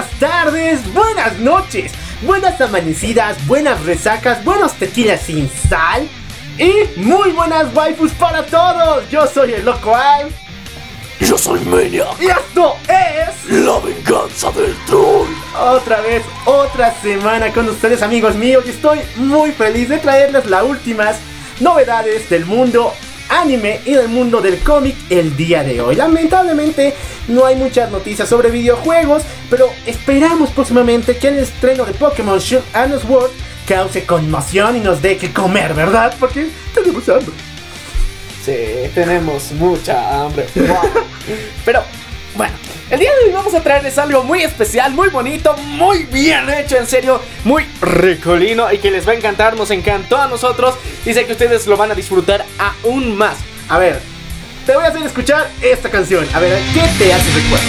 Buenas tardes, buenas noches, buenas amanecidas, buenas resacas, buenos tequilas sin sal y muy buenas waifus para todos. Yo soy el Loco Al Yo soy Maniac. y esto es La venganza del troll. otra vez otra semana con ustedes amigos míos y estoy muy feliz de traerles las últimas novedades del mundo anime y del mundo del cómic el día de hoy. Lamentablemente no hay muchas noticias sobre videojuegos, pero esperamos próximamente que el estreno de Pokémon Shield and Sword cause conmoción y nos dé que comer, ¿verdad? Porque tenemos hambre. Sí, tenemos mucha hambre. Wow. Pero, bueno, el día de hoy vamos a traerles algo muy especial, muy bonito, muy bien hecho, en serio, muy ricolino y que les va a encantar, nos encantó a nosotros y sé que ustedes lo van a disfrutar aún más. A ver, te voy a hacer escuchar esta canción. A ver, ¿qué te hace recuerdo?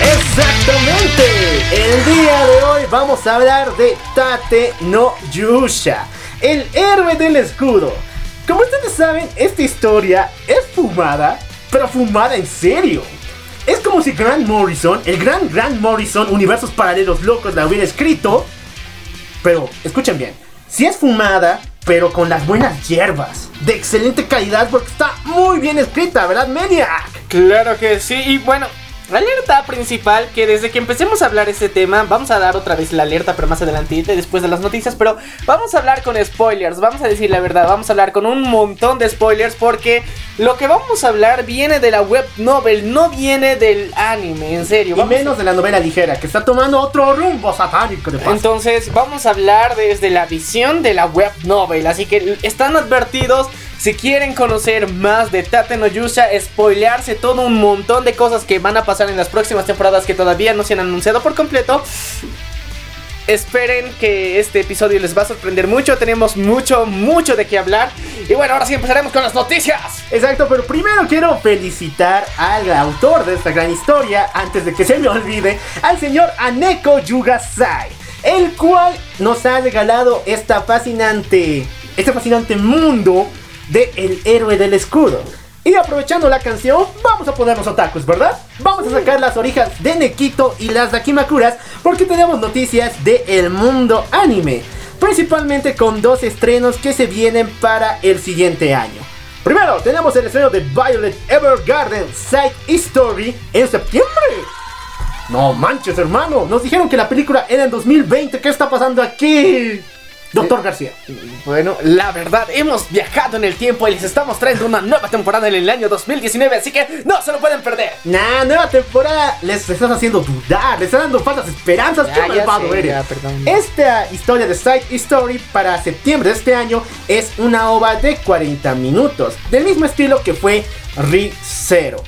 Exactamente. El día de hoy vamos a hablar de Tate no Yusha, el héroe del escudo. Como ustedes saben, esta historia es fumada, pero fumada en serio. Es como si Grant Morrison, el gran Grant Morrison, Universos Paralelos Locos, la hubiera escrito pero escuchen bien, si es fumada, pero con las buenas hierbas, de excelente calidad porque está muy bien escrita, ¿verdad, Maniac? Claro que sí, y bueno, la alerta principal que desde que empecemos a hablar este tema, vamos a dar otra vez la alerta, pero más adelantito, después de las noticias, pero vamos a hablar con spoilers, vamos a decir la verdad, vamos a hablar con un montón de spoilers porque lo que vamos a hablar viene de la web novel, no viene del anime, en serio. Y a- menos de la novela ligera, que está tomando otro rumbo satánico de paso. Entonces vamos a hablar desde la visión de la web novel, así que están advertidos si quieren conocer más de Tate no Yusha, spoilearse todo un montón de cosas que van a pasar en las próximas temporadas que todavía no se han anunciado por completo. Esperen que este episodio les va a sorprender mucho, tenemos mucho, mucho de qué hablar. Y bueno, ahora sí empezaremos con las noticias. Exacto, pero primero quiero felicitar al autor de esta gran historia, antes de que se me olvide, al señor Aneko Yugasai, el cual nos ha regalado esta fascinante, este fascinante mundo de El héroe del escudo. Y aprovechando la canción, vamos a ponernos otakus, ¿verdad? Vamos a sacar las orejas de Nekito y las Dakimakuras porque tenemos noticias de el mundo anime. Principalmente con dos estrenos que se vienen para el siguiente año. Primero, tenemos el estreno de Violet Evergarden Side Story en septiembre. No manches, hermano. Nos dijeron que la película era en 2020. ¿Qué está pasando aquí? Doctor García. Bueno, la verdad, hemos viajado en el tiempo y les estamos trayendo una nueva temporada en el año 2019, así que no se lo pueden perder. Nah, nueva temporada. Les estás haciendo dudar. Les están dando falsas esperanzas. Ya, ¡Qué ya malvado sé, eres! ya. Esta historia de Side Story para septiembre de este año es una ova de 40 minutos. Del mismo estilo que fue Re Zero.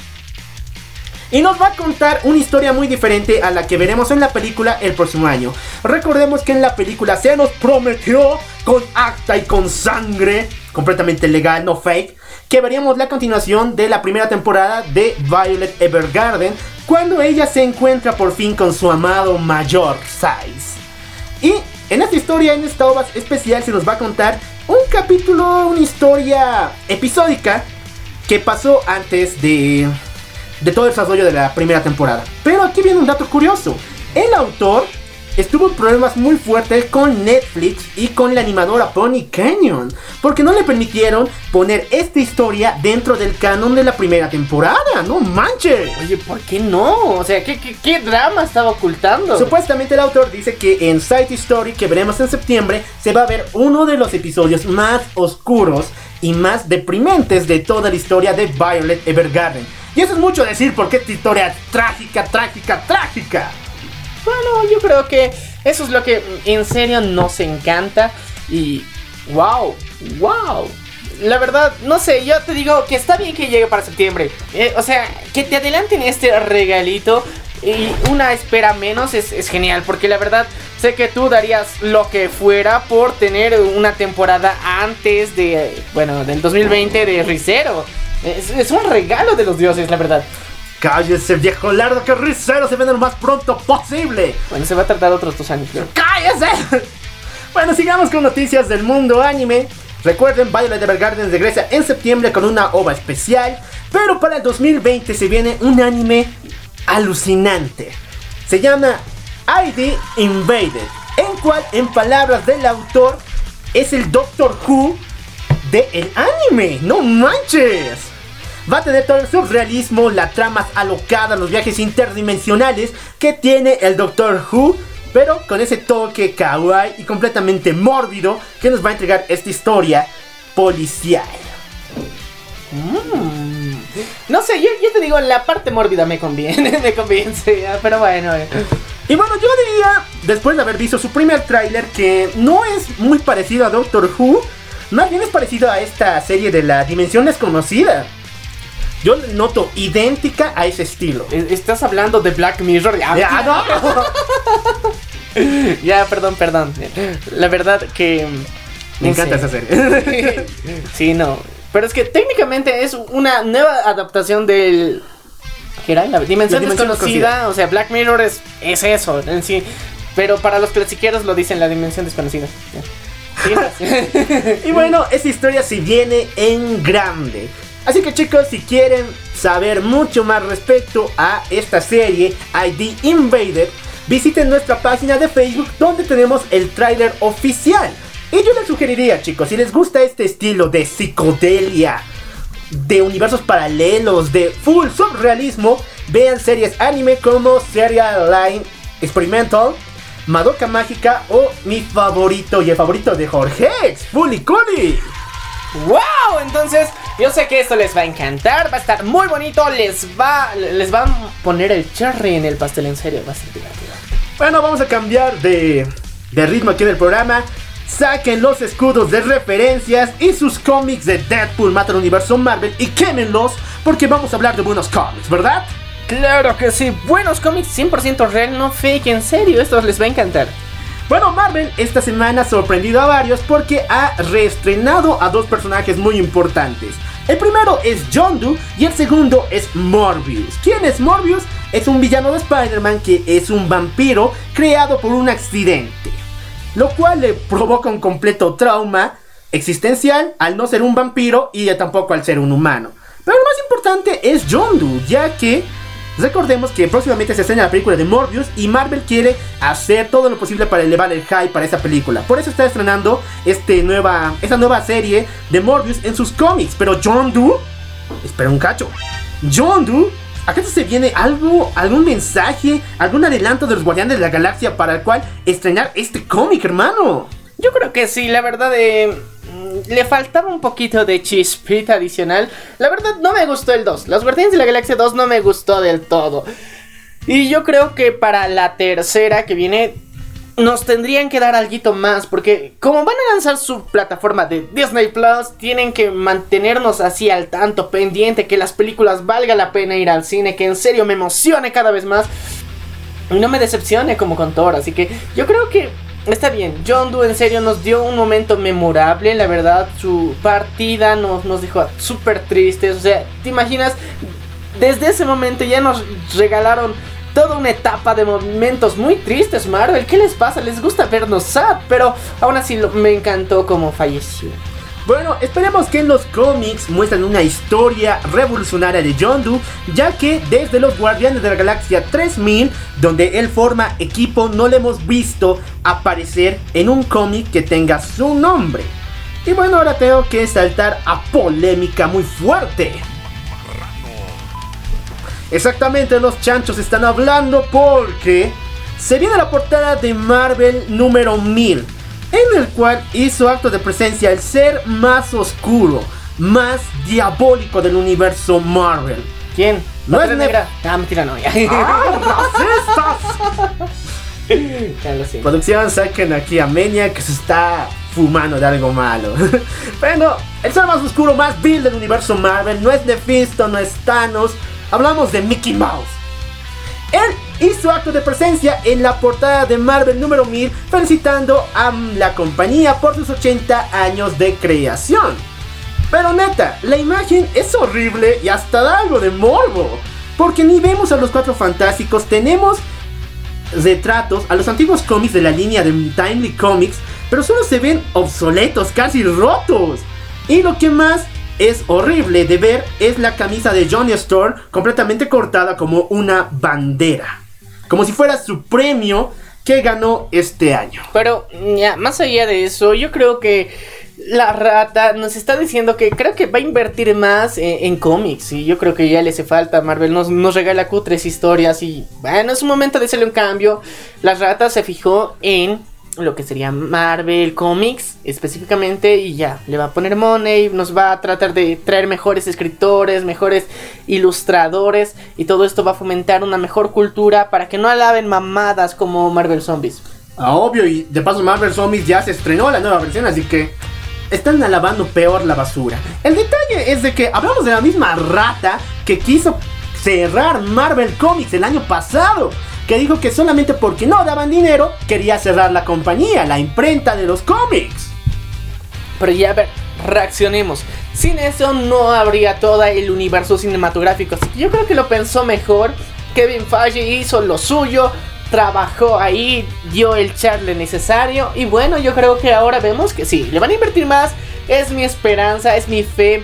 Y nos va a contar una historia muy diferente a la que veremos en la película el próximo año. Recordemos que en la película se nos prometió con acta y con sangre, completamente legal, no fake, que veríamos la continuación de la primera temporada de Violet Evergarden, cuando ella se encuentra por fin con su amado mayor Size. Y en esta historia, en esta ova especial, se nos va a contar un capítulo, una historia episódica que pasó antes de, de todo el desarrollo de la primera temporada. Pero aquí viene un dato curioso. El autor estuvo en problemas muy fuertes con Netflix y con la animadora Pony Canyon. Porque no le permitieron poner esta historia dentro del canon de la primera temporada. No manches. Oye, ¿por qué no? O sea, ¿qué, qué, qué drama estaba ocultando? Supuestamente el autor dice que en Side Story que veremos en septiembre se va a ver uno de los episodios más oscuros y más deprimentes de toda la historia de Violet Evergarden. Y eso es mucho decir porque esta historia trágica, trágica, trágica. Bueno, yo creo que eso es lo que en serio nos encanta. Y wow, wow. La verdad, no sé, yo te digo que está bien que llegue para septiembre. Eh, o sea, que te adelanten este regalito y una espera menos es, es genial. Porque la verdad, sé que tú darías lo que fuera por tener una temporada antes de, bueno, del 2020 de Ricero. Es, es un regalo de los dioses, la verdad. Cállese, viejo lardo, que Rizero se vende lo más pronto posible. Bueno, se va a tardar otros dos años, creo. ¡Cállese! Bueno, sigamos con noticias del mundo anime. Recuerden, Violet Evergarden regresa en septiembre con una ova especial. Pero para el 2020 se viene un anime alucinante. Se llama ID Invaded. En cual, en palabras del autor, es el Doctor Who del el anime. ¡No manches! Va a tener todo el surrealismo, las tramas alocadas, los viajes interdimensionales que tiene el Doctor Who, pero con ese toque kawaii y completamente mórbido que nos va a entregar esta historia policial. Mm. No sé, yo, yo te digo, la parte mórbida me conviene, me convence, pero bueno. eh. Y bueno, yo diría, después de haber visto su primer tráiler, que no es muy parecido a Doctor Who, más bien es parecido a esta serie de la Dimensión Desconocida. Yo noto idéntica a ese estilo. Eh, Estás hablando de Black Mirror. Ya, Ya, no. ya, perdón, perdón. La verdad que... Me no encanta sé. esa serie. sí, no. Pero es que técnicamente es una nueva adaptación del... ¿Qué era? La dimensión, La dimensión desconocida. O sea, Black Mirror es, es eso en sí. Pero para los clasiqueros lo dicen la dimensión desconocida. Sí, Y bueno, esta historia se viene en grande. Así que chicos, si quieren saber mucho más respecto a esta serie, ID Invaded, visiten nuestra página de Facebook donde tenemos el tráiler oficial. Y yo les sugeriría chicos, si les gusta este estilo de psicodelia, de universos paralelos, de full surrealismo, vean series anime como Serial Line Experimental, Madoka Mágica o mi favorito y el favorito de Jorge, Fully Cooly. ¡Wow! Entonces, yo sé que esto les va a encantar, va a estar muy bonito, les va, les va a poner el cherry en el pastel, en serio, va a ser divertido. Bueno, vamos a cambiar de, de ritmo aquí en el programa. Saquen los escudos de referencias y sus cómics de Deadpool mata al universo Marvel y quémenlos porque vamos a hablar de buenos cómics, ¿verdad? Claro que sí, buenos cómics 100% real, no fake, en serio, estos les va a encantar. Bueno, Marvel esta semana ha sorprendido a varios porque ha reestrenado a dos personajes muy importantes. El primero es John Doe y el segundo es Morbius. ¿Quién es Morbius? Es un villano de Spider-Man que es un vampiro creado por un accidente. Lo cual le provoca un completo trauma existencial al no ser un vampiro y tampoco al ser un humano. Pero lo más importante es John Doe, ya que Recordemos que próximamente se estrena la película de Morbius y Marvel quiere hacer todo lo posible para elevar el hype para esa película. Por eso está estrenando este nueva, esta nueva serie de Morbius en sus cómics. Pero John Doe, espera un cacho. John Doe, ¿acaso se viene algo, algún mensaje, algún adelanto de los Guardianes de la Galaxia para el cual estrenar este cómic, hermano? Yo creo que sí, la verdad eh, mm, le faltaba un poquito de chispita adicional. La verdad no me gustó el 2. Los Guardianes de la Galaxia 2 no me gustó del todo. Y yo creo que para la tercera que viene nos tendrían que dar algo más porque como van a lanzar su plataforma de Disney Plus, tienen que mantenernos así al tanto pendiente que las películas valga la pena ir al cine, que en serio me emocione cada vez más y no me decepcione como con Thor, así que yo creo que Está bien, John Doe en serio nos dio un momento memorable, la verdad, su partida nos, nos dejó súper tristes, o sea, ¿te imaginas? Desde ese momento ya nos regalaron toda una etapa de momentos muy tristes, Marvel, ¿qué les pasa? Les gusta vernos sad, pero aún así me encantó como falleció. Bueno, esperemos que en los cómics muestren una historia revolucionaria de John Doe, ya que desde los Guardianes de la Galaxia 3000, donde él forma equipo, no le hemos visto aparecer en un cómic que tenga su nombre. Y bueno, ahora tengo que saltar a polémica muy fuerte. Exactamente, los chanchos están hablando porque se viene la portada de Marvel número 1000. En el cual hizo acto de presencia el ser más oscuro, más diabólico del universo Marvel. ¿Quién? No ¿Pantera es ne- negra? Ah, mentira, no, ya. ¡Ah, racistas! Producción, saquen aquí a Menia que se está fumando de algo malo. Pero el ser más oscuro, más vil del universo Marvel no es Mephisto, no es Thanos. Hablamos de Mickey Mouse. Él hizo acto de presencia en la portada de Marvel número 1000 felicitando a la compañía por sus 80 años de creación. Pero neta, la imagen es horrible y hasta da algo de morbo. Porque ni vemos a los cuatro fantásticos, tenemos retratos a los antiguos cómics de la línea de Timely Comics, pero solo se ven obsoletos, casi rotos. Y lo que más es horrible de ver es la camisa de Johnny Storm completamente cortada como una bandera. Como si fuera su premio que ganó este año. Pero ya, más allá de eso, yo creo que la rata nos está diciendo que creo que va a invertir más en, en cómics. Y yo creo que ya le hace falta. Marvel nos, nos regala cutres historias. Y bueno, es un momento de hacerle un cambio. La rata se fijó en lo que sería Marvel Comics específicamente. Y ya, le va a poner money. Nos va a tratar de traer mejores escritores, mejores ilustradores. Y todo esto va a fomentar una mejor cultura para que no alaben mamadas como Marvel Zombies. Ah, obvio, y de paso Marvel Zombies ya se estrenó la nueva versión, así que están alabando peor la basura. El detalle es de que hablamos de la misma rata que quiso cerrar Marvel Comics el año pasado. Que dijo que solamente porque no daban dinero quería cerrar la compañía, la imprenta de los cómics. Pero ya, a ver, reaccionemos. Sin eso no habría todo el universo cinematográfico. Así que yo creo que lo pensó mejor. Kevin Feige hizo lo suyo. Trabajó ahí, dio el charle necesario. Y bueno, yo creo que ahora vemos que sí, le van a invertir más. Es mi esperanza, es mi fe.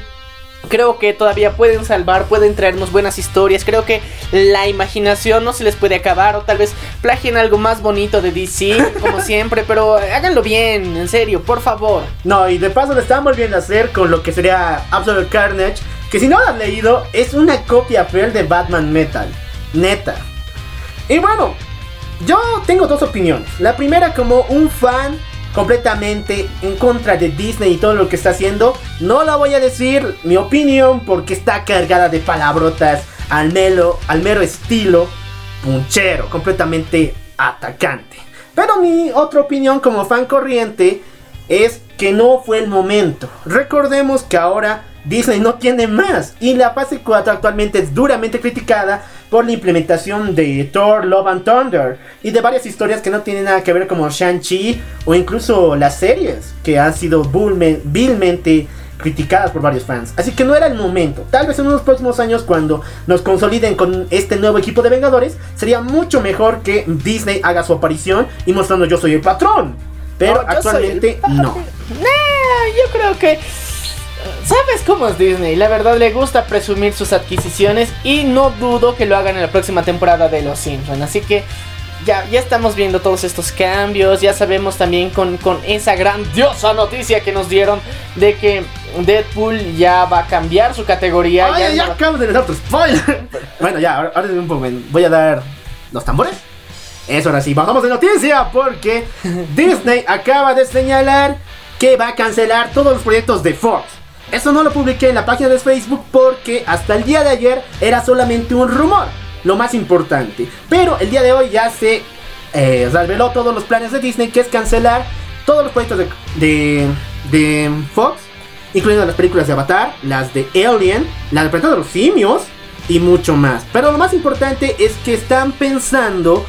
Creo que todavía pueden salvar, pueden traernos buenas historias. Creo que la imaginación no se les puede acabar. O tal vez plagien algo más bonito de DC, como siempre. Pero háganlo bien, en serio, por favor. No, y de paso lo están volviendo a hacer con lo que sería Absolute Carnage. Que si no lo has leído, es una copia fiel de Batman Metal. Neta. Y bueno, yo tengo dos opiniones. La primera como un fan completamente en contra de Disney y todo lo que está haciendo. No la voy a decir mi opinión porque está cargada de palabrotas al, melo, al mero estilo punchero, completamente atacante. Pero mi otra opinión como fan corriente es que no fue el momento. Recordemos que ahora Disney no tiene más y la fase 4 actualmente es duramente criticada por la implementación de Thor, Love and Thunder y de varias historias que no tienen nada que ver como Shang-Chi o incluso las series que han sido vilme- vilmente criticadas por varios fans. Así que no era el momento. Tal vez en unos próximos años cuando nos consoliden con este nuevo equipo de Vengadores sería mucho mejor que Disney haga su aparición y mostrando yo soy el patrón. Pero No, actualmente el no. Nah, yo creo que. ¿Sabes cómo es Disney? La verdad le gusta presumir sus adquisiciones y no dudo que lo hagan en la próxima temporada de Los Simpsons. Así que ya, ya estamos viendo todos estos cambios. Ya sabemos también con, con esa grandiosa noticia que nos dieron de que Deadpool ya va a cambiar su categoría. Ay, ya ya, no- acabo de dar otro spoiler. bueno, ya, ahora, ahora un momento. Voy a dar los tambores. Eso ahora sí, bajamos de noticia porque Disney acaba de señalar que va a cancelar todos los proyectos de Fox. Eso no lo publiqué en la página de Facebook porque hasta el día de ayer era solamente un rumor, lo más importante. Pero el día de hoy ya se eh, reveló todos los planes de Disney, que es cancelar todos los proyectos de, de, Fox, incluyendo las películas de Avatar, las de Alien, la de de los Simios y mucho más. Pero lo más importante es que están pensando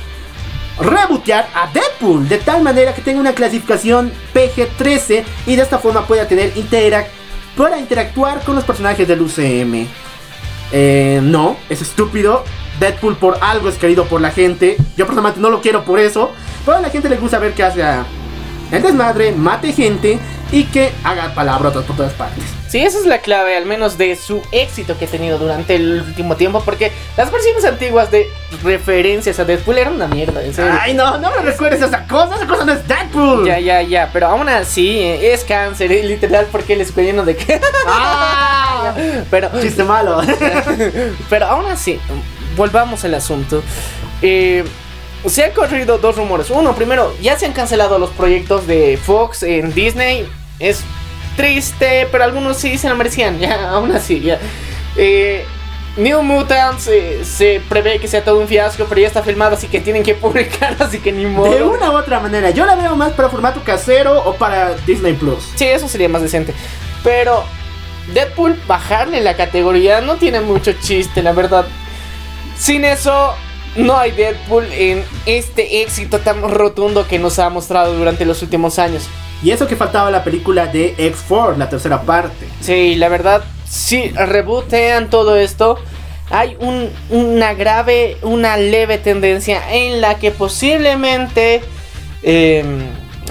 rebootear a Deadpool de tal manera que tenga una clasificación PG-13 y de esta forma pueda tener interac pueda interactuar con los personajes del UCM. Eh, no, es estúpido. Deadpool por algo es querido por la gente. Yo personalmente no lo quiero por eso. Pero a la gente le gusta ver que hace el desmadre, mate gente y que haga palabrotas por todas partes. Sí, esa es la clave, al menos de su éxito que ha tenido durante el último tiempo, porque las versiones antiguas de referencias a Deadpool eran una mierda, en serio. Ay, no, no me recuerdes esa cosa. Esa cosa no es Deadpool. Ya, ya, ya, pero aún así eh, es cáncer, eh, literal, porque les estoy lleno de que. Ah, pero, chiste malo. pero aún así, volvamos al asunto. Eh, se han corrido dos rumores. Uno, primero, ya se han cancelado los proyectos de Fox en Disney. Es triste, pero algunos sí se lo merecían. Ya, aún así, ya. Eh, New Mutants eh, se prevé que sea todo un fiasco, pero ya está filmado, así que tienen que publicar, así que ni modo. De una u otra manera, yo la veo más para formato casero o para Disney Plus. Sí, eso sería más decente. Pero Deadpool bajarle la categoría no tiene mucho chiste, la verdad. Sin eso, no hay Deadpool en este éxito tan rotundo que nos ha mostrado durante los últimos años. Y eso que faltaba la película de X4, la tercera parte. Sí, la verdad, si rebootean todo esto, hay un- una grave, una leve tendencia en la que posiblemente, eh,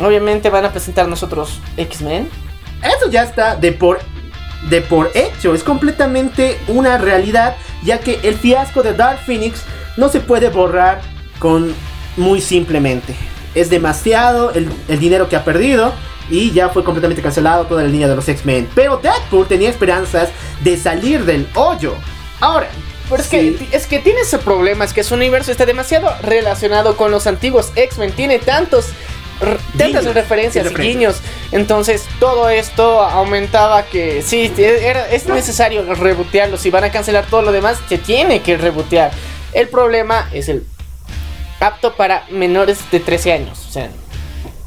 obviamente van a presentar nosotros X-Men. Eso ya está de por, de por hecho, es completamente una realidad, ya que el fiasco de Dark Phoenix no se puede borrar con muy simplemente. Es demasiado el, el dinero que ha perdido y ya fue completamente cancelado toda la línea de los X-Men. Pero Deadpool tenía esperanzas de salir del hoyo. Ahora, Pero es, sí, que, es que tiene ese problema, es que su universo está demasiado relacionado con los antiguos X-Men, tiene tantos... Tantas Guiños, referencias y referencias. guiños, entonces todo esto aumentaba que sí, era- es necesario rebotearlo. Si van a cancelar todo lo demás, se tiene que rebotear. El problema es el apto para menores de 13 años, o sea,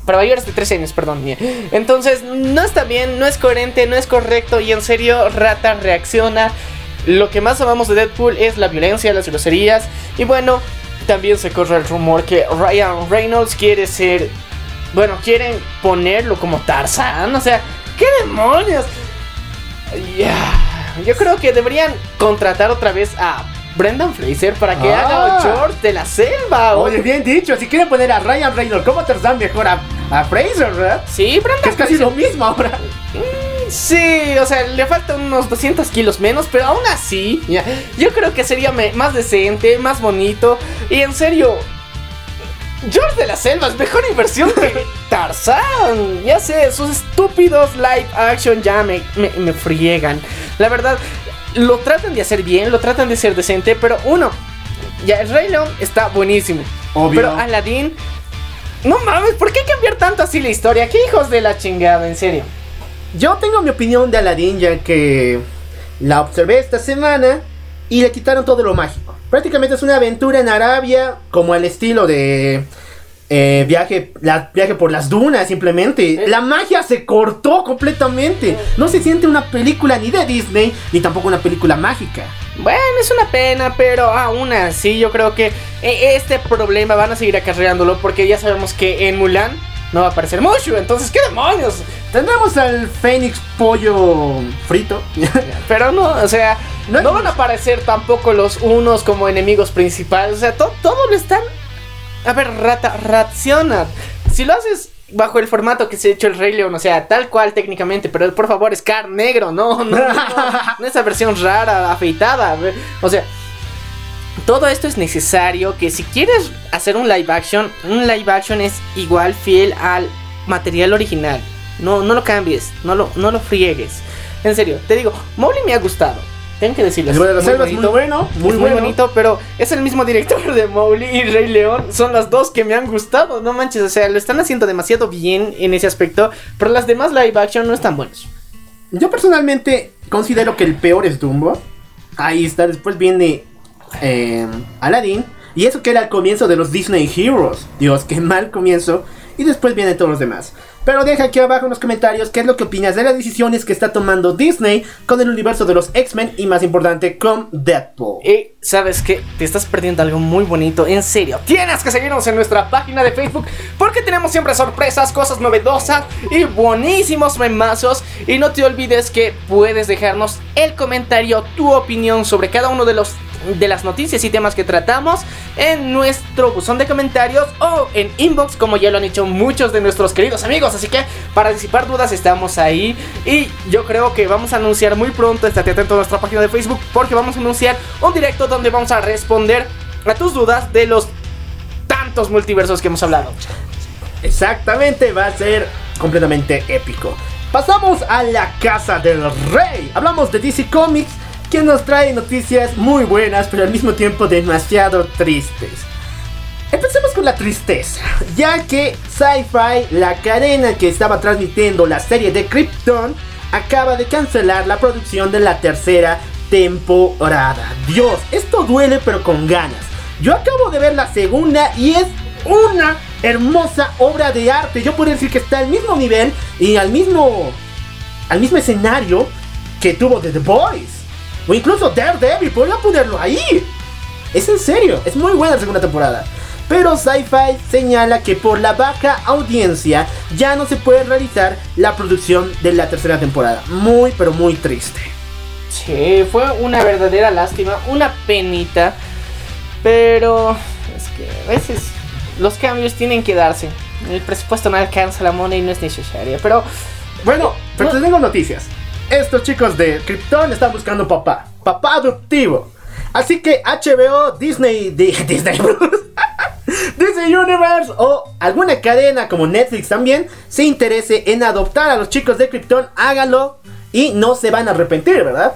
para mayores de 13 años, perdón. Entonces, no está bien, no es coherente, no es correcto y en serio, Rata reacciona. Lo que más amamos de Deadpool es la violencia, las groserías y bueno, también se corre el rumor que Ryan Reynolds quiere ser, bueno, quieren ponerlo como Tarzan, o sea, ¿qué demonios? Ya, Yo creo que deberían contratar otra vez a Brendan Fraser para que Ah. haga George de la selva. oye, bien dicho, si quieren poner a Ryan Reynolds como Tarzan mejor a, a Fraser, ¿verdad? Sí, Brendan Que es casi Fraser. lo mismo ahora. Sí, o sea, le faltan unos 200 kilos menos, pero aún así, ya, yo creo que sería más decente, más bonito. Y en serio, George de la Selva es mejor inversión que Tarzán. Ya sé, sus estúpidos live action ya me, me, me friegan. La verdad, lo tratan de hacer bien, lo tratan de ser decente, pero uno, ya el Rey León está buenísimo. Obvio. Pero Aladdin, no mames, ¿por qué cambiar tanto así la historia? ¿Qué hijos de la chingada, en serio? Yo tengo mi opinión de Aladdin ya que la observé esta semana y le quitaron todo lo mágico. Prácticamente es una aventura en Arabia como al estilo de eh, viaje, la, viaje por las dunas simplemente. Eh. La magia se cortó completamente. No se siente una película ni de Disney ni tampoco una película mágica. Bueno, es una pena, pero aún así yo creo que eh, este problema van a seguir acarreándolo porque ya sabemos que en Mulan no va a aparecer Mushu, entonces ¿qué demonios? Tendremos al Fénix pollo frito. Pero no, o sea, No van a aparecer tampoco los unos como enemigos principales, o sea, to- todo lo están... A ver, rata, reacciona. Si lo haces bajo el formato que se ha hecho el Rey León, o sea, tal cual técnicamente, pero por favor, Scar negro, no, no, no, no esa versión rara, afeitada, o sea, todo esto es necesario que si quieres hacer un live action, un live action es igual fiel al material original. No, no lo cambies, no lo, no lo friegues. En serio, te digo, Mowgli me ha gustado. Tengo que decirlo. El es Rey de la Selva es bonito, muy bueno, muy es bueno. muy bonito, pero es el mismo director de Mowgli y Rey León. Son las dos que me han gustado. No manches, o sea, lo están haciendo demasiado bien en ese aspecto. Pero las demás live action no están buenos. Yo personalmente considero que el peor es Dumbo. Ahí está, después viene eh, Aladdin. Y eso que era el comienzo de los Disney Heroes. Dios, qué mal comienzo. Y después vienen todos los demás. Pero deja aquí abajo en los comentarios qué es lo que opinas de las decisiones que está tomando Disney con el universo de los X-Men y más importante con Deadpool. Y sabes que te estás perdiendo algo muy bonito, en serio. Tienes que seguirnos en nuestra página de Facebook porque tenemos siempre sorpresas, cosas novedosas y buenísimos memazos. Y no te olvides que puedes dejarnos el comentario, tu opinión sobre cada uno de los de las noticias y temas que tratamos en nuestro buzón de comentarios o en inbox como ya lo han hecho muchos de nuestros queridos amigos así que para disipar dudas estamos ahí y yo creo que vamos a anunciar muy pronto estate atento a nuestra página de Facebook porque vamos a anunciar un directo donde vamos a responder a tus dudas de los tantos multiversos que hemos hablado Exactamente, va a ser completamente épico. Pasamos a la casa del rey. Hablamos de DC Comics, quien nos trae noticias muy buenas, pero al mismo tiempo demasiado tristes. Empecemos con la tristeza, ya que Sci-Fi, la cadena que estaba transmitiendo la serie de Krypton, acaba de cancelar la producción de la tercera temporada. Dios, esto duele pero con ganas. Yo acabo de ver la segunda y es una hermosa obra de arte. Yo podría decir que está al mismo nivel y al mismo al mismo escenario que tuvo The Boys o incluso Daredevil, podría ponerlo ahí. Es en serio, es muy buena la segunda temporada. Pero Sci-Fi señala que por la baja audiencia ya no se puede realizar la producción de la tercera temporada. Muy, pero muy triste. Sí, fue una verdadera lástima, una penita. Pero es que a veces los cambios tienen que darse. El presupuesto no alcanza la moneda y no es necesaria. Pero Bueno, pero te tengo noticias. Estos chicos de Krypton están buscando papá. Papá adoptivo. Así que HBO, Disney, di- Disney Disney Universe o alguna cadena como Netflix también se interese en adoptar a los chicos de Krypton, háganlo y no se van a arrepentir, ¿verdad?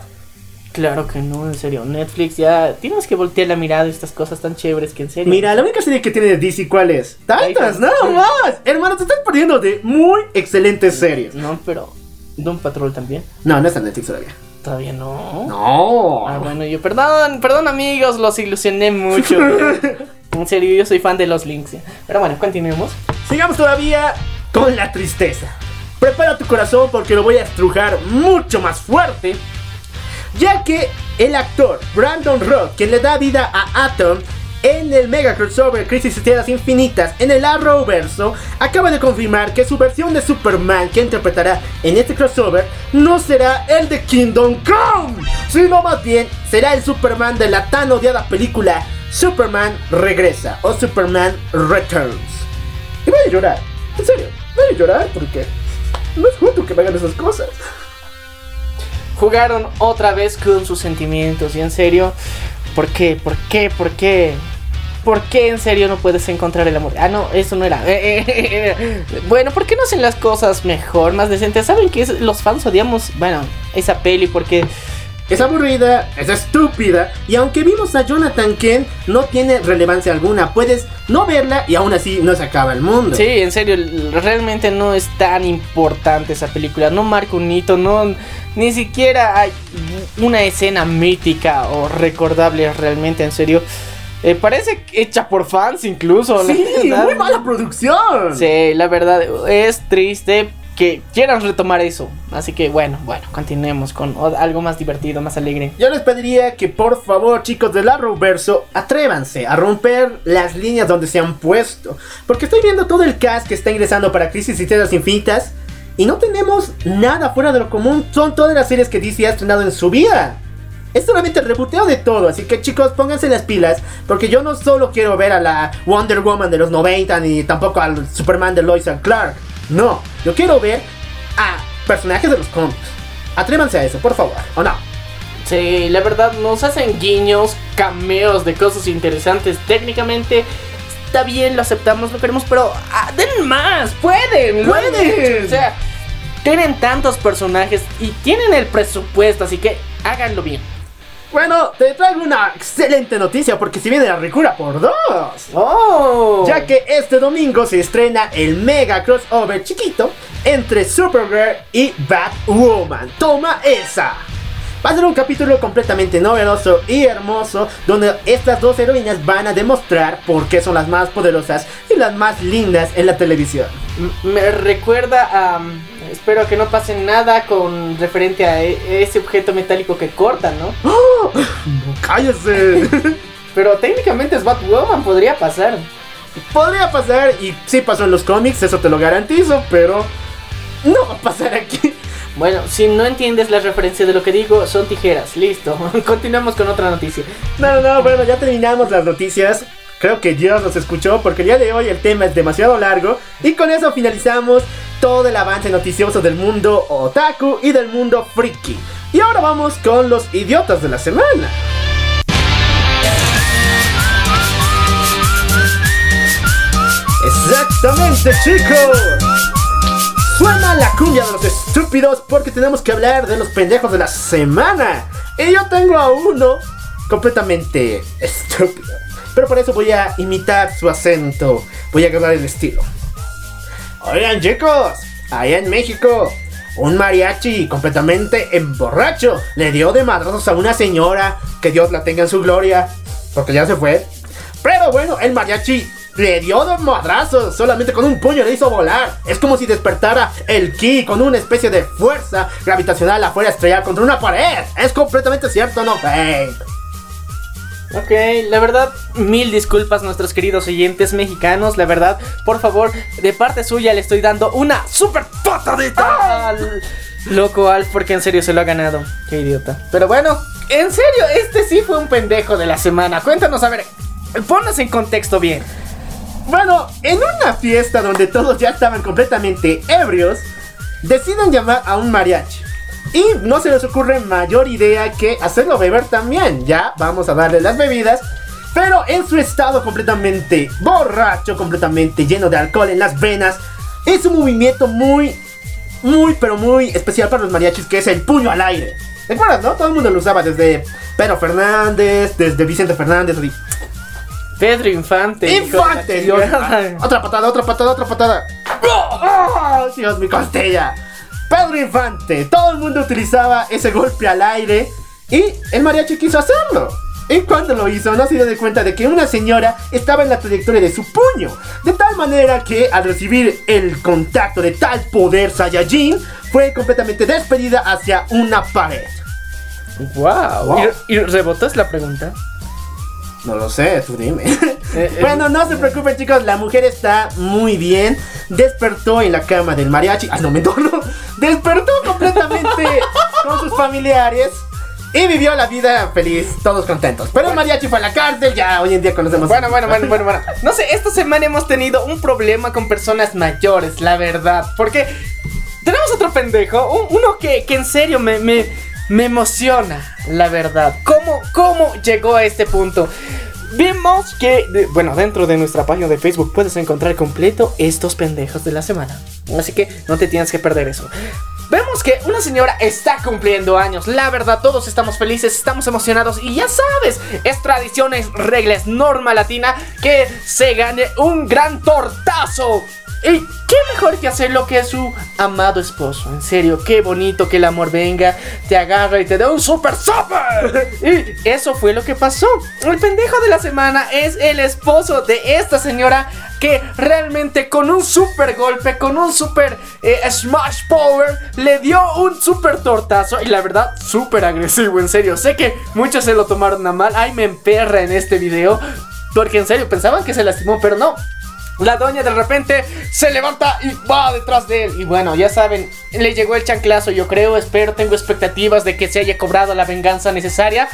claro que no, en serio. Netflix ya tienes que voltear la mirada a estas cosas tan chéveres que en serio. Mira, la única serie que tiene de DC, ¿cuál es? Titans. nada más. Hermano, te estás perdiendo de muy excelentes series. No, pero Doom Patrol también. No, no está en Netflix todavía. Todavía no. No. Ah, bueno, yo perdón, perdón amigos, los ilusioné mucho. en serio, yo soy fan de los links. Pero bueno, continuemos. Sigamos todavía con la tristeza. Prepara tu corazón porque lo voy a estrujar mucho más fuerte. Ya que el actor Brandon Rock, quien le da vida a Atom en el mega crossover Crisis Tierras Infinitas en el Arrowverso, acaba de confirmar que su versión de Superman que interpretará en este crossover no será el de Kingdom Come, sino más bien será el Superman de la tan odiada película Superman Regresa o Superman Returns. Y voy a llorar. En serio, voy a llorar porque no es justo que me hagan esas cosas. Jugaron otra vez con sus sentimientos y en serio, ¿por qué? ¿Por qué? ¿Por qué? ¿Por qué en serio no puedes encontrar el amor? Ah, no, eso no era. Bueno, ¿por qué no hacen las cosas mejor, más decentes? ¿Saben que los fans odiamos, bueno, esa peli porque Es aburrida, es estúpida y aunque vimos a Jonathan Kent no tiene relevancia alguna. Puedes no verla y aún así no se acaba el mundo. Sí, en serio, realmente no es tan importante esa película. No marca un hito, no. Ni siquiera hay una escena mítica o recordable realmente, en serio. Eh, parece hecha por fans incluso. Sí, verdad. muy mala producción. Sí, la verdad es triste que quieran retomar eso. Así que bueno, bueno, continuemos con algo más divertido, más alegre. Yo les pediría que por favor, chicos del Arrowverso, atrévanse a romper las líneas donde se han puesto. Porque estoy viendo todo el cast que está ingresando para Crisis y Tierras Infinitas. Y no tenemos nada fuera de lo común. Son todas las series que DC ha estrenado en su vida. Es solamente el reboteo de todo. Así que chicos, pónganse las pilas. Porque yo no solo quiero ver a la Wonder Woman de los 90. Ni tampoco al Superman de Lois and Clark. No, yo quiero ver a personajes de los cómics. Atrévanse a eso, por favor. ¿O no? Sí, la verdad nos hacen guiños, cameos de cosas interesantes. Técnicamente está bien, lo aceptamos, lo queremos, pero ah, den más, pueden, Pueden. O sea, tienen tantos personajes y tienen el presupuesto, así que háganlo bien. Bueno, te traigo una excelente noticia porque si viene la ricura por dos. Oh, Ya que este domingo se estrena el mega crossover chiquito entre Supergirl y Batwoman. Toma esa. Va a ser un capítulo completamente novedoso y hermoso donde estas dos heroínas van a demostrar por qué son las más poderosas y las más lindas en la televisión. Me recuerda a. um, espero que no pase nada con referente a e- ese objeto metálico que cortan, ¿no? ¡Cállese! Pero técnicamente es Batwoman, podría pasar. Podría pasar y sí pasó en los cómics, eso te lo garantizo, pero no va a pasar aquí. Bueno, si no entiendes la referencia de lo que digo, son tijeras. Listo. Continuamos con otra noticia. No, no, bueno, ya terminamos las noticias. Creo que Dios nos escuchó porque el día de hoy el tema es demasiado largo. Y con eso finalizamos todo el avance noticioso del mundo otaku y del mundo friki. Y ahora vamos con los idiotas de la semana. Exactamente, chicos. Suena la cuña de los estúpidos porque tenemos que hablar de los pendejos de la semana. Y yo tengo a uno completamente estúpido. pero por eso voy a imitar su acento. Voy a agarrar el estilo. Oigan, chicos, allá en México, un mariachi completamente emborracho le dio de madrazos a una señora, que Dios la tenga en su gloria, porque ya se fue. Pero bueno, el mariachi le dio de madrazos, solamente con un puño le hizo volar. Es como si despertara el ki con una especie de fuerza gravitacional la fuera a estrellar contra una pared. Es completamente cierto, no fake. Ok, la verdad, mil disculpas nuestros queridos oyentes mexicanos, la verdad, por favor, de parte suya le estoy dando una super patadita al loco Alf porque en serio se lo ha ganado. Qué idiota. Pero bueno, en serio, este sí fue un pendejo de la semana. Cuéntanos, a ver, ponnos en contexto bien. Bueno, en una fiesta donde todos ya estaban completamente ebrios, deciden llamar a un mariachi. Y no se les ocurre mayor idea que hacerlo beber también. Ya vamos a darle las bebidas. Pero en su estado completamente borracho, completamente lleno de alcohol en las venas, es un movimiento muy, muy, pero muy especial para los mariachis, que es el puño al aire. ¿Recuerdas, no? Todo el mundo lo usaba desde Pedro Fernández, desde Vicente Fernández. así. Pedro Infante. ¡Infante! Dios. Otra patada, otra patada, otra patada. ¡Oh, Dios, mi costella! Pedro Infante. Todo el mundo utilizaba ese golpe al aire. Y el mariachi quiso hacerlo. Y cuando lo hizo, no se dio de cuenta de que una señora estaba en la trayectoria de su puño. De tal manera que al recibir el contacto de tal poder Saiyajin, fue completamente despedida hacia una pared. Wow. Wow. ¿Y, y rebotó es la pregunta? No lo sé, tú dime. eh, bueno, no se preocupen chicos, la mujer está muy bien. Despertó en la cama del mariachi. Ah, no, me no. Despertó completamente con sus familiares. Y vivió la vida feliz, todos contentos. Pero el mariachi fue a la cárcel, ya hoy en día conocemos. Bueno, bueno, bueno, bueno, bueno. No sé, esta semana hemos tenido un problema con personas mayores, la verdad. Porque tenemos otro pendejo, un- uno que, que en serio me, me, me emociona, la verdad. ¿Cómo, ¿Cómo llegó a este punto? Vimos que, bueno, dentro de nuestra página de Facebook puedes encontrar completo estos pendejos de la semana. Así que no te tienes que perder eso. Vemos que una señora está cumpliendo años. La verdad, todos estamos felices, estamos emocionados. Y ya sabes, es tradición, es regla, norma latina que se gane un gran tortazo. Y qué mejor que hacerlo que su amado esposo. En serio, qué bonito que el amor venga, te agarra y te da un super super. Y eso fue lo que pasó. El pendejo de la semana es el esposo de esta señora que realmente con un super golpe, con un super eh, smash power, le dio un super tortazo. Y la verdad, súper agresivo, en serio. Sé que muchos se lo tomaron a mal. Ay, me emperra en este video. Porque en serio, pensaban que se lastimó, pero no. La doña de repente se levanta y va detrás de él. Y bueno, ya saben, le llegó el chanclazo, yo creo, espero, tengo expectativas de que se haya cobrado la venganza necesaria.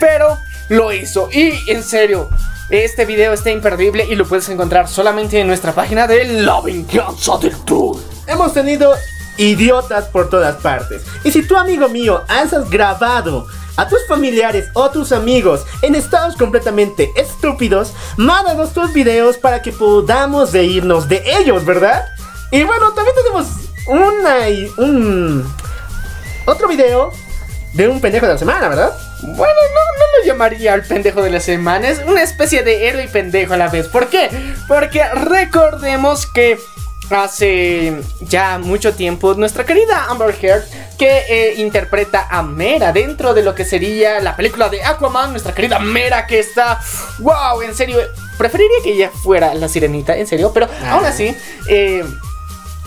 Pero lo hizo. Y en serio, este video está imperdible y lo puedes encontrar solamente en nuestra página de La Venganza del Troll. Hemos tenido idiotas por todas partes. Y si tú, amigo mío, has grabado a tus familiares o tus amigos en estados completamente estúpidos, mándanos tus videos para que podamos reírnos de ellos, ¿verdad? Y bueno, también tenemos una y un otro video de un pendejo de la semana, ¿verdad? Bueno, no, no lo llamaría el pendejo de la semana. Es una especie de héroe y pendejo a la vez. ¿Por qué? Porque recordemos que hace ya mucho tiempo nuestra querida Amber Heard que eh, interpreta a Mera dentro de lo que sería la película de Aquaman, nuestra querida Mera que está wow, en serio, preferiría que ella fuera la sirenita, en serio, pero aún así eh,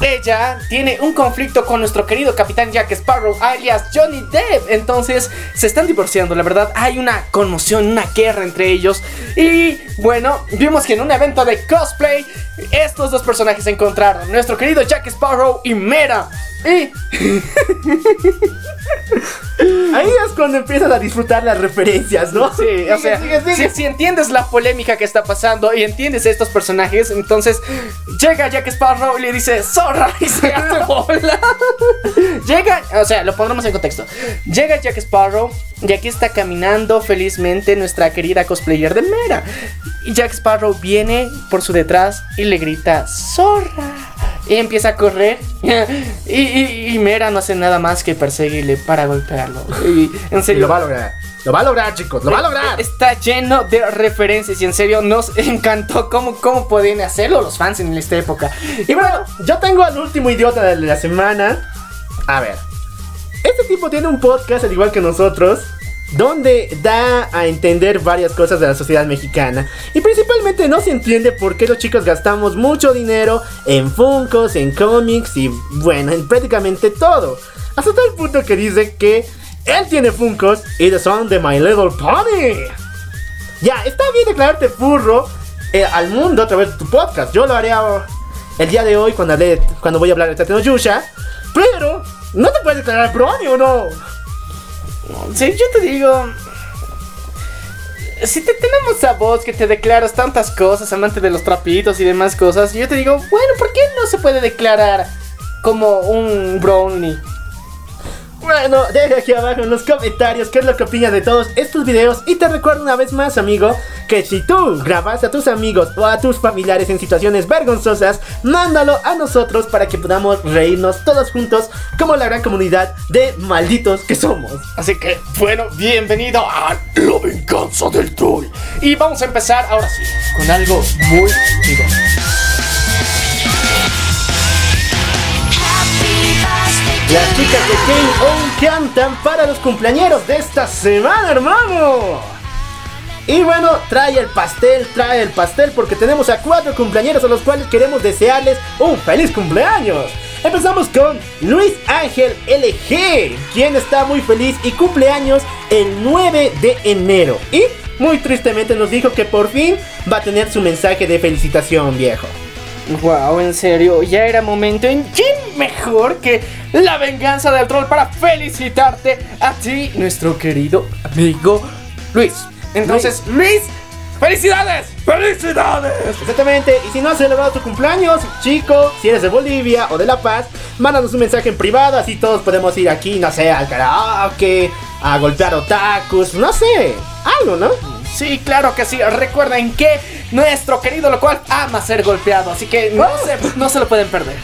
ella tiene un conflicto con nuestro querido capitán Jack Sparrow, alias Johnny Depp. Entonces se están divorciando, la verdad. Hay una conmoción, una guerra entre ellos. Y bueno, vimos que en un evento de cosplay, estos dos personajes se encontraron: nuestro querido Jack Sparrow y Mera. Y Ahí es cuando empiezas a disfrutar las referencias, ¿no? Sí, o sea, sigue, sigue. Si, si entiendes la polémica que está pasando y entiendes estos personajes, entonces llega Jack Sparrow y le dice zorra y se hace bola. llega, o sea, lo pondremos en contexto. Llega Jack Sparrow y aquí está caminando felizmente nuestra querida cosplayer de Mera. Y Jack Sparrow viene por su detrás y le grita zorra. Y empieza a correr. y, y, y Mera no hace nada más que perseguirle para golpearlo. Y en Y serio. lo va a lograr. Lo va a lograr, chicos. Lo va a lograr. Está lleno de referencias y en serio nos encantó cómo, cómo podían hacerlo los fans en esta época. Y bueno, yo tengo al último idiota de la semana. A ver. Este tipo tiene un podcast, al igual que nosotros, donde da a entender varias cosas de la sociedad mexicana. Y principalmente no se entiende por qué los chicos gastamos mucho dinero en Funkos, en cómics y bueno, en prácticamente todo. Hasta tal punto que dice que él tiene Funkos y son de My Little Pony. Ya, está bien declararte furro eh, al mundo a través de tu podcast. Yo lo haré el día de hoy cuando, hablé, cuando voy a hablar de Tateno Yusha. Pero, no te puedes declarar brony o no. Sí, yo te digo. Si te tenemos a vos que te declaras tantas cosas, amante de los trapitos y demás cosas, yo te digo, bueno, ¿por qué no se puede declarar como un brownie? Bueno, deja aquí abajo en los comentarios qué es lo que opinas de todos estos videos. Y te recuerdo una vez más, amigo, que si tú grabas a tus amigos o a tus familiares en situaciones vergonzosas, mándalo a nosotros para que podamos reírnos todos juntos como la gran comunidad de malditos que somos. Así que, bueno, bienvenido a La Venganza del Troll. Y vamos a empezar ahora sí, con algo muy chido. Las chicas de On cantan para los cumpleañeros de esta semana, hermano. Y bueno, trae el pastel, trae el pastel porque tenemos a cuatro cumpleañeros a los cuales queremos desearles un feliz cumpleaños. Empezamos con Luis Ángel LG, quien está muy feliz y cumpleaños el 9 de enero. Y muy tristemente nos dijo que por fin va a tener su mensaje de felicitación, viejo. Wow, en serio, ya era momento. ¿En quién mejor que la venganza del troll para felicitarte a ti, nuestro querido amigo Luis? Entonces, Luis, ¡felicidades! ¡Felicidades! Exactamente, y si no has celebrado tu cumpleaños, chico, si eres de Bolivia o de La Paz, mándanos un mensaje en privado, así todos podemos ir aquí, no sé, al karaoke, a golpear otakus, no sé, algo, ¿no? Sí, claro que sí. Recuerden que nuestro querido lo cual ama ser golpeado, así que no, se, no se lo pueden perder.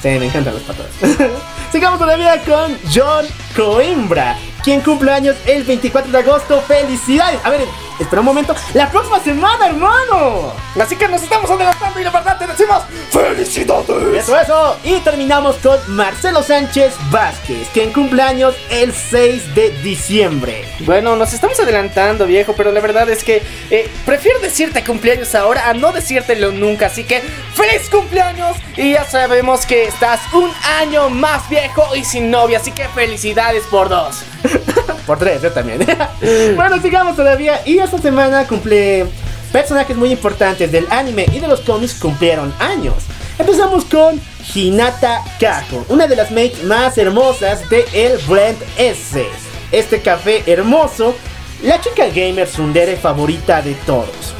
Sí, me encantan los patos. Sigamos todavía con John Coimbra, quien cumple años el 24 de agosto. ¡Felicidades! A ver, espera un momento. ¡La próxima semana, hermano! Así que nos estamos adelantando y la verdad te decimos ¡Felicidades! Eso, eso. Y terminamos con Marcelo Sánchez Vázquez, quien cumple años el 6 de diciembre. Bueno, nos estamos adelantando, viejo, pero la verdad es que eh, prefiero decirte cumpleaños ahora a no decírtelo nunca. Así que, ¡feliz cumpleaños! Y ya sabemos que estás un año más viejo y sin novia, así que felicidades por dos. Por tres, yo también. bueno, sigamos todavía. Y esta semana cumple personajes muy importantes del anime y de los cómics cumplieron años. Empezamos con Hinata Kako, una de las makes más hermosas de el Blend S. Este café hermoso, la chica gamer sundere favorita de todos.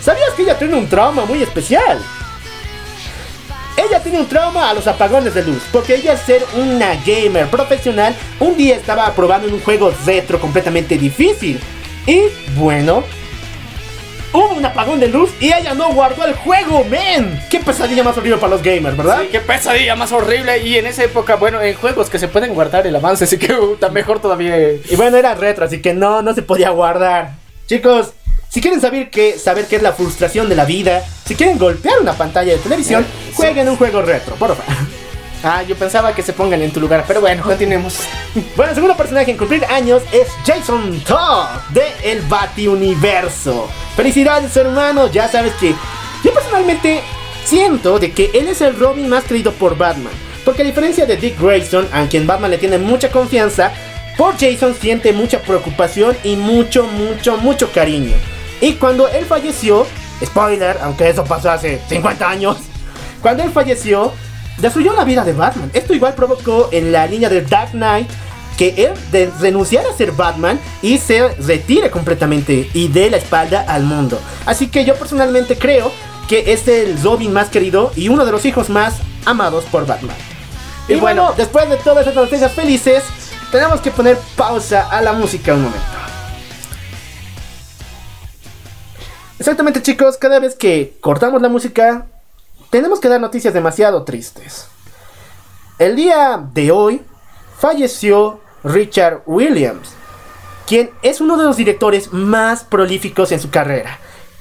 ¿Sabías que ella tiene un trauma muy especial? Ella tiene un trauma a los apagones de luz, porque ella al ser una gamer profesional, un día estaba probando en un juego retro completamente difícil. Y bueno, hubo un apagón de luz y ella no guardó el juego, men. Qué pesadilla más horrible para los gamers, ¿verdad? Sí, qué pesadilla más horrible. Y en esa época, bueno, en juegos que se pueden guardar el avance, así que uh, está mejor todavía. Y bueno, era retro, así que no, no se podía guardar. Chicos, si quieren saber qué, saber qué es la frustración de la vida, si quieren golpear una pantalla de televisión, jueguen un juego retro, por favor. Ah, yo pensaba que se pongan en tu lugar, pero bueno, continuemos. Bueno, el segundo personaje en cumplir años es Jason Todd de El Bati Universo. Felicidades, hermano. Ya sabes que yo personalmente siento de que él es el Robin más querido por Batman. Porque a diferencia de Dick Grayson, a quien Batman le tiene mucha confianza, por Jason siente mucha preocupación y mucho, mucho, mucho cariño. Y cuando él falleció, spoiler, aunque eso pasó hace 50 años, cuando él falleció, destruyó la vida de Batman. Esto igual provocó en la línea de Dark Knight que él de renunciara a ser Batman y se retire completamente y dé la espalda al mundo. Así que yo personalmente creo que es el Robin más querido y uno de los hijos más amados por Batman. Y, Y bueno, bueno, después de todas estas noticias felices, tenemos que poner pausa a la música un momento. Exactamente chicos, cada vez que cortamos la música, tenemos que dar noticias demasiado tristes. El día de hoy falleció Richard Williams, quien es uno de los directores más prolíficos en su carrera.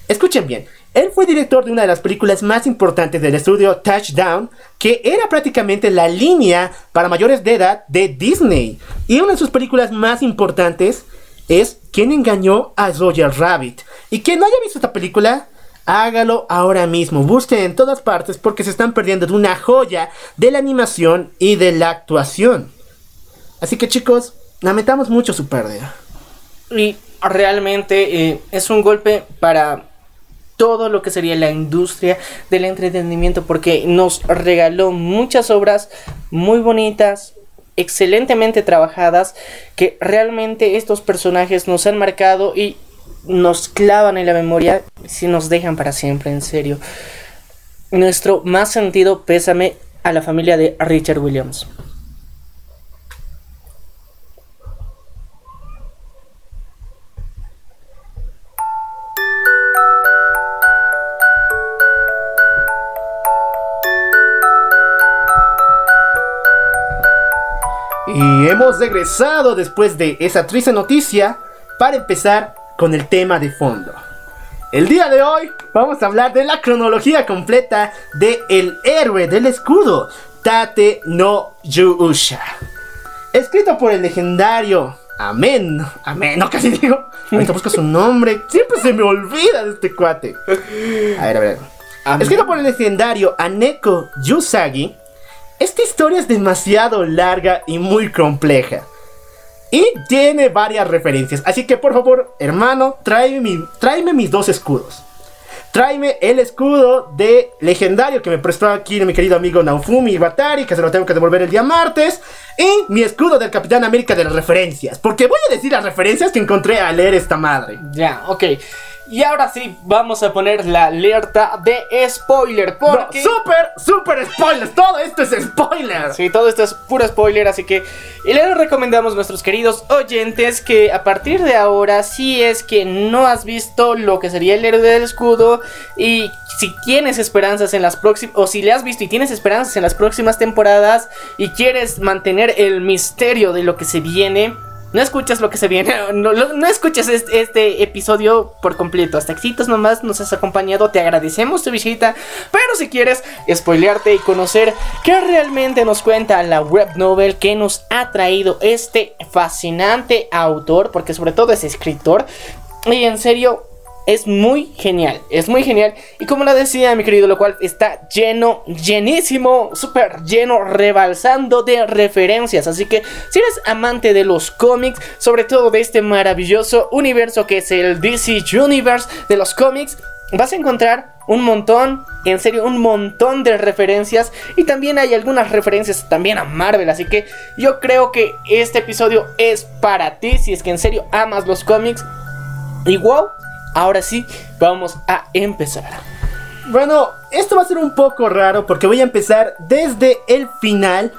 Escuchen bien, él fue director de una de las películas más importantes del estudio Touchdown, que era prácticamente la línea para mayores de edad de Disney. Y una de sus películas más importantes es ¿Quién engañó a Roger Rabbit? Y quien no haya visto esta película, hágalo ahora mismo. Busquen en todas partes porque se están perdiendo de una joya de la animación y de la actuación. Así que chicos, lamentamos mucho su pérdida. Y realmente eh, es un golpe para todo lo que sería la industria del entretenimiento porque nos regaló muchas obras muy bonitas, excelentemente trabajadas, que realmente estos personajes nos han marcado y nos clavan en la memoria si nos dejan para siempre, en serio. Nuestro más sentido pésame a la familia de Richard Williams. Y hemos regresado después de esa triste noticia para empezar con el tema de fondo. El día de hoy vamos a hablar de la cronología completa de El héroe del escudo, Tate no Yuusha. Escrito por el legendario Amén, Amén, no casi digo. Ahorita busco su nombre, siempre se me olvida de este cuate. A ver, a ver. Escrito por el legendario Aneko Yusagi, esta historia es demasiado larga y muy compleja. Y tiene varias referencias. Así que por favor, hermano, tráeme, mi- tráeme mis dos escudos. Tráeme el escudo de legendario que me prestó aquí mi querido amigo Naofumi Batari, que se lo tengo que devolver el día martes. Y mi escudo del Capitán América de las referencias. Porque voy a decir las referencias que encontré al leer esta madre. Ya, ok. Y ahora sí, vamos a poner la alerta de spoiler. No, Porque... super, super spoilers. Todo esto es spoiler. Sí, todo esto es puro spoiler, así que y les recomendamos a nuestros queridos oyentes que a partir de ahora, si es que no has visto lo que sería el héroe del escudo y si tienes esperanzas en las próximas, o si le has visto y tienes esperanzas en las próximas temporadas y quieres mantener el misterio de lo que se viene, no escuchas lo que se viene, no, no escuches este, este episodio por completo. Hasta éxitos nomás nos has acompañado, te agradecemos tu visita. Pero si quieres spoilearte y conocer qué realmente nos cuenta la web novel que nos ha traído este fascinante autor, porque sobre todo es escritor, y en serio. Es muy genial, es muy genial. Y como lo decía mi querido, lo cual está lleno, llenísimo, súper lleno, rebalsando de referencias. Así que si eres amante de los cómics, sobre todo de este maravilloso universo que es el DC Universe de los cómics, vas a encontrar un montón, en serio, un montón de referencias. Y también hay algunas referencias también a Marvel. Así que yo creo que este episodio es para ti si es que en serio amas los cómics. Y wow, ahora sí, vamos a empezar. Bueno, esto va a ser un poco raro porque voy a empezar desde el final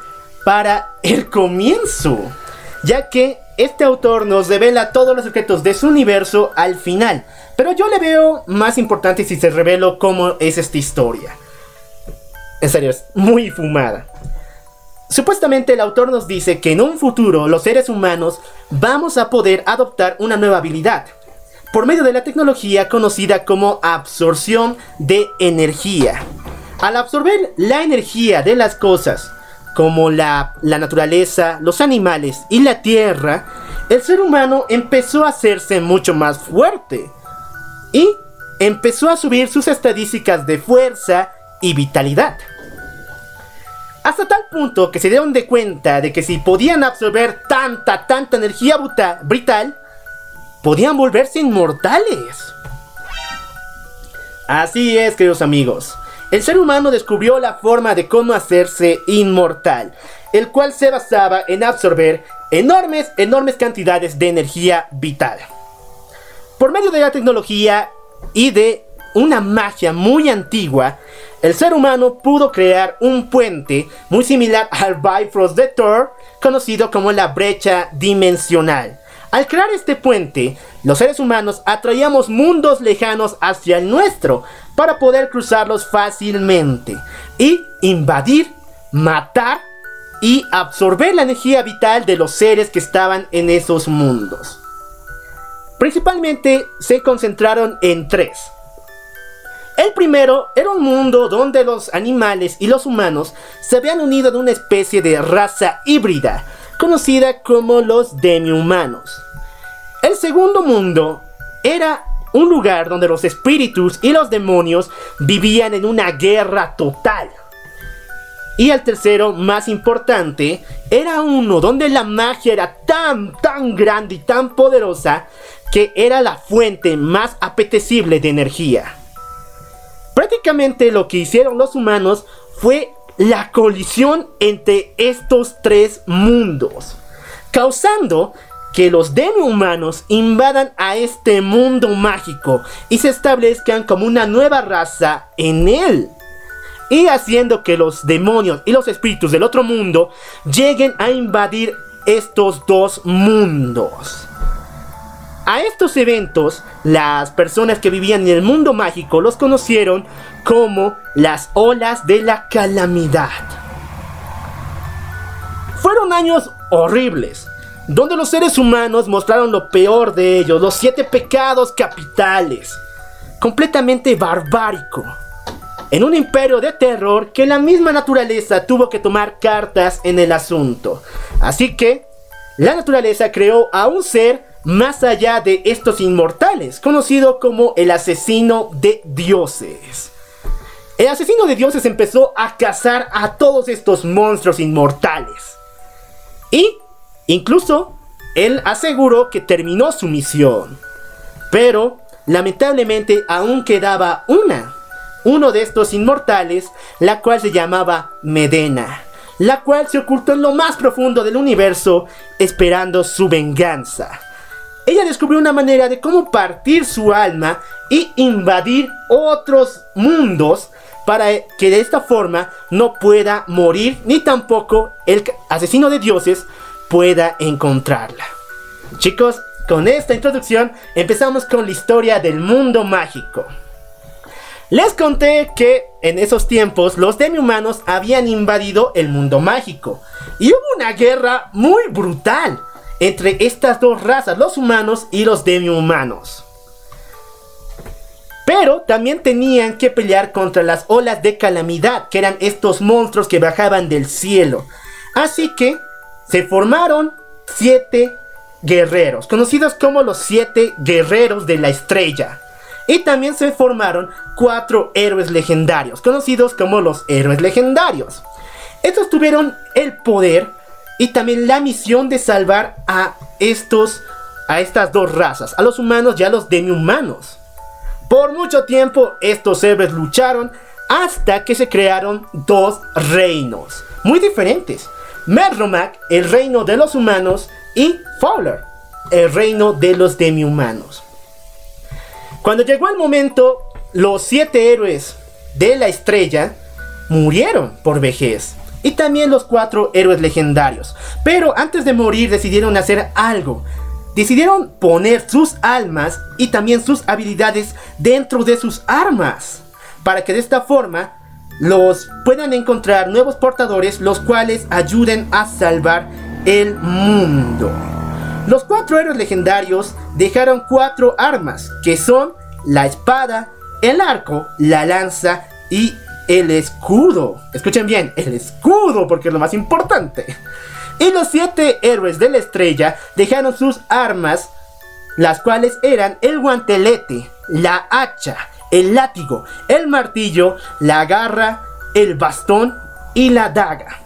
para el comienzo. Ya que este autor nos revela todos los secretos de su universo al final. Pero yo le veo más importante si se revelo cómo es esta historia. En serio, es muy fumada. Supuestamente el autor nos dice que en un futuro los seres humanos vamos a poder adoptar una nueva habilidad por medio de la tecnología conocida como absorción de energía. Al absorber la energía de las cosas, como la, la naturaleza, los animales y la tierra, el ser humano empezó a hacerse mucho más fuerte y empezó a subir sus estadísticas de fuerza y vitalidad. Hasta tal punto que se dieron de cuenta de que si podían absorber tanta, tanta energía bruta- vital, podían volverse inmortales. Así es, queridos amigos. El ser humano descubrió la forma de cómo hacerse inmortal, el cual se basaba en absorber enormes, enormes cantidades de energía vital. Por medio de la tecnología y de una magia muy antigua, el ser humano pudo crear un puente muy similar al Bifrost de Thor, conocido como la brecha dimensional. Al crear este puente, los seres humanos atraíamos mundos lejanos hacia el nuestro para poder cruzarlos fácilmente y invadir, matar y absorber la energía vital de los seres que estaban en esos mundos. Principalmente se concentraron en tres. El primero era un mundo donde los animales y los humanos se habían unido en una especie de raza híbrida, conocida como los demi-humanos. El segundo mundo era un lugar donde los espíritus y los demonios vivían en una guerra total. Y el tercero, más importante, era uno donde la magia era tan, tan grande y tan poderosa que era la fuente más apetecible de energía. Prácticamente lo que hicieron los humanos fue la colisión entre estos tres mundos, causando que los demi-humanos invadan a este mundo mágico y se establezcan como una nueva raza en él. Y haciendo que los demonios y los espíritus del otro mundo lleguen a invadir estos dos mundos. A estos eventos, las personas que vivían en el mundo mágico los conocieron como las olas de la calamidad. Fueron años horribles, donde los seres humanos mostraron lo peor de ellos, los siete pecados capitales, completamente barbárico, en un imperio de terror que la misma naturaleza tuvo que tomar cartas en el asunto. Así que, la naturaleza creó a un ser más allá de estos inmortales, conocido como el asesino de dioses. El asesino de dioses empezó a cazar a todos estos monstruos inmortales. Y incluso él aseguró que terminó su misión. Pero lamentablemente aún quedaba una. Uno de estos inmortales, la cual se llamaba Medena, la cual se ocultó en lo más profundo del universo esperando su venganza. Ella descubrió una manera de cómo partir su alma y invadir otros mundos para que de esta forma no pueda morir ni tampoco el asesino de dioses pueda encontrarla. Chicos, con esta introducción empezamos con la historia del mundo mágico. Les conté que en esos tiempos los demi-humanos habían invadido el mundo mágico y hubo una guerra muy brutal entre estas dos razas, los humanos y los demi-humanos. Pero también tenían que pelear contra las olas de calamidad, que eran estos monstruos que bajaban del cielo. Así que se formaron siete guerreros, conocidos como los siete guerreros de la estrella. Y también se formaron cuatro héroes legendarios, conocidos como los héroes legendarios. Estos tuvieron el poder y también la misión de salvar a estos, a estas dos razas, a los humanos y a los demi-humanos. Por mucho tiempo estos héroes lucharon hasta que se crearon dos reinos muy diferentes. Medromac, el reino de los humanos, y Fowler, el reino de los demi-humanos. Cuando llegó el momento, los siete héroes de la estrella murieron por vejez. Y también los cuatro héroes legendarios. Pero antes de morir decidieron hacer algo decidieron poner sus almas y también sus habilidades dentro de sus armas. Para que de esta forma los puedan encontrar nuevos portadores los cuales ayuden a salvar el mundo. Los cuatro héroes legendarios dejaron cuatro armas que son la espada, el arco, la lanza y el escudo. Escuchen bien, el escudo porque es lo más importante. Y los siete héroes de la estrella dejaron sus armas, las cuales eran el guantelete, la hacha, el látigo, el martillo, la garra, el bastón y la daga.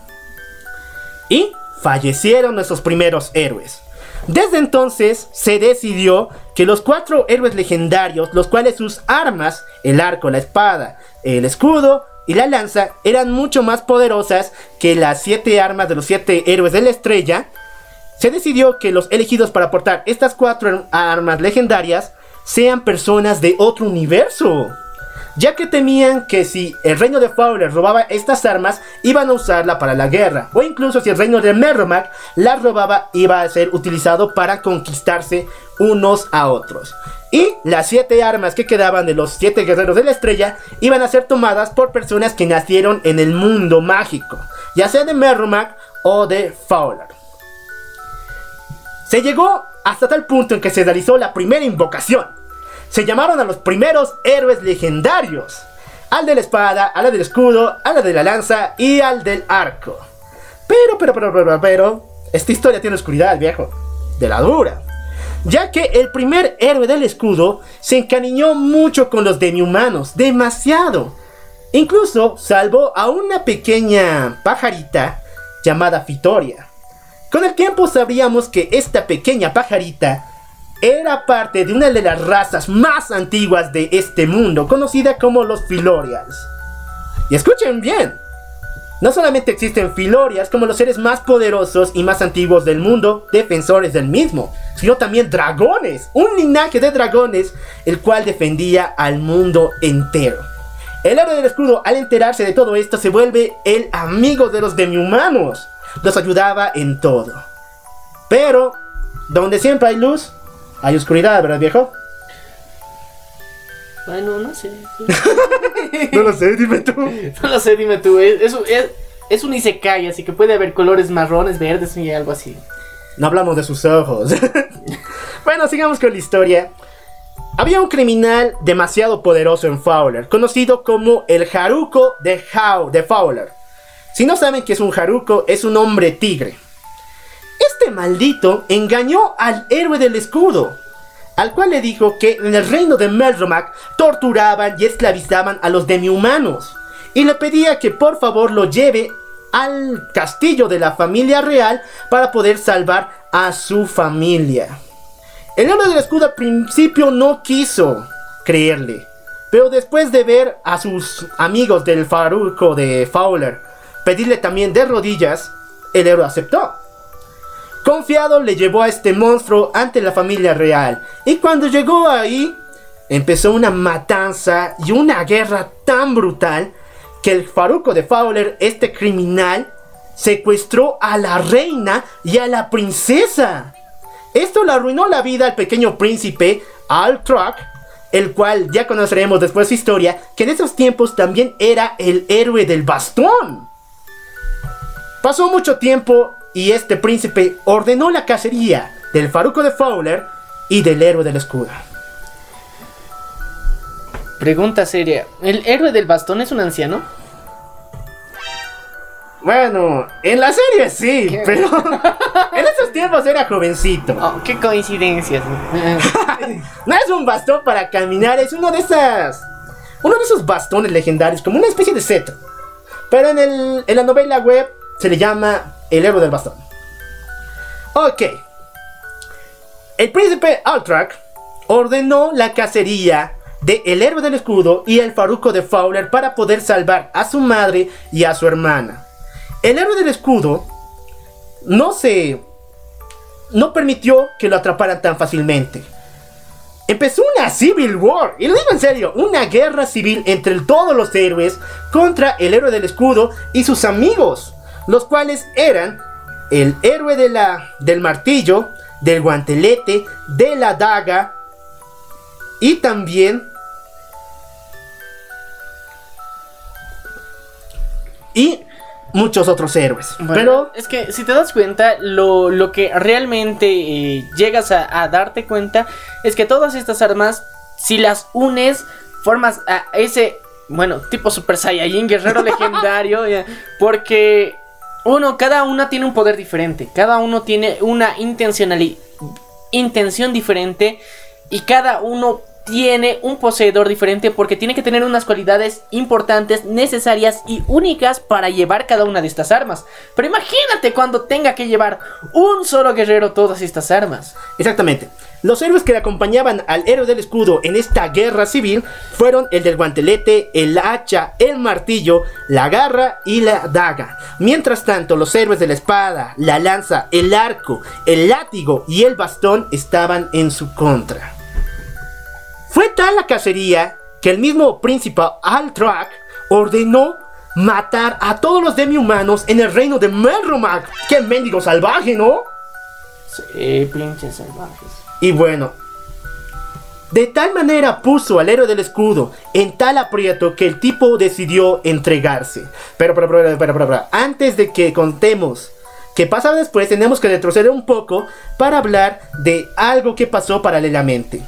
Y fallecieron nuestros primeros héroes. Desde entonces se decidió que los cuatro héroes legendarios, los cuales sus armas, el arco, la espada, el escudo y la lanza eran mucho más poderosas que las siete armas de los siete héroes de la estrella, se decidió que los elegidos para portar estas cuatro armas legendarias sean personas de otro universo. Ya que temían que si el reino de Fowler robaba estas armas, iban a usarla para la guerra, o incluso si el reino de Merrimack las robaba, iba a ser utilizado para conquistarse unos a otros. Y las siete armas que quedaban de los siete guerreros de la estrella iban a ser tomadas por personas que nacieron en el mundo mágico, ya sea de Merrimack o de Fowler. Se llegó hasta tal punto en que se realizó la primera invocación. Se llamaron a los primeros héroes legendarios. Al de la espada, al del escudo, al de la lanza y al del arco. Pero, pero, pero, pero, pero, esta historia tiene oscuridad, viejo. De la dura. Ya que el primer héroe del escudo se encariñó mucho con los demi-humanos, demasiado. Incluso salvó a una pequeña pajarita llamada Fitoria. Con el tiempo sabríamos que esta pequeña pajarita era parte de una de las razas más antiguas de este mundo, conocida como los Filorias. Y escuchen bien, no solamente existen Filorias como los seres más poderosos y más antiguos del mundo, defensores del mismo, sino también dragones, un linaje de dragones, el cual defendía al mundo entero. El héroe del escudo, al enterarse de todo esto, se vuelve el amigo de los demi-humanos los ayudaba en todo. Pero, donde siempre hay luz, hay oscuridad, ¿verdad, viejo? Bueno, no sé. no lo sé, dime tú. No lo sé, dime tú. Es, es, es un Isekai, así que puede haber colores marrones, verdes y algo así. No hablamos de sus ojos. bueno, sigamos con la historia. Había un criminal demasiado poderoso en Fowler, conocido como el Haruko de, How, de Fowler. Si no saben que es un Haruko, es un hombre tigre. Este maldito engañó al héroe del escudo, al cual le dijo que en el reino de Melromac torturaban y esclavizaban a los demi-humanos, y le pedía que por favor lo lleve al castillo de la familia real para poder salvar a su familia. El héroe del escudo al principio no quiso creerle, pero después de ver a sus amigos del Faruco de Fowler pedirle también de rodillas, el héroe aceptó. Confiado le llevó a este monstruo ante la familia real y cuando llegó ahí empezó una matanza y una guerra tan brutal que el faruco de Fowler, este criminal, secuestró a la reina y a la princesa. Esto le arruinó la vida al pequeño príncipe Al Truck, el cual ya conoceremos después su historia, que en esos tiempos también era el héroe del bastón. Pasó mucho tiempo y este príncipe ordenó la cacería del faruco de Fowler y del héroe del escudo. Pregunta seria, ¿el héroe del bastón es un anciano? Bueno, en la serie sí, pero en esos tiempos era jovencito. Oh, qué coincidencias. no es un bastón para caminar, es uno de esas. Uno de esos bastones legendarios, como una especie de cetro. Pero en, el, en la novela web se le llama el héroe del bastón. Ok. El príncipe Altrak ordenó la cacería de el héroe del escudo y el faruco de Fowler para poder salvar a su madre y a su hermana. El héroe del escudo no se no permitió que lo atraparan tan fácilmente. Empezó una civil war, y lo digo en serio, una guerra civil entre todos los héroes contra el héroe del escudo y sus amigos los cuales eran el héroe de la, del martillo, del guantelete, de la daga y también y muchos otros héroes. Pero es que si te das cuenta, lo, que realmente eh, llegas a, a, darte cuenta es que todas estas armas, si las unes, formas a ese, bueno, tipo Super Saiyajin, guerrero legendario, porque uno, cada una tiene un poder diferente. Cada uno tiene una intencionalidad, intención diferente. Y cada uno tiene un poseedor diferente porque tiene que tener unas cualidades importantes, necesarias y únicas para llevar cada una de estas armas. Pero imagínate cuando tenga que llevar un solo guerrero todas estas armas. Exactamente. Los héroes que le acompañaban al héroe del escudo en esta guerra civil fueron el del guantelete, el hacha, el martillo, la garra y la daga. Mientras tanto, los héroes de la espada, la lanza, el arco, el látigo y el bastón estaban en su contra. Fue tal la cacería que el mismo príncipe Altrak ordenó matar a todos los demi-humanos en el reino de Melromac. ¡Qué mendigo salvaje, ¿no? Sí, pinches salvajes. Y bueno, de tal manera puso al héroe del escudo en tal aprieto que el tipo decidió entregarse. Pero, pero, pero, pero, pero, pero, antes de que contemos qué pasa después, tenemos que retroceder un poco para hablar de algo que pasó paralelamente.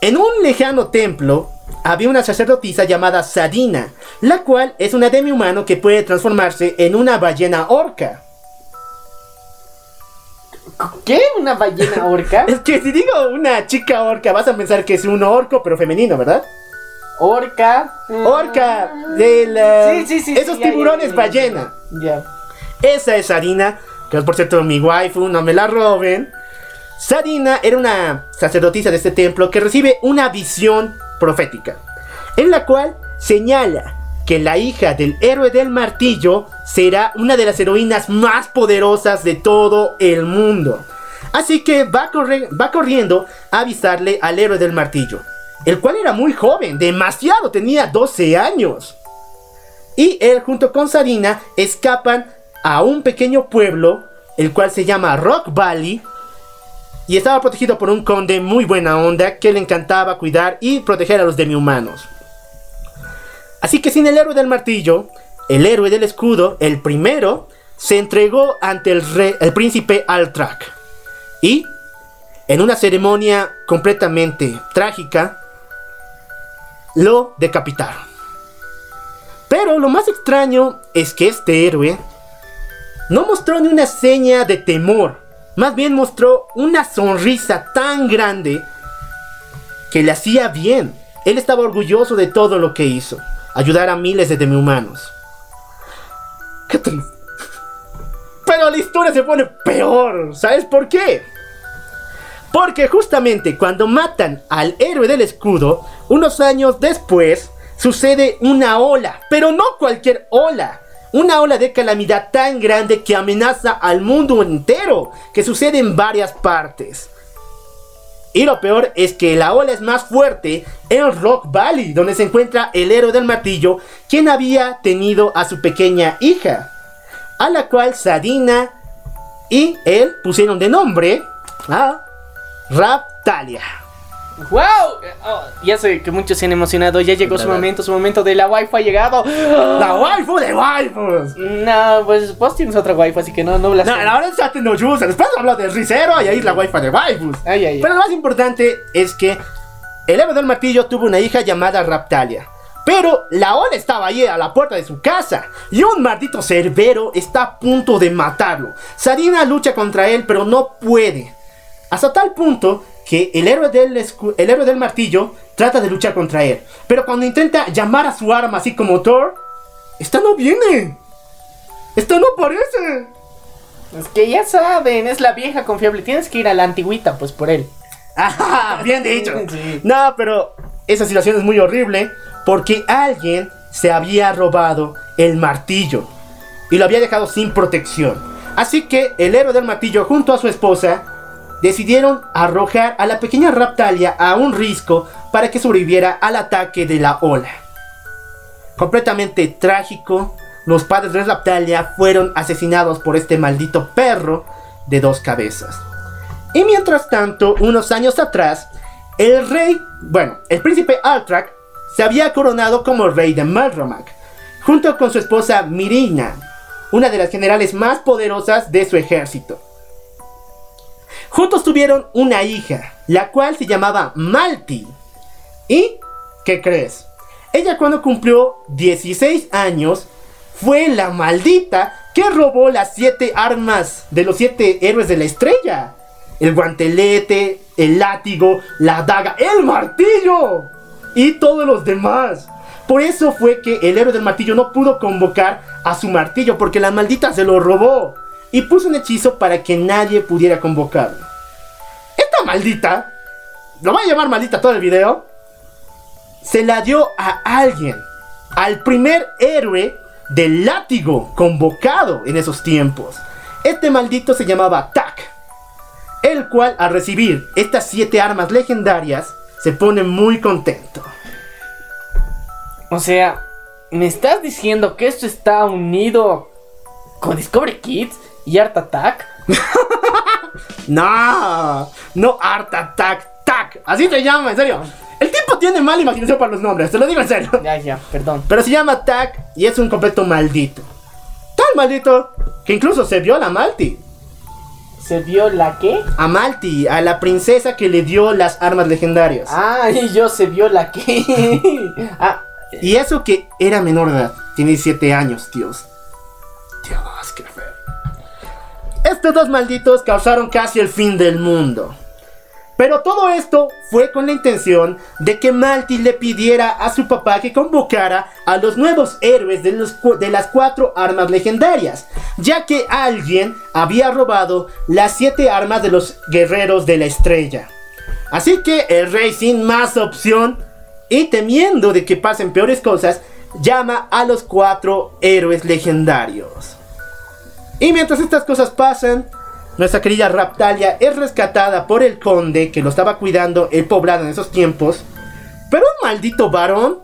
En un lejano templo había una sacerdotisa llamada Sadina, la cual es una demi-humano que puede transformarse en una ballena orca. ¿Qué? ¿Una ballena orca? Es que si digo una chica orca, vas a pensar que es un orco, pero femenino, ¿verdad? Orca. Orca, de la- Sí, sí, sí, esos tiburones ya, ya, ballena. Ya. Esa es Sarina, que es por cierto mi waifu, no me la roben. Sarina era una sacerdotisa de este templo que recibe una visión profética, en la cual señala que la hija del héroe del martillo será una de las heroínas más poderosas de todo el mundo. Así que va, corriendo a avisarle al héroe del martillo, el cual era muy joven, demasiado, tenía 12 años. Y él junto con Sarina escapan a un pequeño pueblo, el cual se llama Rock Valley. Y estaba protegido por un conde muy buena onda que le encantaba cuidar y proteger a los demi-humanos. Así que sin el héroe del martillo, el héroe del escudo, el primero, se entregó ante el, rey, el príncipe Altrak. Y, en una ceremonia completamente trágica, lo decapitaron. Pero lo más extraño es que este héroe no mostró ni una seña de temor. Más bien mostró una sonrisa tan grande que le hacía bien. Él estaba orgulloso de todo lo que hizo. Ayudar a miles de demi-humanos. Qué. Pero la historia se pone peor. ¿Sabes por qué? Porque justamente cuando matan al héroe del escudo, unos años después, sucede una ola. Pero no cualquier ola. Una ola de calamidad tan grande que amenaza al mundo entero. Que sucede en varias partes. Y lo peor es que la ola es más fuerte en Rock Valley, donde se encuentra el héroe del martillo, quien había tenido a su pequeña hija, a la cual Sadina y él pusieron de nombre a Raptalia. ¡Wow! Oh, ya sé que muchos se han emocionado. Ya llegó su momento, su momento de la wifi ha llegado. La waifu de waifus. No, pues vos tienes otra wifi, así que no, no la No, ahora es Saten no Yusa. Después hablo de Rizero y ahí es la waifu de waifus. Ay, ay, ay. Pero lo más importante es que el héroe del martillo tuvo una hija llamada Raptalia. Pero la ola estaba ahí a la puerta de su casa y un maldito cerbero está a punto de matarlo. Sarina lucha contra él, pero no puede. Hasta tal punto que el héroe del, el héroe del martillo trata de luchar contra él. Pero cuando intenta llamar a su arma así como Thor, esta no viene. Esta no aparece. Es que ya saben, es la vieja confiable. Tienes que ir a la antigüita, pues por él. Ajá, bien dicho. Sí. No, pero esa situación es muy horrible porque alguien se había robado el martillo y lo había dejado sin protección. Así que el héroe del martillo junto a su esposa decidieron arrojar a la pequeña Raptalia a un risco para que sobreviviera al ataque de la ola. Completamente trágico, los padres de Raptalia fueron asesinados por este maldito perro de dos cabezas. Y mientras tanto, unos años atrás, el rey, bueno, el príncipe Altrak se había coronado como rey de Malromac, junto con su esposa Mirina, una de las generales más poderosas de su ejército. Juntos tuvieron una hija, la cual se llamaba Malti. ¿Y qué crees? Ella cuando cumplió 16 años fue la maldita que robó las siete armas de los siete héroes de la estrella. El guantelete, el látigo, la daga, el martillo y todos los demás. Por eso fue que el héroe del martillo no pudo convocar a su martillo porque la maldita se lo robó y puso un hechizo para que nadie pudiera convocarlo. Esta maldita, lo voy a llamar maldita todo el video, se la dio a alguien, al primer héroe del látigo convocado en esos tiempos. Este maldito se llamaba Tak, el cual al recibir estas siete armas legendarias se pone muy contento. O sea, ¿me estás diciendo que esto está unido con Discovery Kids y Art Attack? No, no Art Attack, Tac. Así se llama, en serio. El tipo tiene mala imaginación para los nombres, te lo digo en serio. Ya, ya, perdón. Pero se llama Tac y es un completo maldito. Tan maldito que incluso se viola a Malti. ¿Se vio la qué? A Malti, a la princesa que le dio las armas legendarias. Ah, y yo se vio la qué. ah, Y eso que era menor de edad. Tiene 17 años, Dios. Dios. Estos dos malditos causaron casi el fin del mundo. Pero todo esto fue con la intención de que Malti le pidiera a su papá que convocara a los nuevos héroes de, de las cuatro armas legendarias, ya que alguien había robado las siete armas de los guerreros de la estrella. Así que el rey sin más opción y temiendo de que pasen peores cosas, llama a los cuatro héroes legendarios. Y mientras estas cosas pasan, nuestra querida Raptalia es rescatada por el conde que lo estaba cuidando el poblado en esos tiempos. Pero un maldito varón,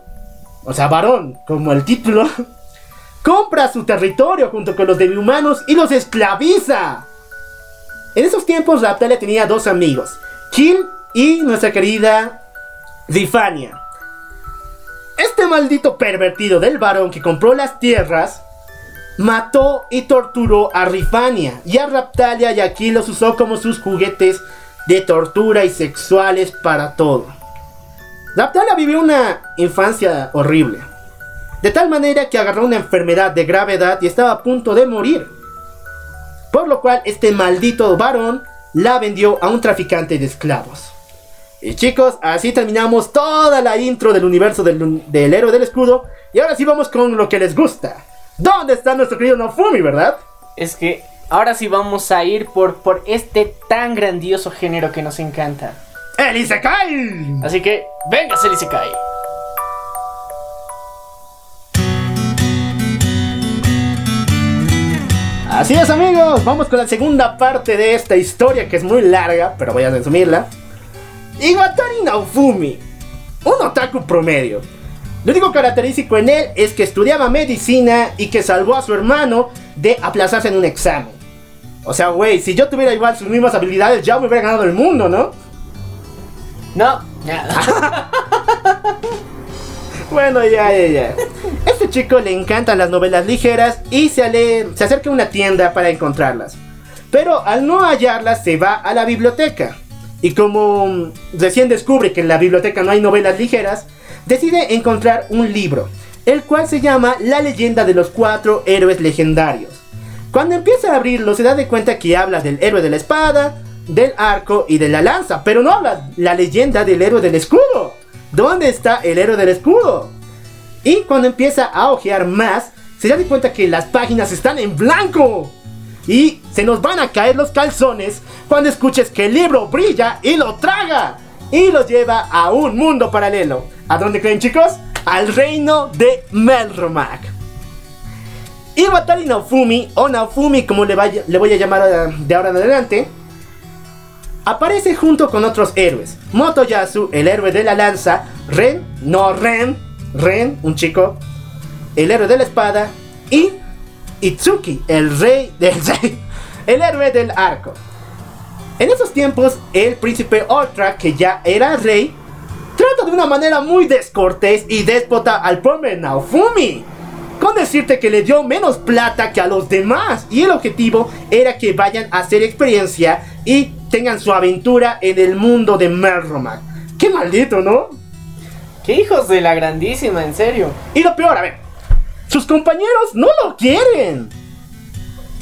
o sea, varón, como el título, compra su territorio junto con los humanos y los esclaviza. En esos tiempos Raptalia tenía dos amigos, Kill y nuestra querida Zifania. Este maldito pervertido del varón que compró las tierras mató y torturó a Rifania y a Raptalia y aquí los usó como sus juguetes de tortura y sexuales para todo. Raptalia vivió una infancia horrible, de tal manera que agarró una enfermedad de gravedad y estaba a punto de morir. Por lo cual este maldito varón la vendió a un traficante de esclavos. Y chicos, así terminamos toda la intro del universo del, del héroe del escudo. Y ahora sí vamos con lo que les gusta. ¿Dónde está nuestro querido Nofumi, verdad? es que ahora sí vamos a ir por, por este tan grandioso género que nos encanta. ¡El Isekai! Así que, venga, Isekai. Así es amigos, vamos con la segunda parte de esta historia que es muy larga, pero voy a resumirla. Iwatani Naofumi, un otaku promedio. Lo único característico en él es que estudiaba medicina y que salvó a su hermano de aplazarse en un examen. O sea, güey, si yo tuviera igual sus mismas habilidades, ya me hubiera ganado el mundo, ¿no? No, nada. Bueno, ya, ya, ya. Este chico le encantan las novelas ligeras y se, ale- se acerca a una tienda para encontrarlas. Pero al no hallarlas se va a la biblioteca. Y como recién descubre que en la biblioteca no hay novelas ligeras, decide encontrar un libro, el cual se llama La leyenda de los cuatro héroes legendarios. Cuando empieza a abrirlo se da de cuenta que habla del héroe de la espada, del arco y de la lanza, pero no habla la leyenda del héroe del escudo. ¿Dónde está el héroe del escudo? Y cuando empieza a ojear más, se da de cuenta que las páginas están en blanco. Y se nos van a caer los calzones cuando escuches que el libro brilla y lo traga. Y lo lleva a un mundo paralelo. ¿A dónde creen chicos? Al reino de Melromac. Iwatari Naofumi, o Naofumi como le, le voy a llamar eh, de ahora en adelante, aparece junto con otros héroes. Motoyasu, el héroe de la lanza, Ren, no Ren, Ren, un chico, el héroe de la espada, y Itsuki, el rey del rey, el héroe del arco. En esos tiempos, el príncipe Ultra, que ya era rey, trata de una manera muy descortés y déspota al pobre Naofumi. Con decirte que le dio menos plata que a los demás. Y el objetivo era que vayan a hacer experiencia y tengan su aventura en el mundo de Merromac. Qué maldito, ¿no? Qué hijos de la grandísima, en serio. Y lo peor, a ver, sus compañeros no lo quieren.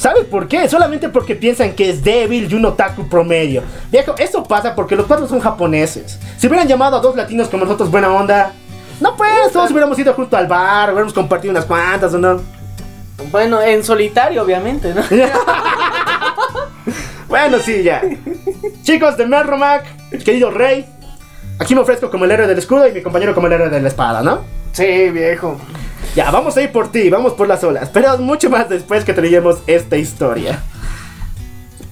¿Sabes por qué? Solamente porque piensan que es débil y un otaku promedio. Viejo, eso pasa porque los cuatro son japoneses. Si hubieran llamado a dos latinos como nosotros buena onda, no pues, todos hubiéramos ido junto al bar, hubiéramos compartido unas cuantas o no. Bueno, en solitario, obviamente, ¿no? Bueno, sí, ya. Chicos de Merromac, querido rey, aquí me ofrezco como el héroe del escudo y mi compañero como el héroe de la espada, ¿no? Sí, viejo. Ya, vamos a ir por ti, vamos por las olas. Pero mucho más después que traigamos esta historia.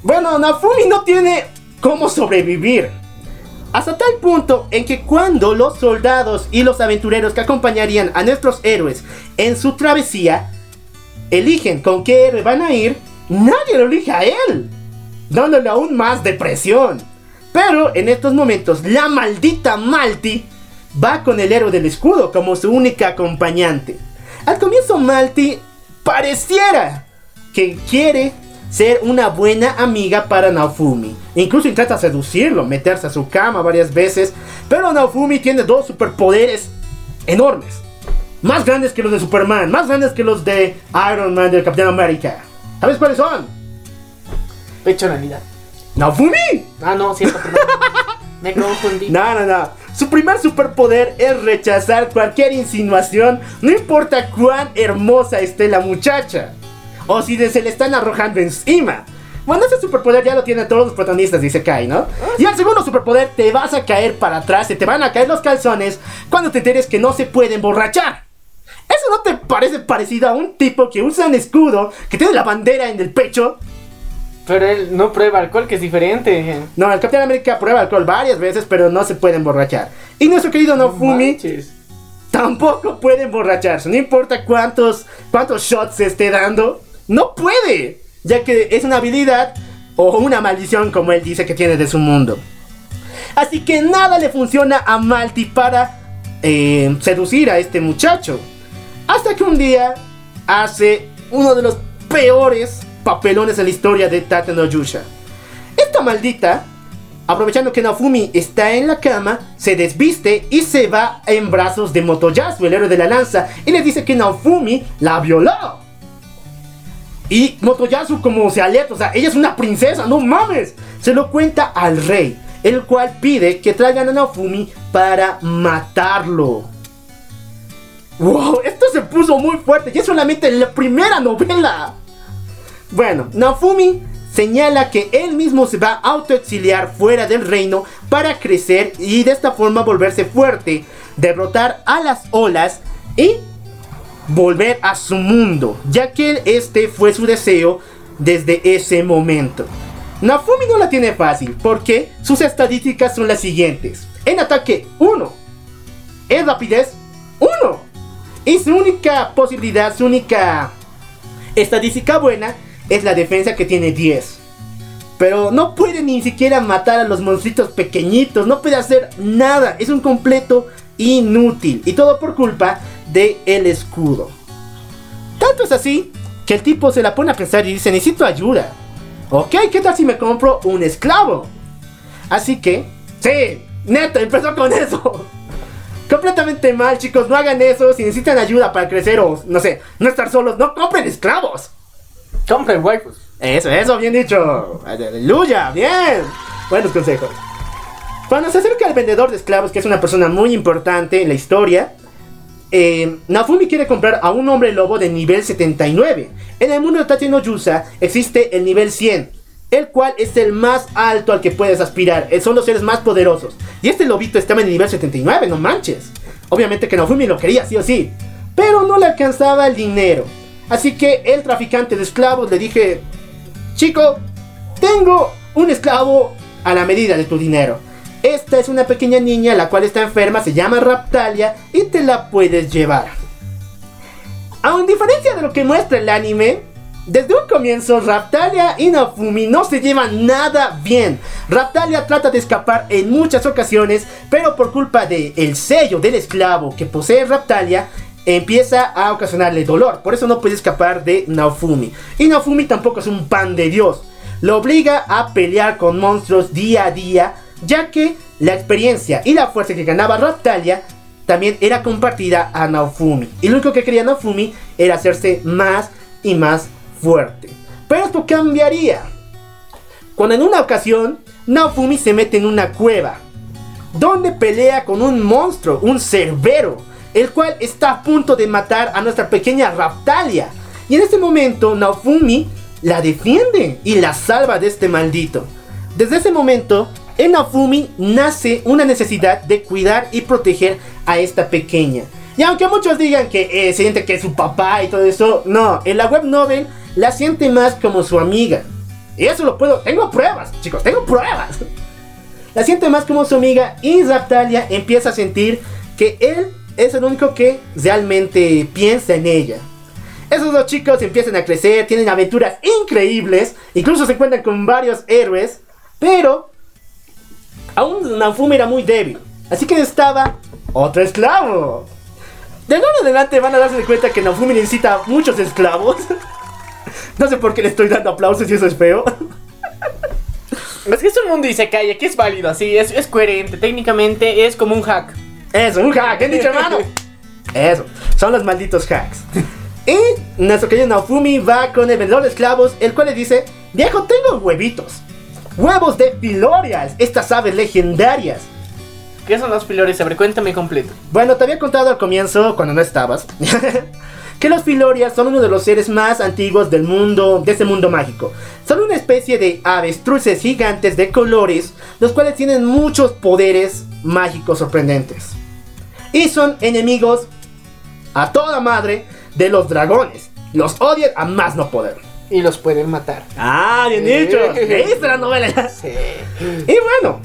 Bueno, Nafumi no tiene cómo sobrevivir. Hasta tal punto en que cuando los soldados y los aventureros que acompañarían a nuestros héroes en su travesía eligen con qué héroe van a ir, nadie lo elige a él, dándole aún más depresión. Pero en estos momentos, la maldita Malti va con el héroe del escudo como su única acompañante. Al comienzo, Malti pareciera que quiere ser una buena amiga para Naofumi. Incluso intenta seducirlo, meterse a su cama varias veces. Pero Naofumi tiene dos superpoderes enormes. Más grandes que los de Superman, más grandes que los de Iron Man, del Capitán América. ¿Sabes cuáles son? Pechonalidad. ¡Naofumi! Ah, no, cierto, perdón. Me confundí. No, no, no. Su primer superpoder es rechazar cualquier insinuación, no importa cuán hermosa esté la muchacha. O si se le están arrojando encima. Bueno, ese superpoder ya lo tienen todos los protagonistas, dice Kai, ¿no? Y el segundo superpoder, te vas a caer para atrás, se te van a caer los calzones cuando te enteres que no se puede emborrachar. ¿Eso no te parece parecido a un tipo que usa un escudo, que tiene la bandera en el pecho? Pero él no prueba alcohol, que es diferente. No, el Capitán América prueba alcohol varias veces, pero no se puede emborrachar. Y nuestro querido Nofumi Manches. tampoco puede emborracharse. No importa cuántos, cuántos shots se esté dando, no puede. Ya que es una habilidad o una maldición, como él dice que tiene de su mundo. Así que nada le funciona a Malti para eh, seducir a este muchacho. Hasta que un día hace uno de los peores papelones en la historia de Tate no Yusha. Esta maldita, aprovechando que Naofumi está en la cama, se desviste y se va en brazos de Motoyasu, el héroe de la lanza, y le dice que Naofumi la violó. Y Motoyasu como se alerta, o sea, ella es una princesa, no mames. Se lo cuenta al rey, el cual pide que traigan a Naofumi para matarlo. Wow, esto se puso muy fuerte y es solamente la primera novela. Bueno, Naofumi señala que él mismo se va a autoexiliar fuera del reino para crecer y de esta forma volverse fuerte, derrotar a las olas y volver a su mundo, ya que este fue su deseo desde ese momento. Nafumi no la tiene fácil, porque sus estadísticas son las siguientes. En ataque 1, en rapidez 1, y su única posibilidad, su única estadística buena es la defensa que tiene 10. Pero no puede ni siquiera matar a los monstruitos pequeñitos, no puede hacer nada, es un completo inútil. Y todo por culpa de el escudo. Tanto es así que el tipo se la pone a pensar y dice, necesito ayuda. Ok, ¿qué tal si me compro un esclavo? Así que, sí, neta, empezó con eso. Completamente mal, chicos, no hagan eso. Si necesitan ayuda para crecer o, no sé, no estar solos, no compren esclavos. Compren waifus. Eso, eso, bien dicho. Aleluya, bien. Buenos consejos. Cuando se acerca al vendedor de esclavos, que es una persona muy importante en la historia, eh, Nafumi quiere comprar a un hombre lobo de nivel 79. En el mundo de Tate no Yusa existe el nivel 100, el cual es el más alto al que puedes aspirar. Eh, Son los seres más poderosos. Y este lobito estaba en el nivel 79, no manches. Obviamente que Nafumi lo quería, sí o sí. Pero no le alcanzaba el dinero. Así que el traficante de esclavos le dije, chico, tengo un esclavo a la medida de tu dinero. Esta es una pequeña niña la cual está enferma, se llama Raptalia y te la puedes llevar. A diferencia de lo que muestra el anime, desde un comienzo Raptalia y Nafumi no se llevan nada bien. Raptalia trata de escapar en muchas ocasiones, pero por culpa del el sello del esclavo que posee Raptalia, empieza a ocasionarle dolor. Por eso no puede escapar de Naofumi. Y Naofumi tampoco es un pan de Dios. Lo obliga a pelear con monstruos día a día, ya que la experiencia y la fuerza que ganaba Raptalia también era compartida a Naofumi. Y lo único que quería Naofumi era hacerse más y más fuerte. Pero esto cambiaría. Cuando en una ocasión Naofumi se mete en una cueva, donde pelea con un monstruo, un cerbero, el cual está a punto de matar a nuestra pequeña Raptalia. Y en este momento Naofumi la defiende y la salva de este maldito. Desde ese momento, en Naofumi nace una necesidad de cuidar y proteger a esta pequeña. Y aunque muchos digan que eh, siente que es su papá y todo eso, no, en la web novel la siente más como su amiga. Y eso lo puedo, tengo pruebas, chicos, tengo pruebas. la siente más como su amiga y Raptalia empieza a sentir que él es el único que realmente piensa en ella. Esos dos chicos empiezan a crecer, tienen aventuras increíbles, incluso se encuentran con varios héroes, pero aún Naofumi era muy débil, así que necesitaba otro esclavo. De ahora en adelante van a darse cuenta que Naofumi necesita muchos esclavos. No sé por qué le estoy dando aplausos y eso es feo. Es que es un mundo y se cae, aquí es válido, así, es, es coherente, técnicamente es como un hack. Eso, un hack, ¿qué han dicho, hermano? Eso, son los malditos hacks. Y nuestro querido Naofumi va con el vendedor de esclavos, el cual le dice: Viejo, tengo huevitos. Huevos de Pilorias, estas aves legendarias. ¿Qué son los filores? A ver, cuéntame completo. Bueno, te había contado al comienzo, cuando no estabas, que los Filorias son uno de los seres más antiguos del mundo, de este mundo mágico. Son una especie de avestruces gigantes de colores, los cuales tienen muchos poderes mágicos sorprendentes. Y son enemigos a toda madre de los dragones. Los odian a más no poder. Y los pueden matar. Ah, bien dicho. ¿Leíste la novela? Sí. Y bueno,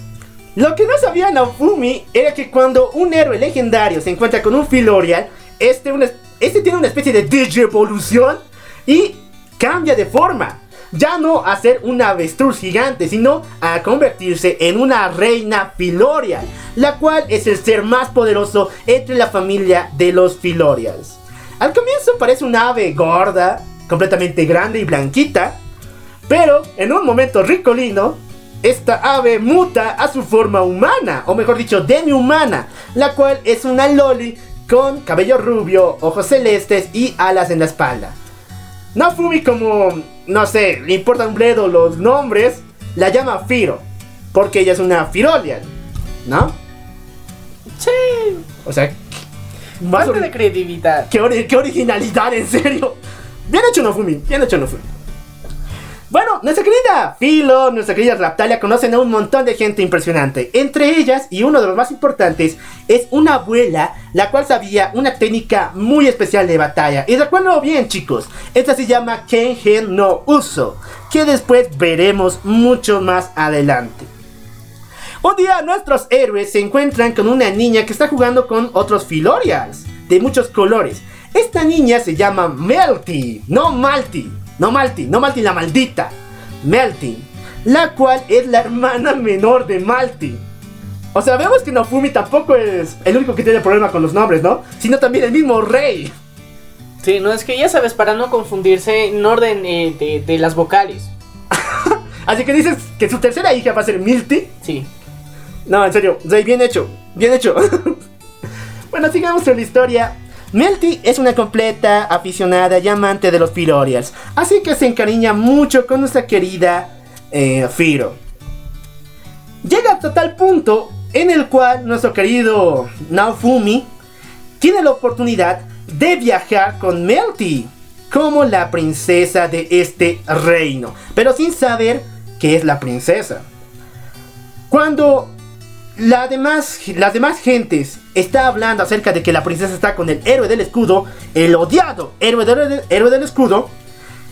lo que no sabía Naofumi era que cuando un héroe legendario se encuentra con un Filorial, este, una- este tiene una especie de digievolución y cambia de forma. Ya no a ser un avestruz gigante, sino a convertirse en una reina Filorial, la cual es el ser más poderoso entre la familia de los Filorials. Al comienzo parece una ave gorda, completamente grande y blanquita, pero en un momento ricolino, esta ave muta a su forma humana, o mejor dicho, demi-humana, la cual es una loli con cabello rubio, ojos celestes y alas en la espalda. Nafumi como, no sé, le importan un bledo los nombres, la llama Firo, porque ella es una Firolian, ¿no? Sí. O sea, más Falta de credibilidad. ¿Qué, qué originalidad, en serio. Bien hecho Nofumi, bien hecho Nofumi. Bueno, nuestra querida Filo, nuestra querida Raptalia conocen a un montón de gente impresionante. Entre ellas, y uno de los más importantes, es una abuela, la cual sabía una técnica muy especial de batalla. Y recuerdo bien, chicos, esta se llama Kengen no Uso, que después veremos mucho más adelante. Un día nuestros héroes se encuentran con una niña que está jugando con otros Filorials de muchos colores. Esta niña se llama Melty, no Malty, no Malty, no Malty la maldita, Melty, la cual es la hermana menor de Malty. O sea, vemos que Nofumi tampoco es el único que tiene problema con los nombres, ¿no? Sino también el mismo rey. Sí, no, es que ya sabes, para no confundirse en orden eh, de, de las vocales. Así que dices que su tercera hija va a ser Milty. Sí. No, en serio, Rey, bien hecho, bien hecho. bueno, sigamos con la historia. Melty es una completa aficionada y amante de los Filorials, así que se encariña mucho con nuestra querida eh, Firo. Llega hasta tal punto en el cual nuestro querido Naofumi tiene la oportunidad de viajar con Melty como la princesa de este reino, pero sin saber que es la princesa. Cuando la demás, las demás gentes está hablando acerca de que la princesa está con el héroe del escudo, el odiado héroe del, héroe del escudo,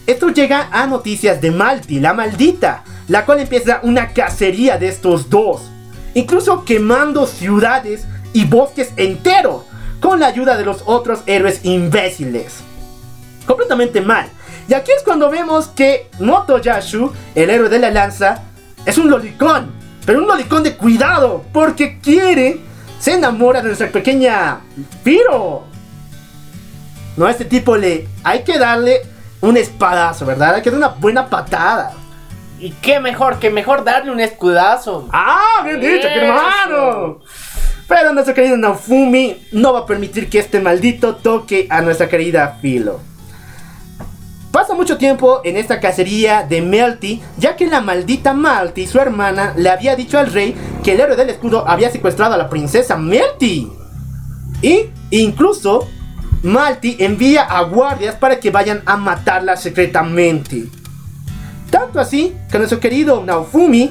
esto llega a noticias de Malti, la maldita, la cual empieza una cacería de estos dos, incluso quemando ciudades y bosques enteros con la ayuda de los otros héroes imbéciles. Completamente mal. Y aquí es cuando vemos que Motoyashu, el héroe de la lanza, es un lolicón, pero un lolicón de cuidado, porque quiere, se enamora de nuestra pequeña Piro. No, a este tipo le hay que darle un espadazo, ¿verdad? Hay que darle una buena patada. Y qué mejor, que mejor darle un escudazo. ¡Ah! ¡Bien dicho, Eso. hermano! Pero nuestro querido Naofumi no va a permitir que este maldito toque a nuestra querida Filo. Pasa mucho tiempo en esta cacería de Melty, ya que la maldita Malty, su hermana, le había dicho al rey que el héroe del escudo había secuestrado a la princesa Melty. Y incluso Malty envía a guardias para que vayan a matarla secretamente. Tanto así que nuestro querido Naofumi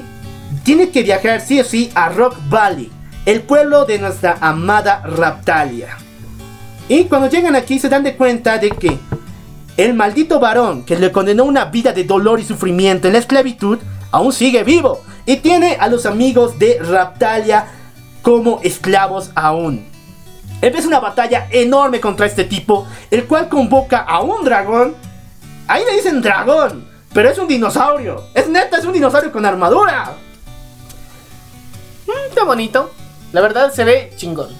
tiene que viajar sí o sí a Rock Valley, el pueblo de nuestra amada Raptalia. Y cuando llegan aquí se dan de cuenta de que el maldito varón que le condenó una vida de dolor y sufrimiento en la esclavitud aún sigue vivo y tiene a los amigos de Raptalia como esclavos aún. Empieza una batalla enorme contra este tipo, el cual convoca a un dragón. Ahí le dicen dragón, pero es un dinosaurio. Es neta, es un dinosaurio con armadura. Mm, qué bonito. La verdad se ve chingón.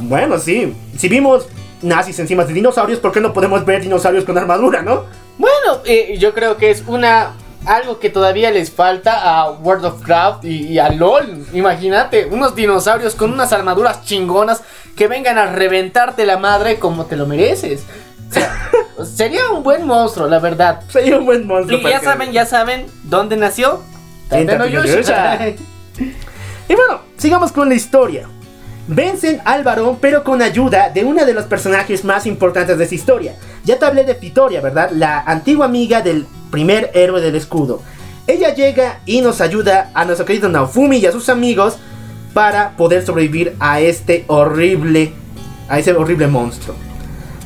Bueno, sí. Si vimos nazis encima de dinosaurios, ¿por qué no podemos ver dinosaurios con armadura, no? Bueno, eh, yo creo que es una algo que todavía les falta a World of Craft y, y a LOL. Imagínate, unos dinosaurios con unas armaduras chingonas que vengan a reventarte la madre como te lo mereces. O sea, sería un buen monstruo, la verdad. Sería un buen monstruo. Y ya saben, ya saben dónde nació. En Tatenoyusha. Tatenoyusha. Y bueno, sigamos con la historia. Vencen al varón, pero con ayuda de una de los personajes más importantes de esa historia. Ya te hablé de Vitoria, ¿verdad? La antigua amiga del primer héroe del escudo. Ella llega y nos ayuda a nuestro querido Naofumi y a sus amigos para poder sobrevivir a este horrible, a ese horrible monstruo.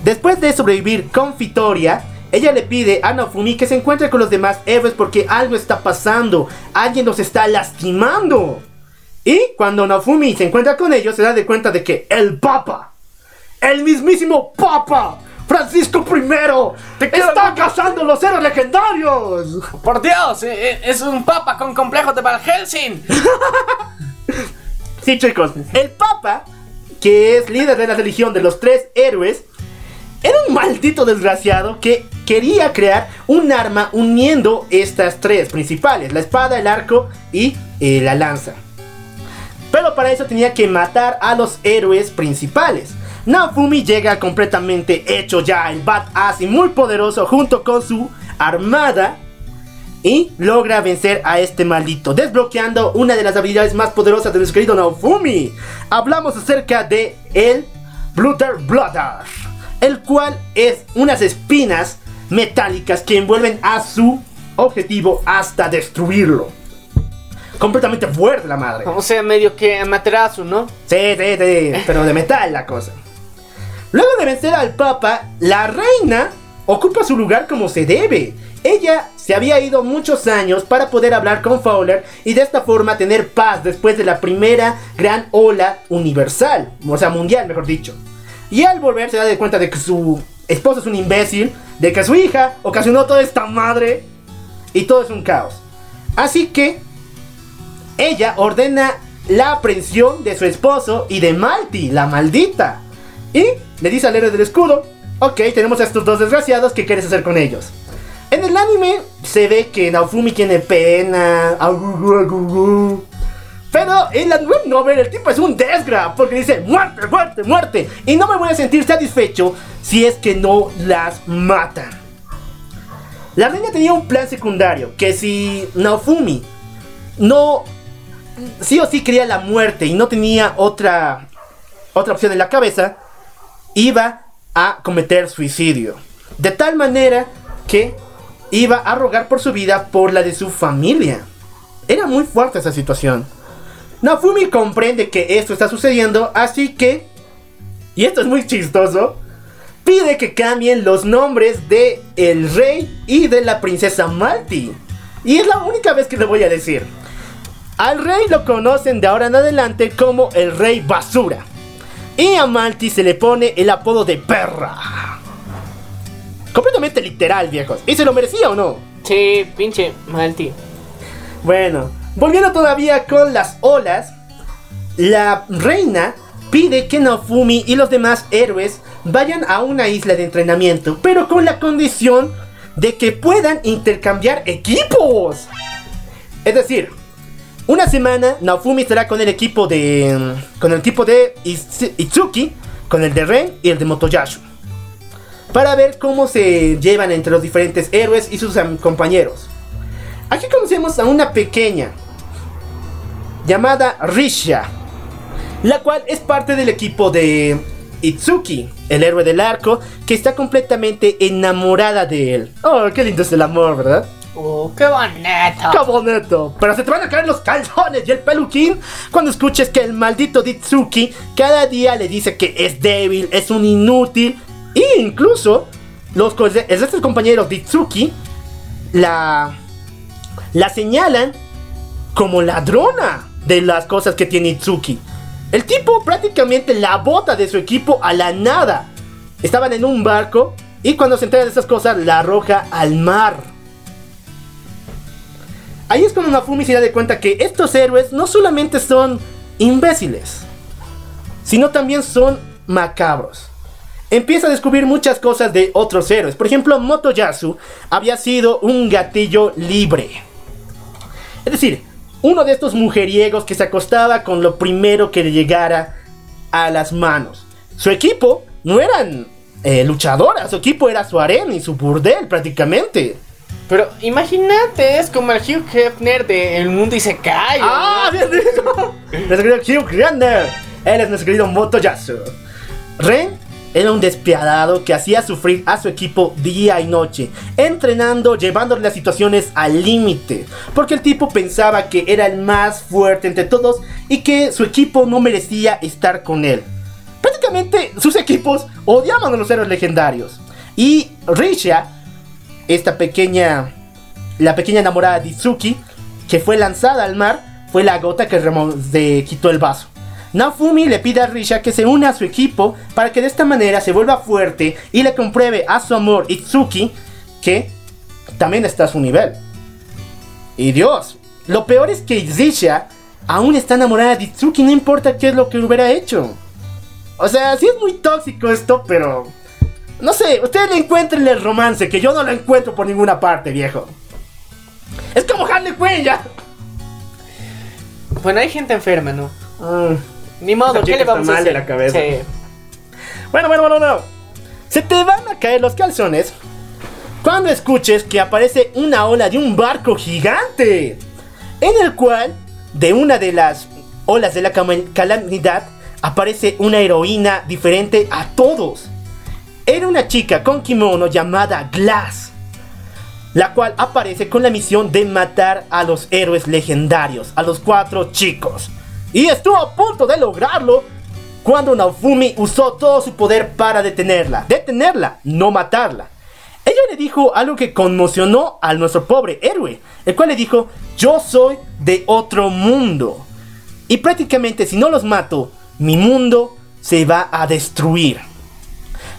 Después de sobrevivir con Fitoria, ella le pide a Naofumi que se encuentre con los demás héroes porque algo está pasando, alguien los está lastimando. Y cuando Naofumi se encuentra con ellos, se da de cuenta de que el Papa, el mismísimo Papa, Francisco I, está cazando los héroes legendarios. Por Dios, eh, eh, es un papa con complejo de Van Helsing. Sí, chicos, el Papa, que es líder de la religión de los tres héroes, era un maldito desgraciado que quería crear un arma uniendo estas tres principales, la espada, el arco y eh, la lanza. Pero para eso tenía que matar a los héroes principales. Naofumi llega completamente hecho ya el badass y muy poderoso junto con su armada y logra vencer a este maldito, desbloqueando una de las habilidades más poderosas de nuestro querido Naofumi. Hablamos acerca de el Blooder, el cual es unas espinas metálicas que envuelven a su objetivo hasta destruirlo. Completamente fuerte la madre. O sea, medio que Amaterasu, ¿no? Sí, sí, sí, pero de metal la cosa. Luego de vencer al Papa, la reina ocupa su lugar como se debe. Ella se había ido muchos años para poder hablar con Fowler y de esta forma tener paz después de la primera gran ola universal, o sea, mundial, mejor dicho. Y al volver se da de cuenta de que su esposo es un imbécil, de que su hija ocasionó toda esta madre y todo es un caos. Así que ella ordena la aprehensión de su esposo y de Malti, la maldita. Y le dice al héroe del escudo, ok, tenemos a estos dos desgraciados, ¿qué quieres hacer con ellos? En el anime se ve que Naofumi tiene pena. Pero en la web novel el tipo es un desgra, porque dice muerte, muerte, muerte. Y no me voy a sentir satisfecho si es que no las matan. La reina tenía un plan secundario, que si Naofumi no sí o sí quería la muerte y no tenía otra otra opción en la cabeza, iba a cometer suicidio. De tal manera que iba a rogar por su vida por la de su familia. Era muy fuerte esa situación. Nafumi comprende que esto está sucediendo, así que, y esto es muy chistoso, pide que cambien los nombres de el rey y de la princesa Malti. Y es la única vez que le voy a decir. Al rey lo conocen de ahora en adelante como el rey basura. Y a Malti se le pone el apodo de perra. Completamente literal, viejos. ¿Y se lo merecía o no? Sí, pinche Malti. Bueno, volviendo todavía con las olas, la reina pide que Nofumi y los demás héroes vayan a una isla de entrenamiento, pero con la condición de que puedan intercambiar equipos. Es decir, una semana Naofumi estará con el equipo de. con el tipo de Itsu- Itsuki, con el de Ren y el de Motoyashu. Para ver cómo se llevan entre los diferentes héroes y sus compañeros. Aquí conocemos a una pequeña llamada Risha, la cual es parte del equipo de Itsuki, el héroe del arco, que está completamente enamorada de él. Oh, qué lindo es el amor, ¿verdad? Oh, qué bonito. ¡Qué bonito! Pero se te van a caer los calzones y el peluquín cuando escuches que el maldito Ditsuki cada día le dice que es débil, es un inútil. E incluso los, el de compañeros Ditsuki la, la señalan como ladrona de las cosas que tiene Itsuki. El tipo prácticamente la bota de su equipo a la nada. Estaban en un barco y cuando se entera de esas cosas la arroja al mar. Ahí es cuando Nafumi se da de cuenta que estos héroes no solamente son imbéciles, sino también son macabros. Empieza a descubrir muchas cosas de otros héroes. Por ejemplo, Motoyasu había sido un gatillo libre. Es decir, uno de estos mujeriegos que se acostaba con lo primero que le llegara a las manos. Su equipo no eran eh, luchadoras, su equipo era su arena y su burdel prácticamente. Pero imagínate, es como el Hugh Hefner de El Mundo y se cae. ¡Ah! ¡Bien dicho! Nuestro querido Hugh Hefner. Él es nuestro querido Motoyasu. Ren era un despiadado que hacía sufrir a su equipo día y noche, entrenando, llevándole las situaciones al límite, porque el tipo pensaba que era el más fuerte entre todos y que su equipo no merecía estar con él. Prácticamente sus equipos odiaban a los héroes legendarios. Y Risha, esta pequeña, la pequeña enamorada de Itsuki, que fue lanzada al mar, fue la gota que de- quitó el vaso. Nafumi le pide a Risha que se una a su equipo para que de esta manera se vuelva fuerte y le compruebe a su amor Itsuki que también está a su nivel. Y Dios, lo peor es que Risha aún está enamorada de Itsuki, no importa qué es lo que hubiera hecho. O sea, sí es muy tóxico esto, pero... No sé, ustedes le encuentren el romance, que yo no lo encuentro por ninguna parte, viejo. Es como Harley Quinn ya. Bueno, hay gente enferma, ¿no? Mm. Ni modo, ¿qué le vamos está a mal de hacer? la cabeza. Sí. Bueno, bueno, bueno, no. Se te van a caer los calzones cuando escuches que aparece una ola de un barco gigante. En el cual, de una de las olas de la calamidad, aparece una heroína diferente a todos. Era una chica con kimono llamada Glass. La cual aparece con la misión de matar a los héroes legendarios, a los cuatro chicos. Y estuvo a punto de lograrlo cuando Naofumi usó todo su poder para detenerla. Detenerla, no matarla. Ella le dijo algo que conmocionó a nuestro pobre héroe, el cual le dijo, yo soy de otro mundo. Y prácticamente si no los mato, mi mundo se va a destruir.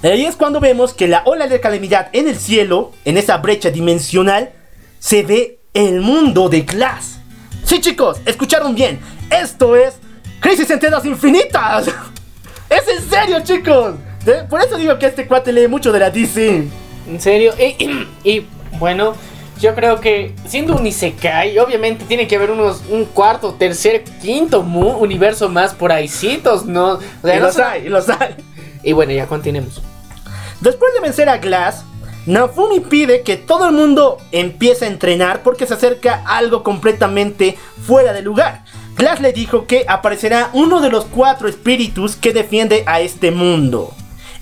Ahí es cuando vemos que la ola de calamidad en el cielo, en esa brecha dimensional, se ve el mundo de Glass. Sí chicos, escucharon bien. Esto es Crisis en Tierras Infinitas. Es en serio chicos. Por eso digo que este cuate lee mucho de la DC. En serio. Y, y, bueno, yo creo que siendo un Isekai, obviamente tiene que haber unos un cuarto, tercer, quinto mu- universo más por ahícitos, ¿no? O sea, Y no los son- hay, y los hay. Y bueno, ya continuemos. Después de vencer a Glass, Nafumi pide que todo el mundo empiece a entrenar porque se acerca algo completamente fuera de lugar. Glass le dijo que aparecerá uno de los cuatro espíritus que defiende a este mundo.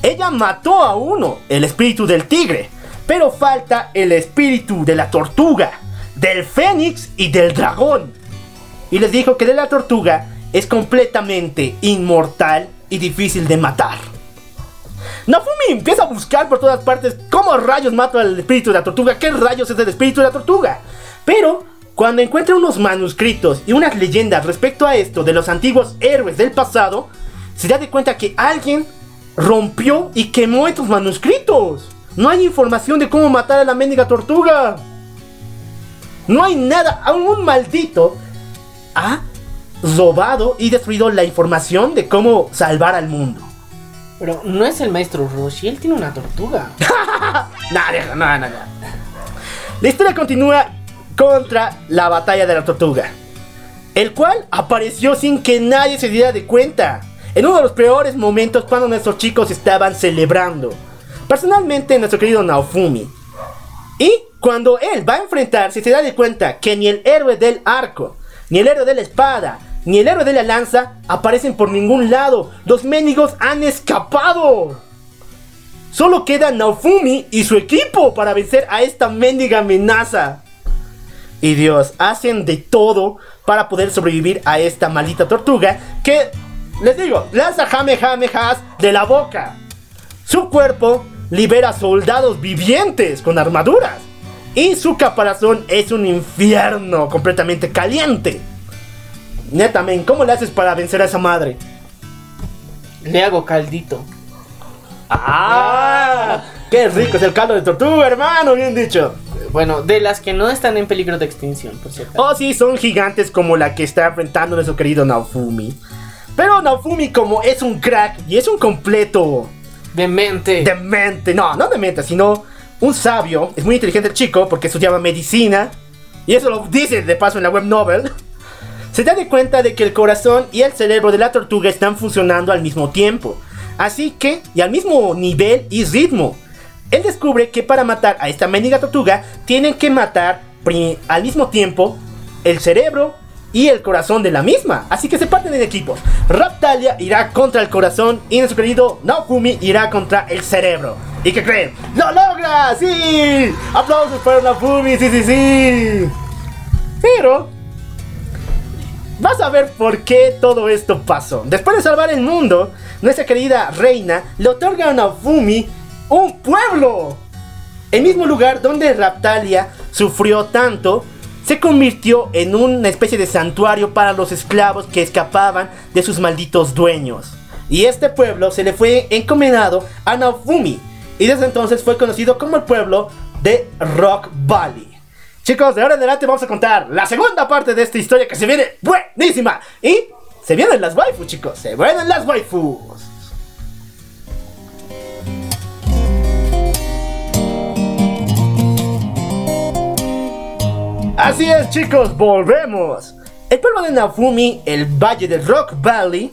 Ella mató a uno, el espíritu del tigre, pero falta el espíritu de la tortuga, del fénix y del dragón. Y les dijo que de la tortuga es completamente inmortal y difícil de matar. Nafumi empieza a buscar por todas partes cómo rayos mato al espíritu de la tortuga, qué rayos es el espíritu de la tortuga. Pero cuando encuentra unos manuscritos y unas leyendas respecto a esto de los antiguos héroes del pasado, se da de cuenta que alguien rompió y quemó estos manuscritos. No hay información de cómo matar a la mendiga tortuga. No hay nada, aún un maldito ha robado y destruido la información de cómo salvar al mundo. Pero no es el maestro Roshi, él tiene una tortuga. Deja, no, no, no. La historia continúa contra la batalla de la tortuga, el cual apareció sin que nadie se diera de cuenta, en uno de los peores momentos cuando nuestros chicos estaban celebrando. Personalmente, nuestro querido Naofumi. Y cuando él va a enfrentarse, se da de cuenta que ni el héroe del arco, ni el héroe de la espada, ni el héroe de la lanza aparecen por ningún lado. Los mendigos han escapado. Solo queda Naofumi y su equipo para vencer a esta mendiga amenaza. Y Dios, hacen de todo para poder sobrevivir a esta maldita tortuga que, les digo, lanza jamejamejas de la boca. Su cuerpo libera soldados vivientes con armaduras. Y su caparazón es un infierno completamente caliente. Neta, men, ¿cómo le haces para vencer a esa madre? Le hago caldito. ¡Ah! ¡Qué rico es el caldo de tortuga, hermano! Bien dicho. Bueno, de las que no están en peligro de extinción, por cierto. Oh, sí, son gigantes como la que está enfrentando nuestro querido Naofumi. Pero Naofumi, como es un crack y es un completo Demente. demente, no, no demente, sino un sabio, es muy inteligente el chico porque estudiaba medicina, y eso lo dice de paso en la web novel, se da de cuenta de que el corazón y el cerebro de la tortuga están funcionando al mismo tiempo. Así que, y al mismo nivel y ritmo. Él descubre que para matar a esta mendiga tortuga, tienen que matar al mismo tiempo el cerebro y el corazón de la misma. Así que se parten en equipos. Raptalia irá contra el corazón y nuestro querido Naofumi irá contra el cerebro. ¿Y qué creen? ¡Lo logra! ¡Sí! ¡Aplausos para Naofumi! ¡Sí, sí, sí! Pero Vas a ver por qué todo esto pasó. Después de salvar el mundo, nuestra querida reina le otorga a Naofumi un pueblo. El mismo lugar donde Raptalia sufrió tanto se convirtió en una especie de santuario para los esclavos que escapaban de sus malditos dueños. Y este pueblo se le fue encomendado a Naofumi. Y desde entonces fue conocido como el pueblo de Rock Valley. Chicos, de ahora en adelante vamos a contar la segunda parte de esta historia que se viene buenísima. Y se vienen las waifus, chicos. Se vienen las waifus. Así es, chicos, volvemos. El pueblo de Nafumi, el Valle del Rock Valley,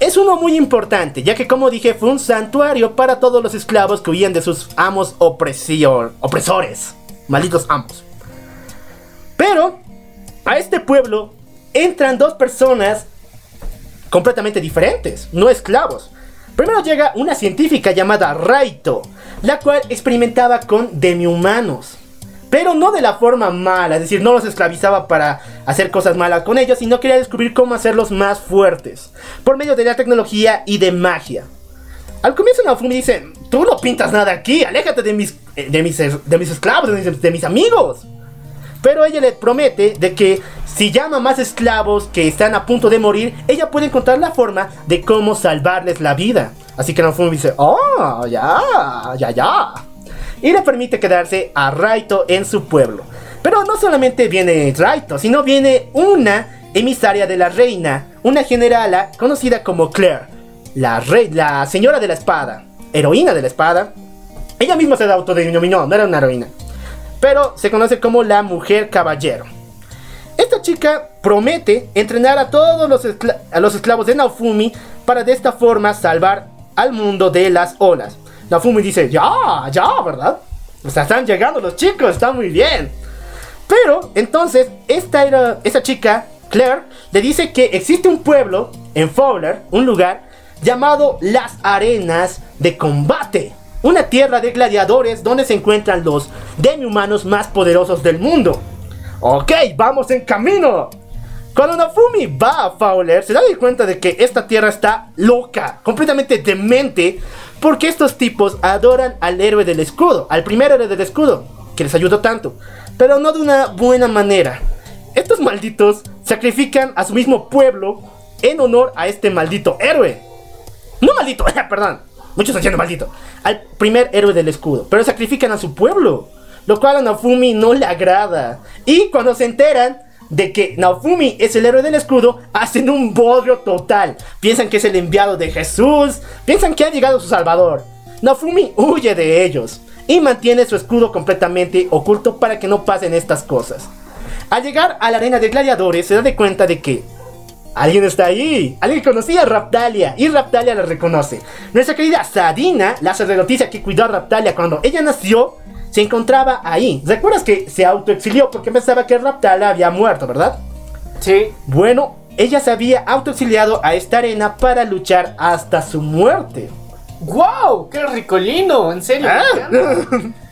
es uno muy importante, ya que como dije fue un santuario para todos los esclavos que huían de sus amos opresior- opresores. Malditos amos. Pero a este pueblo entran dos personas completamente diferentes, no esclavos. Primero llega una científica llamada Raito, la cual experimentaba con demi-humanos. Pero no de la forma mala, es decir, no los esclavizaba para hacer cosas malas con ellos, sino quería descubrir cómo hacerlos más fuertes, por medio de la tecnología y de magia. Al comienzo Naofumi dice, tú no pintas nada aquí, aléjate de mis, eh, de mis, esclavos, de mis amigos. Pero ella le promete de que si llama más esclavos que están a punto de morir, ella puede encontrar la forma de cómo salvarles la vida. Así que Naofumi dice, oh, ya, ya, ya. Y le permite quedarse a Raito en su pueblo. Pero no solamente viene Raito, sino viene una emisaria de la reina, una generala conocida como Claire, la, rey, la señora de la espada, heroína de la espada. Ella misma se autodenominó, no era una heroína pero se conoce como la mujer caballero. Esta chica promete entrenar a todos los, a los esclavos de Naofumi para de esta forma salvar al mundo de las olas. Naofumi dice, ya, ya, ¿verdad? O sea, están llegando los chicos, está muy bien. Pero entonces, esta, era, esta chica, Claire, le dice que existe un pueblo en Fowler, un lugar llamado Las Arenas de Combate. Una tierra de gladiadores donde se encuentran los demi-humanos más poderosos del mundo. Ok, vamos en camino. Cuando Nafumi va a Fowler, se da cuenta de que esta tierra está loca, completamente demente, porque estos tipos adoran al héroe del escudo, al primer héroe del escudo, que les ayudó tanto, pero no de una buena manera. Estos malditos sacrifican a su mismo pueblo en honor a este maldito héroe. No maldito, perdón. Muchos diciendo maldito. Al primer héroe del escudo. Pero sacrifican a su pueblo. Lo cual a Naofumi no le agrada. Y cuando se enteran de que Naofumi es el héroe del escudo, hacen un bodrio total. Piensan que es el enviado de Jesús. Piensan que ha llegado su salvador. Naofumi huye de ellos. Y mantiene su escudo completamente oculto para que no pasen estas cosas. Al llegar a la arena de gladiadores, se da de cuenta de que Alguien está ahí. Alguien conocía a Raptalia. Y Raptalia la reconoce. Nuestra querida Sadina, la sacerdotisa que cuidó a Raptalia cuando ella nació, se encontraba ahí. ¿Recuerdas que se autoexilió porque pensaba que Raptalia había muerto, verdad? Sí. Bueno, ella se había autoexiliado a esta arena para luchar hasta su muerte. ¡Wow! ¡Qué ricolino! En serio. Ah.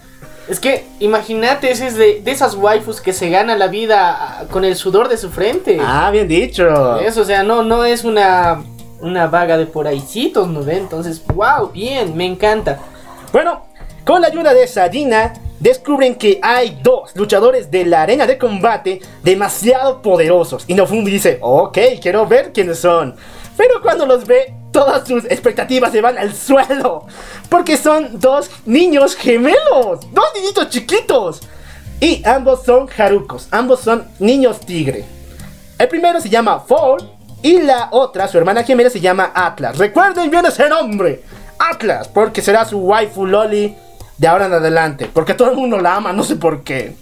Es que imagínate, ese es de, de esas waifus que se gana la vida ah, con el sudor de su frente. Ah, bien dicho. Eso, o sea, no, no es una, una vaga de por ahícitos, ¿no ve? Entonces, wow, bien, me encanta. Bueno, con la ayuda de Sadina, descubren que hay dos luchadores de la arena de combate demasiado poderosos. Y Nofumi dice, ok, quiero ver quiénes son. Pero cuando los ve, todas sus expectativas se van al suelo. Porque son dos niños gemelos. Dos niñitos chiquitos. Y ambos son Harukos. Ambos son niños tigre. El primero se llama Fall. Y la otra, su hermana gemela, se llama Atlas. Recuerden bien ese nombre. Atlas. Porque será su waifu loli de ahora en adelante. Porque todo el mundo la ama. No sé por qué.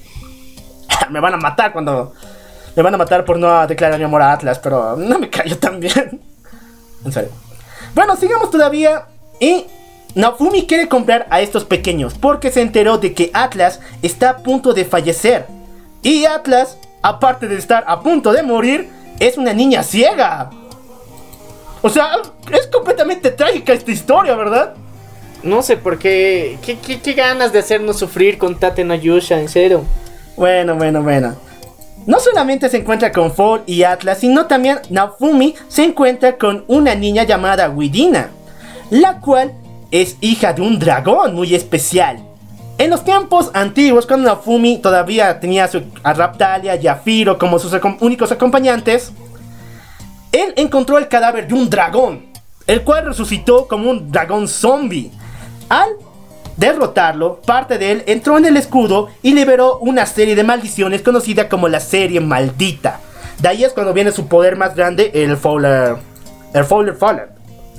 me van a matar cuando... Me van a matar por no declarar mi amor a Atlas. Pero no me callo tan bien. En serio. Bueno, sigamos todavía. Y Naofumi quiere comprar a estos pequeños porque se enteró de que Atlas está a punto de fallecer. Y Atlas, aparte de estar a punto de morir, es una niña ciega. O sea, es completamente trágica esta historia, ¿verdad? No sé por qué. ¿Qué, qué, qué ganas de hacernos sufrir con Tate no Yusha, en serio? Bueno, bueno, bueno. No solamente se encuentra con Fall y Atlas, sino también Naofumi se encuentra con una niña llamada Widina, la cual es hija de un dragón muy especial. En los tiempos antiguos, cuando Naofumi todavía tenía su, a Raptalia y a Firo como sus únicos acompañantes, él encontró el cadáver de un dragón, el cual resucitó como un dragón zombie. Al derrotarlo, parte de él entró en el escudo y liberó una serie de maldiciones conocida como la serie maldita. De ahí es cuando viene su poder más grande, el Fowler. El Fowler Fowler.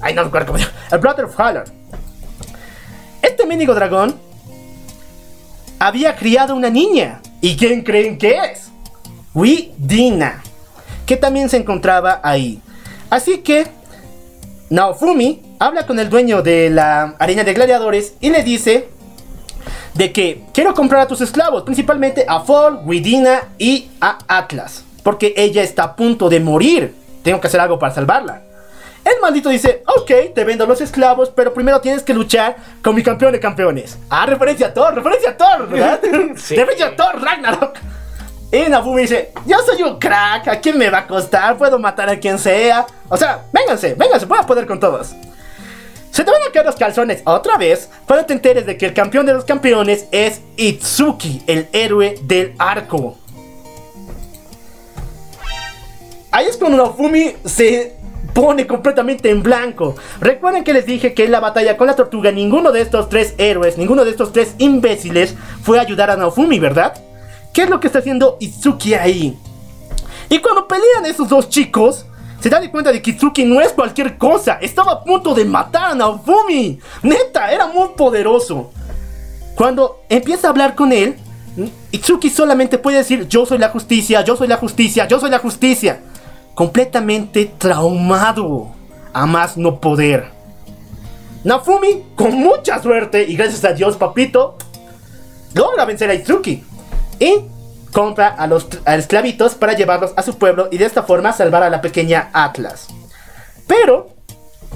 Ay, no recuerdo cómo se llama. El Brother Fowler. Este mínico dragón había criado una niña. ¿Y quién creen que es? Widina. Que también se encontraba ahí. Así que Naofumi habla con el dueño de la arena de gladiadores y le dice de que quiero comprar a tus esclavos, principalmente a Fall, Widina y a Atlas, porque ella está a punto de morir. Tengo que hacer algo para salvarla. El maldito dice, ok, te vendo los esclavos, pero primero tienes que luchar con mi campeón de campeones. Ah, referencia a Thor, referencia a Thor, ¿verdad? Sí. Referencia a Thor, Ragnarok. Y Nafumi dice, yo soy un crack, ¿a quién me va a costar? Puedo matar a quien sea. O sea, vénganse, vénganse, voy a poder con todos. Se te van a caer los calzones otra vez cuando te enteres de que el campeón de los campeones es Itsuki, el héroe del arco. Ahí es cuando Nofumi se pone completamente en blanco. Recuerden que les dije que en la batalla con la tortuga ninguno de estos tres héroes, ninguno de estos tres imbéciles fue a ayudar a Nofumi, ¿verdad? ¿Qué es lo que está haciendo Itsuki ahí? Y cuando pelean esos dos chicos, se da de cuenta de que Itsuki no es cualquier cosa. Estaba a punto de matar a Naofumi. Neta, era muy poderoso. Cuando empieza a hablar con él, Itsuki solamente puede decir yo soy la justicia, yo soy la justicia, yo soy la justicia. Completamente traumado. A más no poder. Nafumi, con mucha suerte y gracias a Dios, papito, logra vencer a Itsuki. Y compra a los esclavitos para llevarlos a su pueblo y de esta forma salvar a la pequeña Atlas. Pero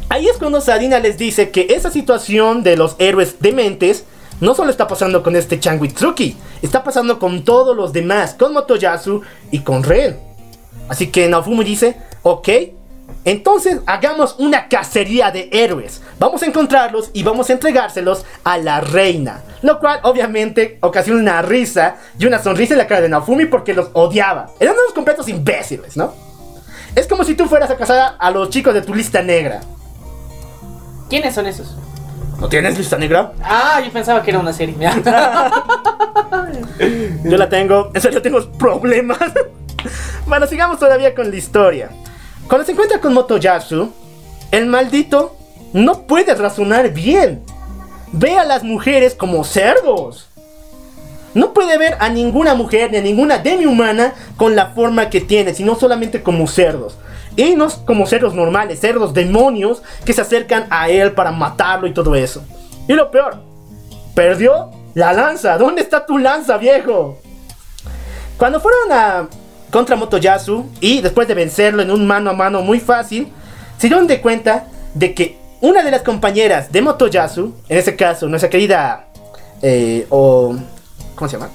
ahí es cuando Sadina les dice que esa situación de los héroes dementes no solo está pasando con este Changwitsuki, está pasando con todos los demás, con Motoyasu y con Ren. Así que Naofumi dice, ok, entonces hagamos una cacería de héroes. Vamos a encontrarlos y vamos a entregárselos a la reina. Lo cual obviamente ocasiona una risa y una sonrisa en la cara de Naofumi porque los odiaba. Eran unos completos imbéciles, ¿no? Es como si tú fueras a casar a los chicos de tu lista negra. ¿Quiénes son esos? ¿No tienes lista negra? Ah, yo pensaba que era una serie. Yo la tengo. En serio, tengo problemas. bueno, sigamos todavía con la historia. Cuando se encuentra con Motoyasu, el maldito no puede razonar bien. Ve a las mujeres como cerdos. No puede ver a ninguna mujer ni a ninguna demi-humana con la forma que tiene, sino solamente como cerdos. Y no como cerdos normales, cerdos demonios que se acercan a él para matarlo y todo eso. Y lo peor, perdió la lanza. ¿Dónde está tu lanza, viejo? Cuando fueron a contra Motoyasu y después de vencerlo en un mano a mano muy fácil, se dieron de cuenta de que una de las compañeras de Motoyasu, en ese caso nuestra querida eh, o ¿cómo se llama?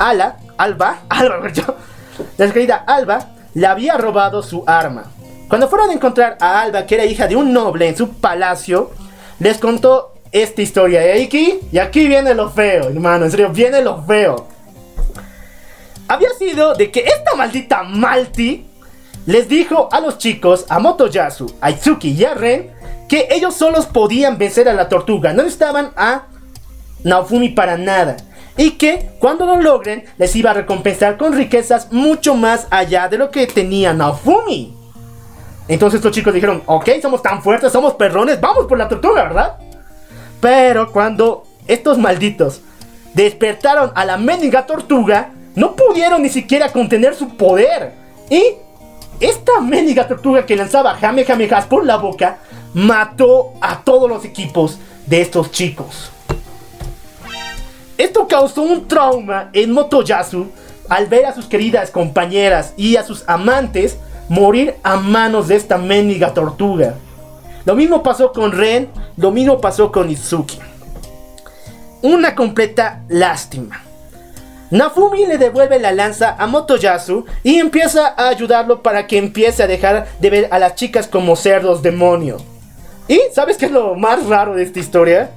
Ala, Alba, Alba, nuestra querida Alba le había robado su arma. Cuando fueron a encontrar a Alba, que era hija de un noble en su palacio, les contó esta historia. Aquí, y aquí viene lo feo, hermano. En serio, viene lo feo. Había sido de que esta maldita Malti les dijo a los chicos, a Motoyasu, a Itsuki y a Ren, que ellos solos podían vencer a la tortuga. No necesitaban a Naofumi para nada. Y que cuando lo logren, les iba a recompensar con riquezas mucho más allá de lo que tenía Naofumi. Entonces los chicos dijeron, ok, somos tan fuertes, somos perrones, vamos por la tortuga, ¿verdad? Pero cuando estos malditos despertaron a la mendiga tortuga, no pudieron ni siquiera contener su poder. Y esta mendiga tortuga que lanzaba Jamejamejas por la boca mató a todos los equipos de estos chicos. Esto causó un trauma en Motoyasu al ver a sus queridas compañeras y a sus amantes morir a manos de esta mendiga tortuga. Lo mismo pasó con Ren, lo mismo pasó con Izuki. Una completa lástima. Nafumi le devuelve la lanza a Motoyasu y empieza a ayudarlo para que empiece a dejar de ver a las chicas como cerdos demonios. ¿Y sabes qué es lo más raro de esta historia?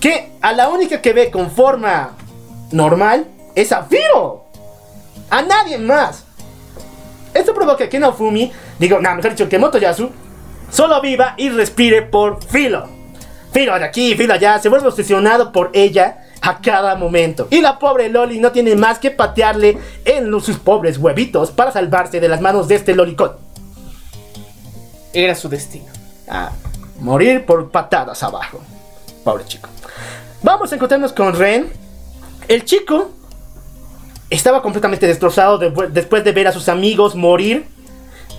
Que a la única que ve con forma normal es a Firo. A nadie más. Esto provoca que Nafumi, digo, no, mejor dicho, que Motoyasu, solo viva y respire por Filo. Filo de aquí, Filo allá, se vuelve obsesionado por ella a cada momento. Y la pobre Loli no tiene más que patearle en los, sus pobres huevitos para salvarse de las manos de este lolicón. Era su destino. A morir por patadas abajo. Pobre chico. Vamos a encontrarnos con Ren. El chico estaba completamente destrozado de- después de ver a sus amigos morir.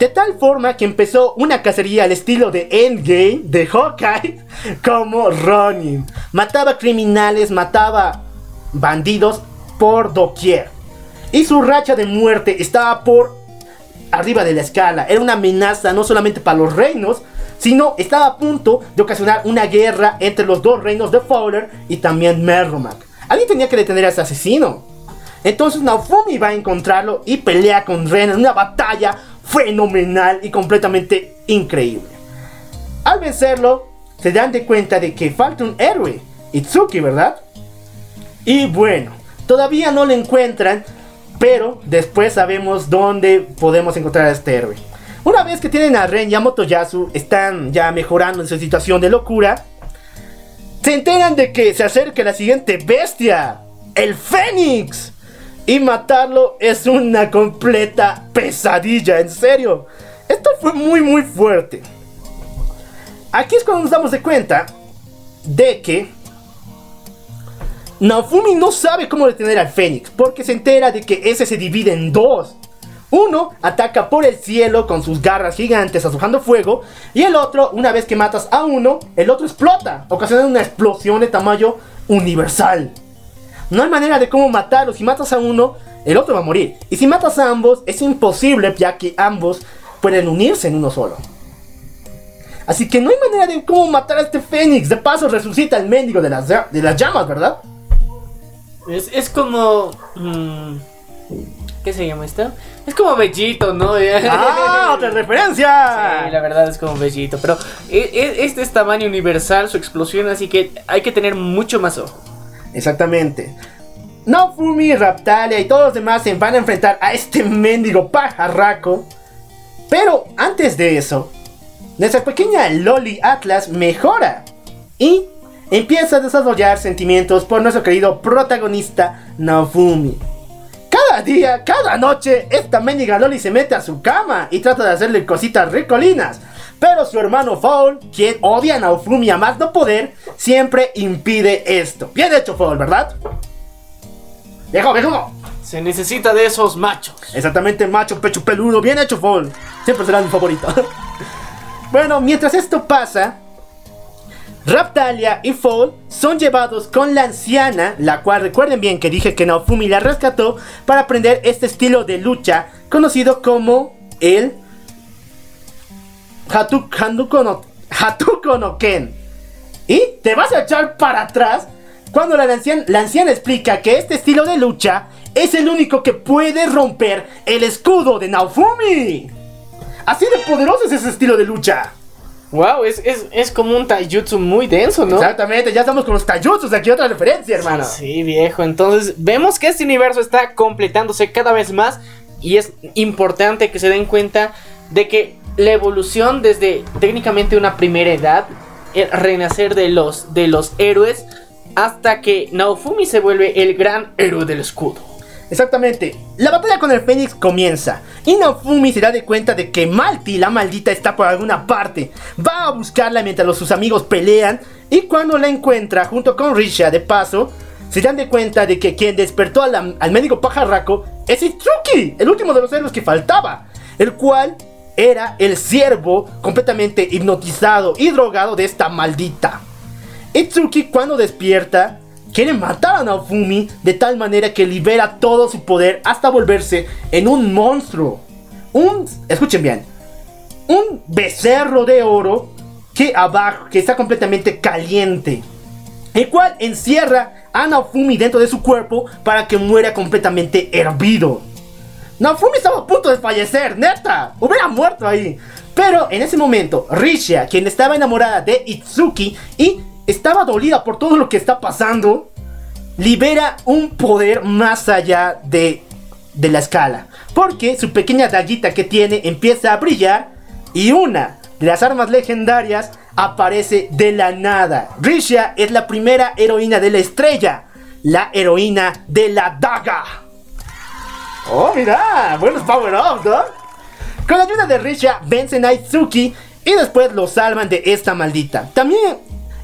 De tal forma que empezó una cacería al estilo de Endgame de Hawkeye como Ronin. Mataba criminales, mataba bandidos por doquier. Y su racha de muerte estaba por arriba de la escala. Era una amenaza no solamente para los reinos, sino estaba a punto de ocasionar una guerra entre los dos reinos de Fowler y también Merrimack. Alguien tenía que detener a ese asesino. Entonces Naofumi va a encontrarlo y pelea con Ren en una batalla fenomenal y completamente increíble. Al vencerlo, se dan de cuenta de que falta un héroe, Itsuki, ¿verdad? Y bueno, todavía no lo encuentran, pero después sabemos dónde podemos encontrar a este héroe. Una vez que tienen a Ren y a Motoyasu, están ya mejorando en su situación de locura. Se enteran de que se acerca la siguiente bestia, el Fénix. Y matarlo es una completa pesadilla, en serio. Esto fue muy muy fuerte. Aquí es cuando nos damos de cuenta de que Naofumi no sabe cómo detener al Fénix, porque se entera de que ese se divide en dos. Uno ataca por el cielo con sus garras gigantes azujando fuego, y el otro, una vez que matas a uno, el otro explota, ocasionando una explosión de tamaño universal. No hay manera de cómo matarlo, si matas a uno, el otro va a morir. Y si matas a ambos, es imposible ya que ambos pueden unirse en uno solo. Así que no hay manera de cómo matar a este Fénix. De paso resucita el mendigo de las, de las llamas, ¿verdad? Es, es como. mm, ¿Qué se llama esto? Es como Bellito, ¿no? ¡Ah! ¡Otra referencia! Sí, la verdad es como Bellito. Pero e- e- este es tamaño universal, su explosión, así que hay que tener mucho más ojo. Exactamente. Naofumi, Raptalia y todos los demás se van a enfrentar a este mendigo pajarraco. Pero antes de eso, nuestra pequeña Loli Atlas mejora y empieza a desarrollar sentimientos por nuestro querido protagonista Naofumi. Cada día, cada noche, esta mendiga Loli se mete a su cama y trata de hacerle cositas ricolinas. Pero su hermano Foul, quien odia a Naofumi a más no poder, siempre impide esto. Bien hecho, Foul, ¿verdad? Viejo, viejo. Se necesita de esos machos. Exactamente, macho, pecho peludo. Bien hecho, Foul. Siempre será mi favorito. bueno, mientras esto pasa, Raptalia y Foul son llevados con la anciana, la cual recuerden bien que dije que Naofumi la rescató para aprender este estilo de lucha conocido como el Hatu- Handuko no, Hatuko no Ken. Y te vas a echar para atrás cuando la anciana, la anciana explica que este estilo de lucha es el único que puede romper el escudo de Naofumi. Así de poderoso es ese estilo de lucha. Wow, es, es, es como un taijutsu muy denso, ¿no? Exactamente, ya estamos con los taijutsus, aquí otra referencia, hermano. Sí, viejo. Entonces, vemos que este universo está completándose cada vez más. Y es importante que se den cuenta de que la evolución desde técnicamente una primera edad, el renacer de los, de los héroes, hasta que Naofumi se vuelve el gran héroe del escudo. Exactamente. La batalla con el Fénix comienza. Y Naofumi se da de cuenta de que Malti, la maldita, está por alguna parte. Va a buscarla mientras los, sus amigos pelean. Y cuando la encuentra junto con Risha de paso, se dan de cuenta de que quien despertó al médico pajarraco es Itsuki, el último de los héroes que faltaba. El cual era el siervo completamente hipnotizado y drogado de esta maldita. Itsuki cuando despierta quiere matar a Naofumi de tal manera que libera todo su poder hasta volverse en un monstruo. Un, escuchen bien, un becerro de oro que abajo, que está completamente caliente. El cual encierra a Naofumi dentro de su cuerpo para que muera completamente hervido. Naofumi estaba a punto de fallecer, neta. Hubiera muerto ahí. Pero en ese momento, Risha, quien estaba enamorada de Itsuki y estaba dolida por todo lo que está pasando, libera un poder más allá de, de la escala. Porque su pequeña daguita que tiene empieza a brillar y una de las armas legendarias aparece de la nada. Risha es la primera heroína de la estrella, la heroína de la daga. Oh, mira, buenos power-ups, ¿no? Con la ayuda de Risha vencen a Itsuki y después lo salvan de esta maldita. También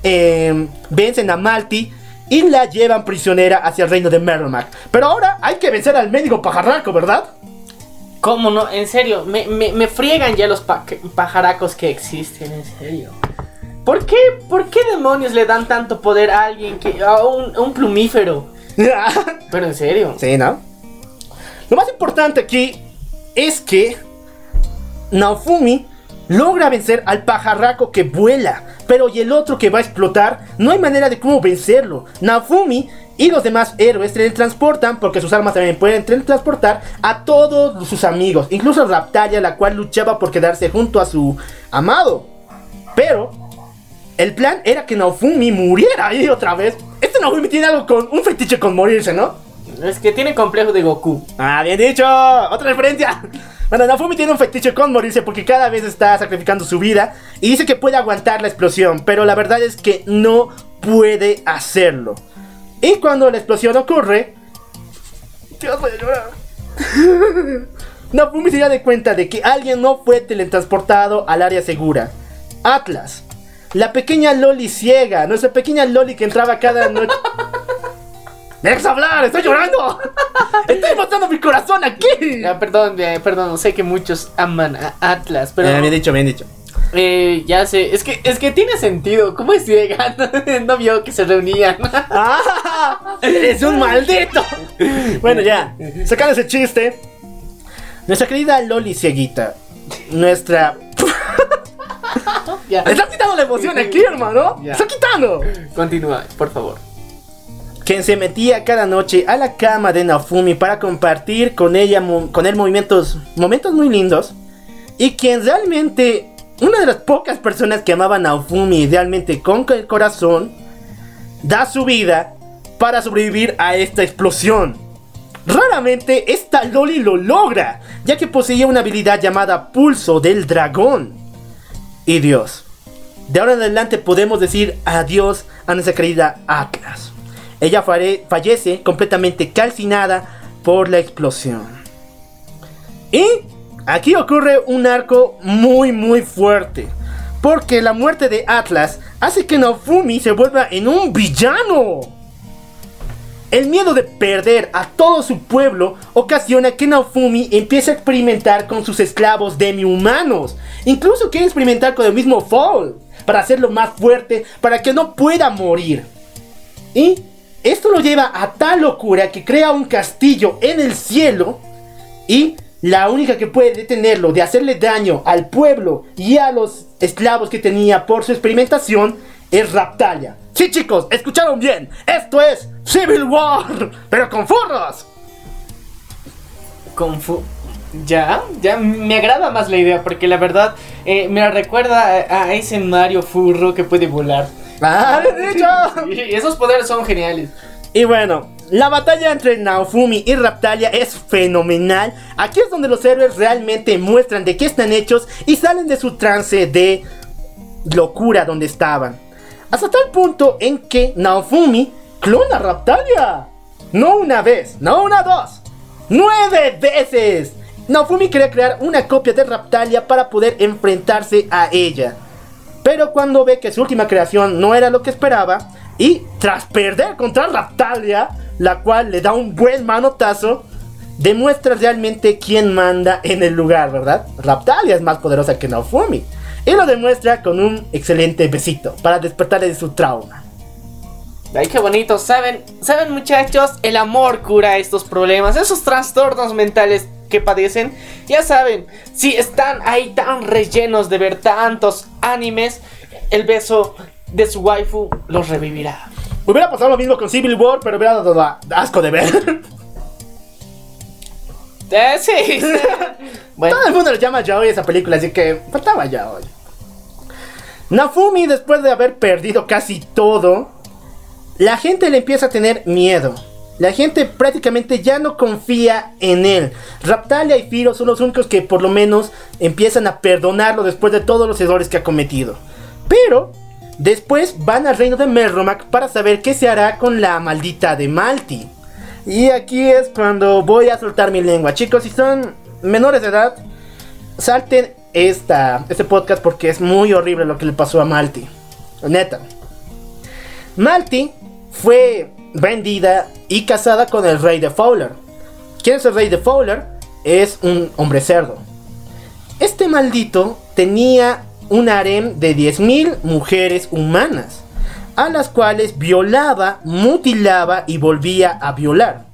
eh, vencen a Malti y la llevan prisionera hacia el reino de Merrimack. Pero ahora hay que vencer al médico pajarraco, ¿verdad? ¿Cómo no? En serio, me, me- me friegan ya los pa- pajaracos que existen, en serio. ¿Por qué, ¿Por qué demonios le dan tanto poder a alguien que. a un, a un plumífero? Pero en serio. Sí, ¿no? Lo más importante aquí es que Naofumi logra vencer al pajarraco que vuela, pero y el otro que va a explotar, no hay manera de cómo vencerlo. Naofumi y los demás héroes teletransportan, porque sus armas también pueden teletransportar a todos sus amigos, incluso a Raptalia, la cual luchaba por quedarse junto a su amado. Pero el plan era que Naofumi muriera ahí otra vez. Este Naofumi tiene algo con un fetiche con morirse, ¿no? Es que tiene complejo de Goku. Ah, bien dicho. Otra referencia. Bueno, Nafumi tiene un fetiche con morirse porque cada vez está sacrificando su vida y dice que puede aguantar la explosión, pero la verdad es que no puede hacerlo. Y cuando la explosión ocurre, Dios voy a llorar. Nafumi se da de cuenta de que alguien no fue teletransportado al área segura. Atlas. La pequeña Loli ciega, nuestra pequeña Loli que entraba cada noche. ¡Deja hablar! ¡Estoy llorando! ¡Estoy botando mi corazón aquí! Ah, perdón, eh, perdón, sé que muchos aman a Atlas, pero. Eh, bien dicho, bien dicho. eh, ya sé, es que, es que tiene sentido. ¿Cómo es ciega? no vio que se reunían. ¡Ah! ¡Eres un maldito! Bueno, ya. Sacando ese chiste. Nuestra querida Loli Cieguita. Nuestra. ya. ¡Me está quitando la emoción aquí, hermano! Ya. ¡Está quitando! Continúa, por favor. Quien se metía cada noche a la cama de Naofumi para compartir con ella con él momentos, momentos muy lindos. Y quien realmente, una de las pocas personas que amaba a Naofumi realmente con el corazón, da su vida para sobrevivir a esta explosión. Raramente esta Loli lo logra, ya que poseía una habilidad llamada Pulso del Dragón. Y Dios, de ahora en adelante podemos decir adiós a nuestra querida Atlas. Ella fallece completamente calcinada por la explosión. Y aquí ocurre un arco muy muy fuerte. Porque la muerte de Atlas hace que Naofumi se vuelva en un villano. El miedo de perder a todo su pueblo ocasiona que Naofumi empiece a experimentar con sus esclavos demi-humanos. Incluso quiere experimentar con el mismo Fall para hacerlo más fuerte, para que no pueda morir. Y esto lo lleva a tal locura que crea un castillo en el cielo y la única que puede detenerlo de hacerle daño al pueblo y a los esclavos que tenía por su experimentación es Raptalia. Sí chicos, escucharon bien, esto es Civil War, pero con furros. Kung Fu. Ya, ya me agrada más la idea porque la verdad eh, me recuerda a ese Mario furro que puede volar. ¡Ah, de hecho! Y esos poderes son geniales. Y bueno, la batalla entre Naofumi y Raptalia es fenomenal. Aquí es donde los héroes realmente muestran de qué están hechos y salen de su trance de locura donde estaban. Hasta tal punto en que Naofumi clona a Raptalia. No una vez, no una dos, nueve veces. Naofumi quería crear una copia de Raptalia para poder enfrentarse a ella. Pero cuando ve que su última creación no era lo que esperaba, y tras perder contra Raptalia, la cual le da un buen manotazo, demuestra realmente quién manda en el lugar, ¿verdad? Raptalia es más poderosa que Naofumi. Y lo demuestra con un excelente besito para despertarle de su trauma. Ay, qué bonito. ¿Saben, ¿Saben muchachos? El amor cura estos problemas, esos trastornos mentales que padecen. Ya saben, si están ahí tan rellenos de ver tantos animes, el beso de su waifu los revivirá. Hubiera pasado lo mismo con Civil War, pero hubiera dado asco de ver. Eh, sí. bueno, Todo el mundo le llama Yaoi esa película, así que faltaba Yaoi. Nafumi, después de haber perdido casi todo, la gente le empieza a tener miedo. La gente prácticamente ya no confía en él. Raptalia y Firo son los únicos que por lo menos empiezan a perdonarlo después de todos los errores que ha cometido. Pero después van al reino de Merromac para saber qué se hará con la maldita de Malti. Y aquí es cuando voy a soltar mi lengua. Chicos, si son menores de edad, salten esta, este podcast porque es muy horrible lo que le pasó a Malti. Neta. Malti fue vendida y casada con el rey de Fowler. ¿Quién es el rey de Fowler? Es un hombre cerdo. Este maldito tenía un harem de 10.000 mujeres humanas, a las cuales violaba, mutilaba y volvía a violar.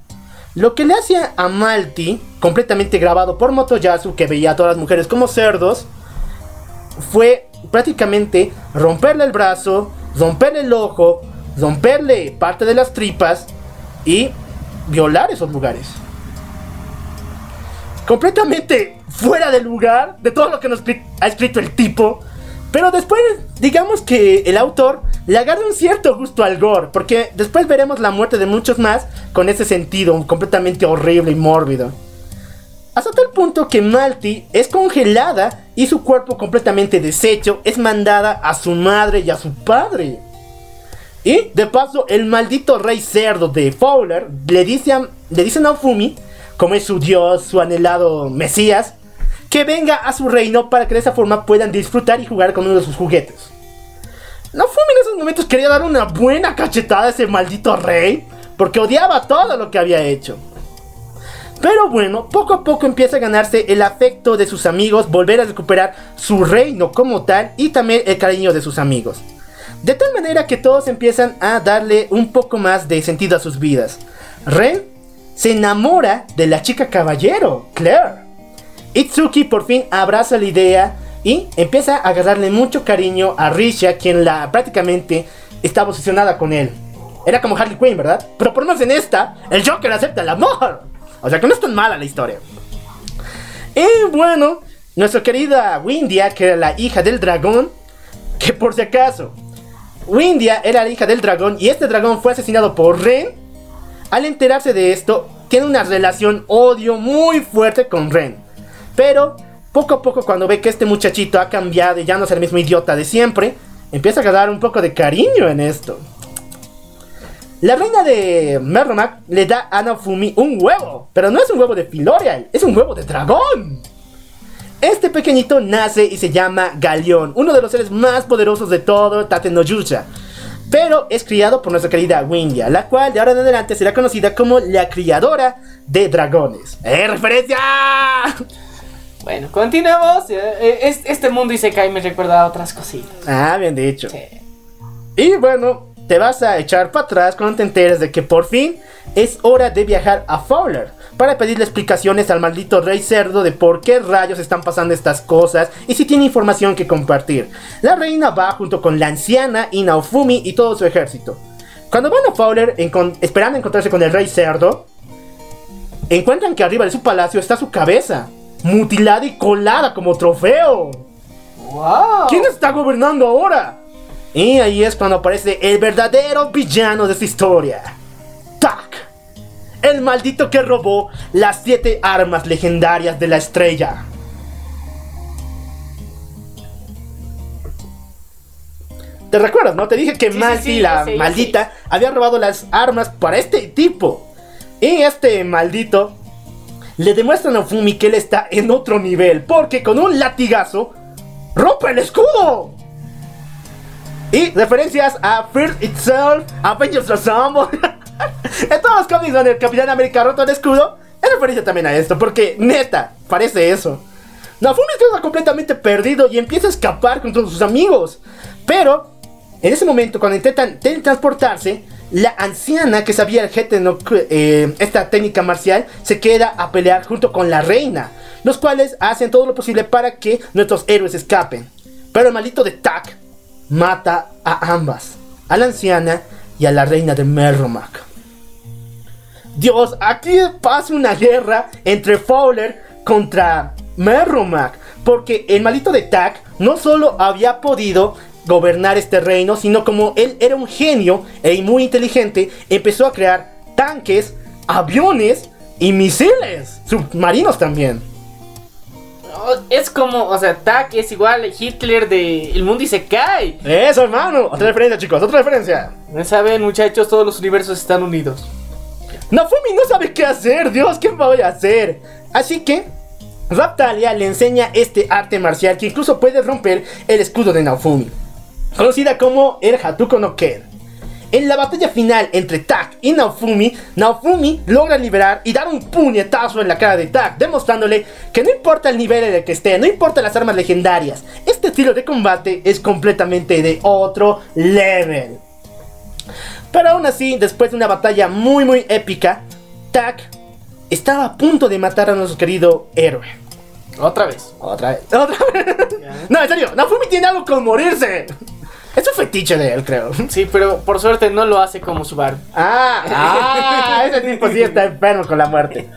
Lo que le hacía a Malti, completamente grabado por Motoyasu, que veía a todas las mujeres como cerdos, fue prácticamente romperle el brazo, romperle el ojo, romperle parte de las tripas y violar esos lugares. Completamente fuera de lugar de todo lo que nos ha escrito el tipo. Pero después, digamos que el autor le agarra un cierto gusto al gore, porque después veremos la muerte de muchos más con ese sentido completamente horrible y mórbido. Hasta tal punto que Malti es congelada y su cuerpo completamente deshecho es mandada a su madre y a su padre. Y de paso, el maldito rey cerdo de Fowler le dice a, le dice a como es su dios, su anhelado mesías, que venga a su reino para que de esa forma puedan disfrutar y jugar con uno de sus juguetes. Naofumi en esos momentos quería dar una buena cachetada a ese maldito rey, porque odiaba todo lo que había hecho. Pero bueno, poco a poco empieza a ganarse el afecto de sus amigos, volver a recuperar su reino como tal y también el cariño de sus amigos. De tal manera que todos empiezan a darle un poco más de sentido a sus vidas. Ren se enamora de la chica caballero, Claire. Itsuki por fin abraza la idea y empieza a agarrarle mucho cariño a Risha, quien la prácticamente está obsesionada con él. Era como Harley Quinn, ¿verdad? Pero por en esta, el Joker acepta el amor. O sea que no es tan mala la historia. Y bueno, nuestra querida Windia, que era la hija del dragón, que por si acaso, Windia era la hija del dragón y este dragón fue asesinado por Ren. Al enterarse de esto, tiene una relación odio muy fuerte con Ren. Pero poco a poco cuando ve que este muchachito ha cambiado y ya no es el mismo idiota de siempre, empieza a ganar un poco de cariño en esto. La reina de Merromac le da a Naofumi un huevo, pero no es un huevo de Filorial, es un huevo de dragón. Este pequeñito nace y se llama Galeón, uno de los seres más poderosos de todo Tate no Yusha. Pero es criado por nuestra querida Windia, la cual de ahora en adelante será conocida como la criadora de dragones. ¡Eh, referencia! bueno, continuemos. Eh, eh, es- Este mundo Isekai me recuerda a otras cositas. Ah, bien dicho. Sí. Y bueno, te vas a echar para atrás cuando te enteres de que por fin es hora de viajar a Fowler para pedirle explicaciones al maldito rey cerdo de por qué rayos están pasando estas cosas y si tiene información que compartir. La reina va junto con la anciana y Naofumi y todo su ejército. Cuando van a Fowler encon- esperando encontrarse con el rey cerdo, encuentran que arriba de su palacio está su cabeza. mutilada y colada como trofeo. ¡Wow! ¿Quién está gobernando ahora? Y ahí es cuando aparece el verdadero villano de esta historia. Tak. El maldito que robó las siete armas legendarias de la estrella. ¿Te recuerdas, no? Te dije que Sí, sí, Malti, sí, la maldita, había robado las armas para este tipo. Y este maldito le demuestra a Nofumi que él está en otro nivel. Porque con un latigazo rompe el escudo. Y referencias a First Itself, Avengers Assemble. en todos los cómics donde el Capitán América roto el escudo, es referencia también a esto. Porque neta, parece eso. Nofumi está completamente perdido y empieza a escapar con todos sus amigos. Pero, en ese momento, cuando intentan teletransportarse, la anciana que sabía el GT no- eh, esta técnica marcial se queda a pelear junto con la reina, los cuales hacen todo lo posible para que nuestros héroes escapen. Pero el maldito de Tak mata a ambas, a la anciana y a la reina de Merromac. Dios, aquí pasa una guerra entre Fowler contra Merromac. Porque el maldito de Tak no solo había podido gobernar este reino, sino como él era un genio y muy inteligente, empezó a crear tanques, aviones y misiles, submarinos también. Es como, o sea, Tak es igual Hitler de El Mundo y se cae. Eso, hermano. Otra referencia, chicos, otra referencia. ¿No saben, muchachos? Todos los universos están unidos. Nafumi no sabe qué hacer, Dios, ¿qué voy a hacer? Así que Raptalia le enseña este arte marcial que incluso puede romper el escudo de Naofumi, conocida como el Hatuko no Ken. En la batalla final entre Tak y Naofumi, Naofumi logra liberar y dar un puñetazo en la cara de Tak, demostrándole que no importa el nivel en el que esté, no importa las armas legendarias, este estilo de combate es completamente de otro level. Pero aún así, después de una batalla muy muy épica, Tak estaba a punto de matar a nuestro querido héroe. Otra vez. Otra vez. Otra vez. No, en serio, Nafumi tiene algo con morirse. Es un fetiche de él, creo. Sí, pero por suerte no lo hace como Subaru. Ah, ah, ese tipo sí está enfermo con la muerte.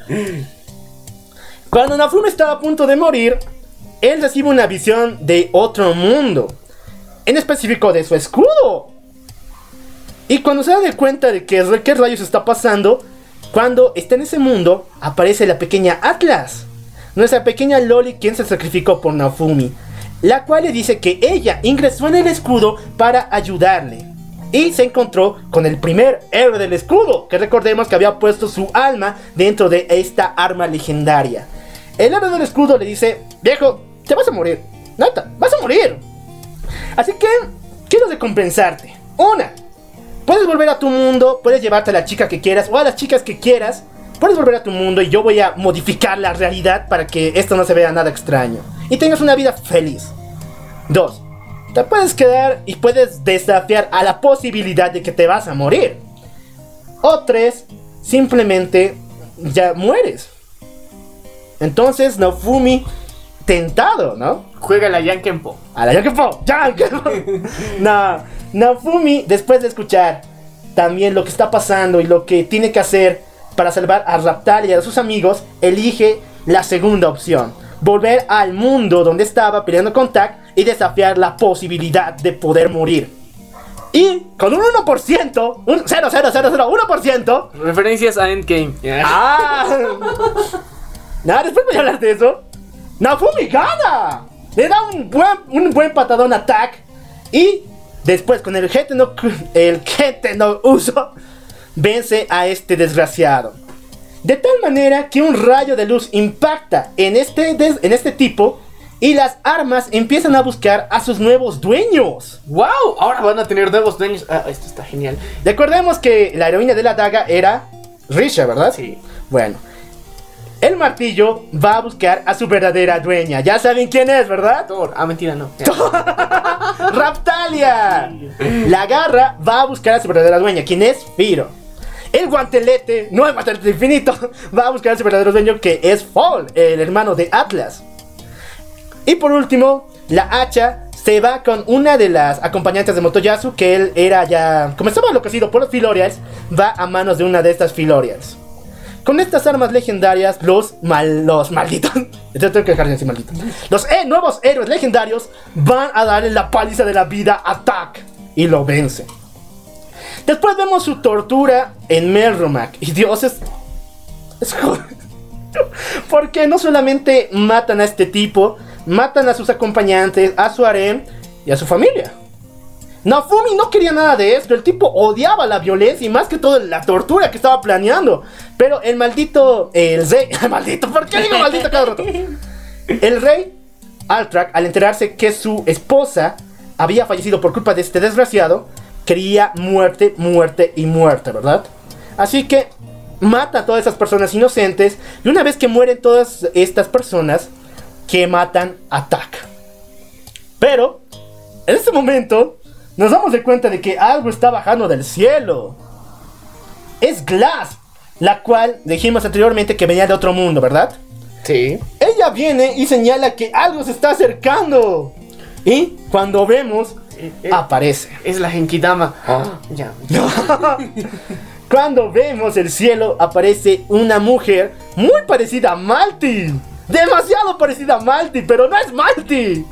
Cuando Nafumi estaba a punto de morir, él recibe una visión de otro mundo. En específico de su escudo. Y cuando se da de cuenta de que, qué rayos está pasando, cuando está en ese mundo, aparece la pequeña Atlas. Nuestra pequeña Loli quien se sacrificó por Nafumi. La cual le dice que ella ingresó en el escudo para ayudarle. Y se encontró con el primer héroe del escudo, que recordemos que había puesto su alma dentro de esta arma legendaria. El héroe del escudo le dice, viejo, te vas a morir. Nata, vas a morir. Así que quiero recompensarte. Una, puedes volver a tu mundo, puedes llevarte a la chica que quieras o a las chicas que quieras. Puedes volver a tu mundo y yo voy a modificar la realidad para que esto no se vea nada extraño. Y tengas una vida feliz. Dos, te puedes quedar y puedes desafiar a la posibilidad de que te vas a morir. O tres, simplemente ya mueres. Entonces Nofumi, tentado, ¿no? Juega la Yankenpo. A la Yakepo, Yakepo. no, Nofumi, después de escuchar también lo que está pasando y lo que tiene que hacer para salvar a Raptal y a sus amigos, elige la segunda opción. Volver al mundo donde estaba peleando con Tak y desafiar la posibilidad de poder morir. Y con un 1%, un 0,0001%, Referencias a Endgame. ¡Ah! Nada, después voy a hablar de eso. Nafumi gana. Le da un buen, un buen patadón a Tak. Y después con el GT no, el GT no uso, vence a este desgraciado. De tal manera que un rayo de luz impacta en este, en este tipo y las armas empiezan a buscar a sus nuevos dueños. ¡Wow! Ahora van a tener nuevos dueños. Ah, esto está genial. Recordemos que la heroína de la daga era Risha, ¿verdad? Sí. Bueno, el martillo va a buscar a su verdadera dueña. Ya saben quién es, ¿verdad? Thor. Ah, mentira, no. Raptalia. La garra va a buscar a su verdadera dueña, quien es Firo. El guantelete, no el guantelete infinito, va a buscar a su verdadero dueño, que es Fall, el hermano de Atlas. Y por último, la hacha se va con una de las acompañantes de Motoyasu, que él era ya, como estaba enloquecido por los Filorials, va a manos de una de estas Filorials. con estas armas legendarias, los, mal, los malditos. Tengo que dejar de decir malditos. Los eh, nuevos héroes legendarios van a darle la paliza de la vida a y lo vence. Después vemos su tortura en Melromac. Y Dios es. Es. Porque no solamente matan a este tipo, matan a sus acompañantes, a su harem y a su familia. Nafumi no quería nada de esto, el tipo odiaba la violencia y más que todo la tortura que estaba planeando. Pero el maldito, el rey, maldito, ¿por qué digo maldito cada rato? El rey Altrak, al enterarse que su esposa había fallecido por culpa de este desgraciado, quería muerte, muerte y muerte, ¿verdad? Así que mata a todas esas personas inocentes y una vez que mueren todas estas personas, que matan a Tak. Pero, en este momento, nos damos de cuenta de que algo está bajando del cielo. Es Glass, la cual dijimos anteriormente que venía de otro mundo, ¿verdad? Sí. Ella viene y señala que algo se está acercando. Y cuando vemos, Eh, eh, aparece. Es la Genkidama. Ah. Ya. Cuando vemos el cielo, aparece una mujer muy parecida a Malti. Demasiado parecida a Malti, pero no es Malti.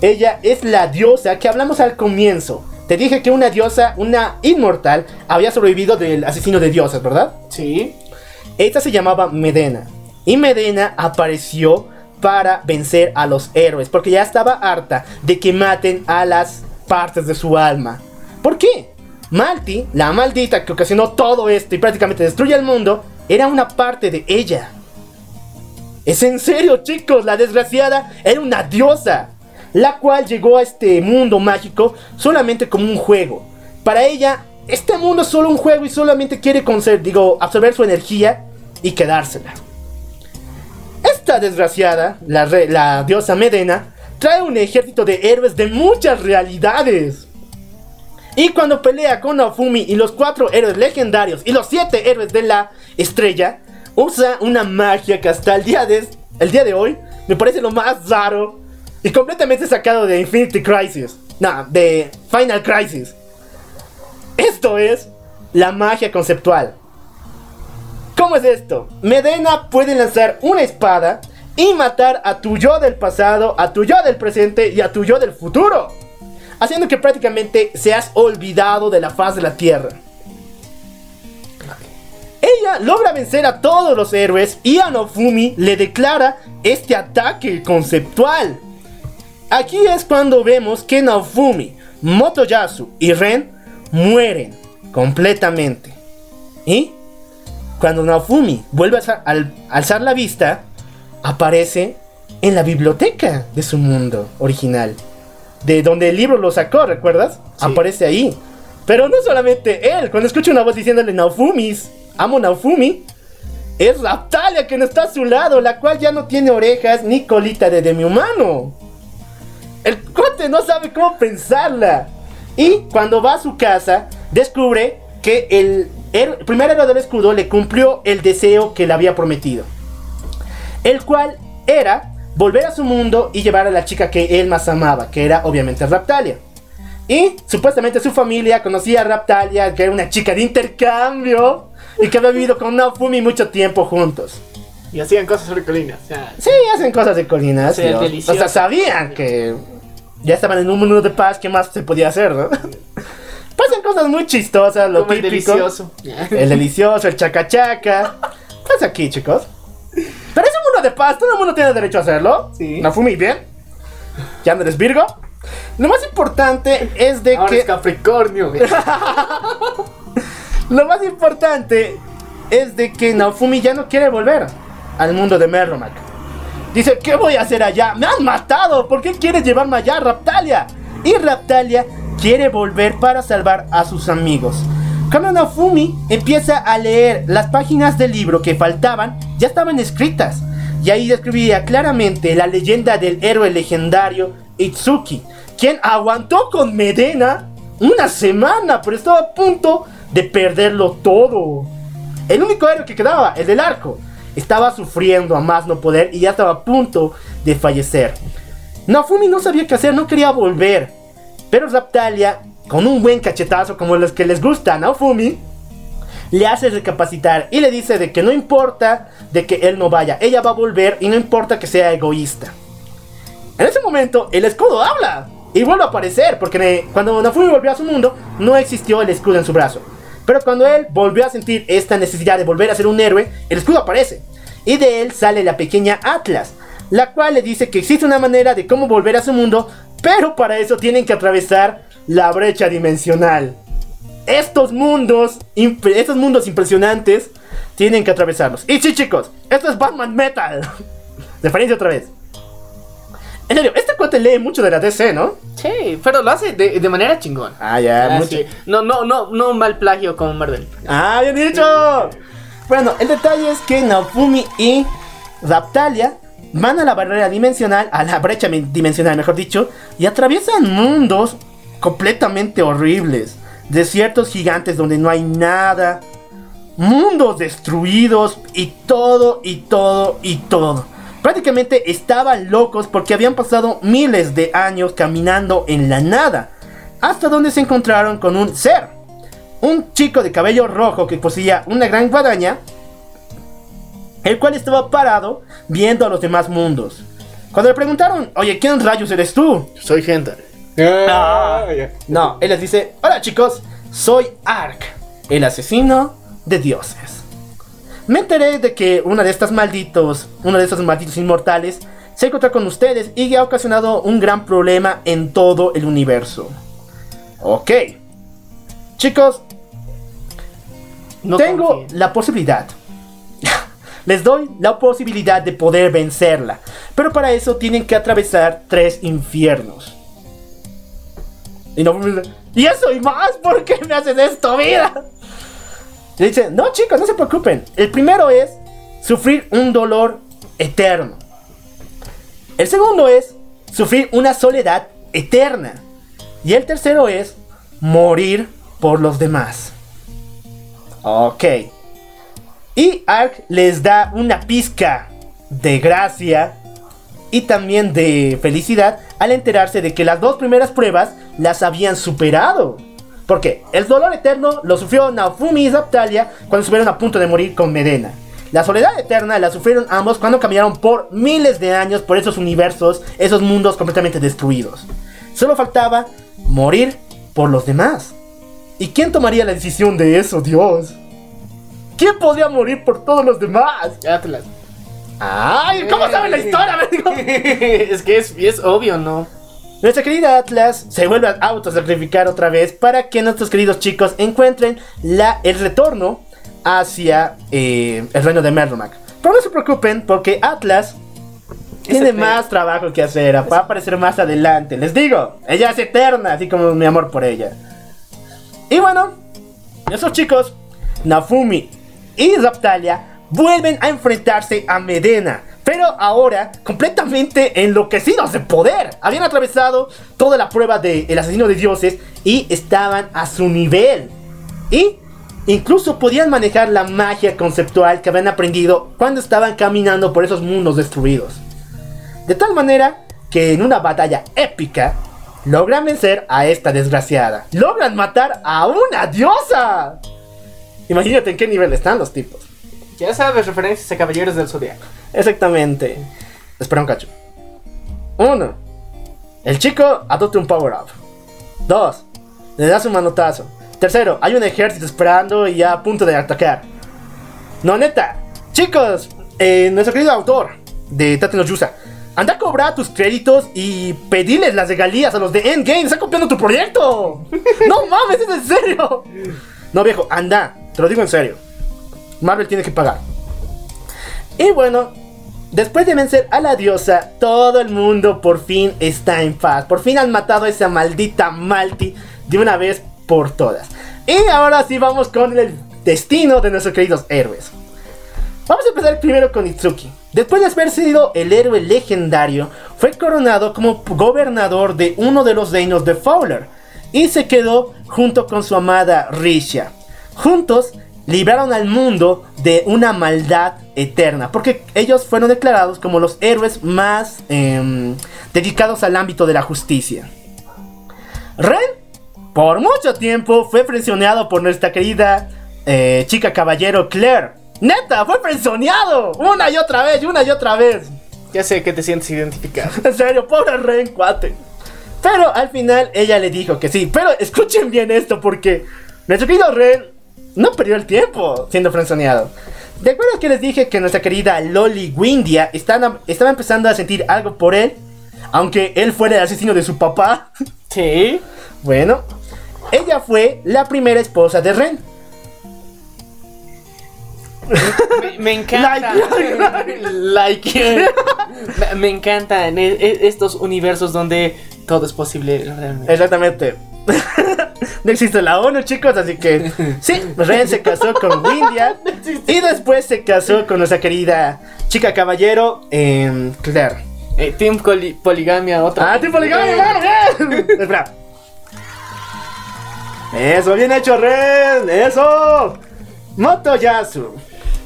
Ella es la diosa que hablamos al comienzo. Te dije que una diosa, una inmortal, había sobrevivido del asesino de dioses, ¿verdad? Sí. Esta se llamaba Medena. Y Medena apareció para vencer a los héroes. Porque ya estaba harta de que maten a las partes de su alma. ¿Por qué? Malti, la maldita que ocasionó todo esto y prácticamente destruye el mundo, era una parte de ella. Es en serio, chicos, la desgraciada era una diosa, la cual llegó a este mundo mágico solamente como un juego. Para ella, este mundo es solo un juego y solamente quiere digo, absorber su energía y quedársela. Esta desgraciada, la diosa Medena, trae un ejército de héroes de muchas realidades. Y cuando pelea con Naofumi y los cuatro héroes legendarios y los siete héroes de la estrella, usa una magia que hasta el día de, el día de hoy me parece lo más raro y completamente sacado de Infinity Crisis. No, de Final Crisis. Esto es la magia conceptual. ¿Cómo es esto? Medena puede lanzar una espada y matar a tu yo del pasado, a tu yo del presente y a tu yo del futuro. Haciendo que prácticamente seas olvidado de la faz de la tierra. Ella logra vencer a todos los héroes y a Nofumi le declara este ataque conceptual. Aquí es cuando vemos que Naofumi, Motoyasu y Ren mueren completamente. Y cuando Naofumi vuelve a alzar, al- alzar la vista, aparece en la biblioteca de su mundo original. De donde el libro lo sacó, ¿recuerdas? Sí. Aparece ahí. Pero no solamente él, cuando escucha una voz diciéndole Naufumis, amo Naofumi, es Raptalia que no está a su lado, la cual ya no tiene orejas ni colita de demi-humano. El cuate no sabe cómo pensarla. Y cuando va a su casa, descubre que el primer héroe del escudo le cumplió el deseo que le había prometido. El cual era volver a su mundo y llevar a la chica que él más amaba, que era obviamente Raptalia. Y supuestamente su familia conocía a Raptalia, que era una chica de intercambio y que había vivido con Naofumi mucho tiempo juntos. Y hacían cosas surcolinas. O sea, Sí, hacen cosas de colinas. Sí, tío. delicioso. O sea, sabían que ya estaban en un mundo de paz, ¿qué más se podía hacer, no? Pasan cosas muy chistosas, lo como el típico. delicioso. El delicioso, el chacachaca. Pasa aquí, chicos. Pero de paz, todo el mundo tiene derecho a hacerlo. Sí. Nafumi, bien. ¿Ya no eres Virgo? Lo más importante es de Ahora que. es Capricornio. Lo más importante es de que Naofumi ya no quiere volver al mundo de Merromac. Dice, ¿qué voy a hacer allá? ¡Me han matado! ¿Por qué quieres llevarme allá, Raptalia? Y Raptalia quiere volver para salvar a sus amigos. Cuando Naofumi empieza a leer las páginas del libro que faltaban, ya estaban escritas. Y ahí describía claramente la leyenda del héroe legendario Itsuki, quien aguantó con Medena una semana, pero estaba a punto de perderlo todo. El único héroe que quedaba, el del arco, estaba sufriendo a más no poder y ya estaba a punto de fallecer. Nafumi no sabía qué hacer, no quería volver. Pero Raptalia, con un buen cachetazo como los que les gusta a Naofumi, le hace recapacitar y le dice de que no importa de que él no vaya, ella va a volver y no importa que sea egoísta. En ese momento, el escudo habla y vuelve a aparecer, porque cuando Nafumi volvió a su mundo, no existió el escudo en su brazo. Pero cuando él volvió a sentir esta necesidad de volver a ser un héroe, el escudo aparece. Y de él sale la pequeña Atlas, la cual le dice que existe una manera de cómo volver a su mundo, pero para eso tienen que atravesar la brecha dimensional. Estos mundos, estos mundos impresionantes, tienen que atravesarlos. Y sí, chicos, esto es Batman Metal. Referencia otra vez. En serio, este cuate lee mucho de la DC, ¿no? Sí, pero lo hace de, de manera chingón. Ah, ya, Ah, mucho. sí. No, no, no, no un mal plagio como Marvel. Ah, bien dicho. Bueno, el detalle es que Naofumi y Raptalia van a la barrera dimensional, a la brecha dimensional, mejor dicho, y atraviesan mundos completamente horribles. Desiertos gigantes donde no hay nada. Mundos destruidos y todo y todo y todo. Prácticamente estaban locos porque habían pasado miles de años caminando en la nada. Hasta donde se encontraron con un ser un chico de cabello rojo que poseía una gran guadaña, el cual estaba parado viendo a los demás mundos. Cuando le preguntaron, oye, ¿quién rayos eres tú? Soy gente. Ah. No, él les dice, hola chicos, soy Ark, el asesino de dioses. Me enteré de que una de estas malditos, uno de estos malditos inmortales, se encontró con ustedes y ha ocasionado un gran problema en todo el universo. Ok. Chicos, No tengo confíen. la posibilidad. Les doy la posibilidad de poder vencerla. Pero para eso tienen que atravesar tres infiernos. Y no Y eso y más, ¿por qué me haces esto, vida? Le dice, no chicos, no se preocupen. El primero es sufrir un dolor eterno. El segundo es sufrir una soledad eterna. Y el tercero es morir por los demás. Ok. Y Ark les da una pizca de gracia y también de felicidad al enterarse de que las dos primeras pruebas las habían superado. Porque el dolor eterno lo sufrió Naofumi y Zaptalia cuando estuvieron a punto de morir con Medena. La soledad eterna la sufrieron ambos cuando caminaron por miles de años por esos universos, esos mundos completamente destruidos. Solo faltaba morir por los demás. ¿Y quién tomaría la decisión de eso, Dios? ¿Quién podría morir por todos los demás? Atlas. ¡Ay! ¿Cómo saben la historia, es que es, es obvio, ¿no? Nuestra querida Atlas se vuelve a autosacrificar otra vez para que nuestros queridos chicos encuentren la, el retorno hacia eh, el reino de Merlomac. Pero no se preocupen porque Atlas tiene más trabajo que hacer. Va a aparecer más adelante. Les digo, ella es eterna, así como mi amor por ella. Y bueno, esos chicos, Nafumi y Raptalia, vuelven a enfrentarse a Medena. Pero ahora completamente enloquecidos de poder. Habían atravesado toda la prueba del asesino de dioses y estaban a su nivel. Y incluso podían manejar la magia conceptual que habían aprendido cuando estaban caminando por esos mundos destruidos. De tal manera que en una batalla épica logran vencer a esta desgraciada. Logran matar a una diosa. Imagínate en qué nivel están los tipos. Ya sabes, referencias a Caballeros del Zodiaco. Exactamente. Espera un cacho. Uno. El chico adopta un power up. Dos. Le das un manotazo. Tercero, hay un ejército esperando y ya a punto de atacar. No, neta. Chicos, eh, nuestro querido autor de Tate no Yusa. Anda a cobrar tus créditos y pedirles las regalías a los de Endgame. Están copiando tu proyecto. No mames, es en serio. No, viejo, anda. Te lo digo en serio. Marvel tiene que pagar. Y bueno, después de vencer a la diosa, todo el mundo por fin está en paz. Por fin han matado a esa maldita Malti de una vez por todas. Y ahora sí vamos con el destino de nuestros queridos héroes. Vamos a empezar primero con Itsuki. Después de haber sido el héroe legendario, fue coronado como gobernador de uno de los reinos de Fowler y se quedó junto con su amada Risha. Juntos libraron al mundo de una maldad eterna, porque ellos fueron declarados como los héroes más em, dedicados al ámbito de la justicia. Ren, por mucho tiempo, fue presionado por nuestra querida eh, chica caballero Claire. Neta, fue frenzoneado. Una y otra vez, una y otra vez. Ya sé que te sientes identificado. En serio, pobre Ren, cuate. Pero al final ella le dijo que sí. Pero escuchen bien esto porque nuestro querido Ren no perdió el tiempo siendo frenzoneado. ¿De acuerdo que les dije que nuestra querida Loli Windia estaba, estaba empezando a sentir algo por él? Aunque él fuera el asesino de su papá. Sí. Bueno, ella fue la primera esposa de Ren. Me, me encanta. Like, Like. me, me encantan e- e- estos universos donde todo es posible realmente. Exactamente. no existe la ONU, chicos, así que sí, Ren se casó con Windia y después se casó con nuestra querida chica caballero em, Claire. Eh, team poligamia, otra. Ah, tipo poligamia, bien, bien. Espera. Eso, bien hecho, Ren. Eso. Motoyasu.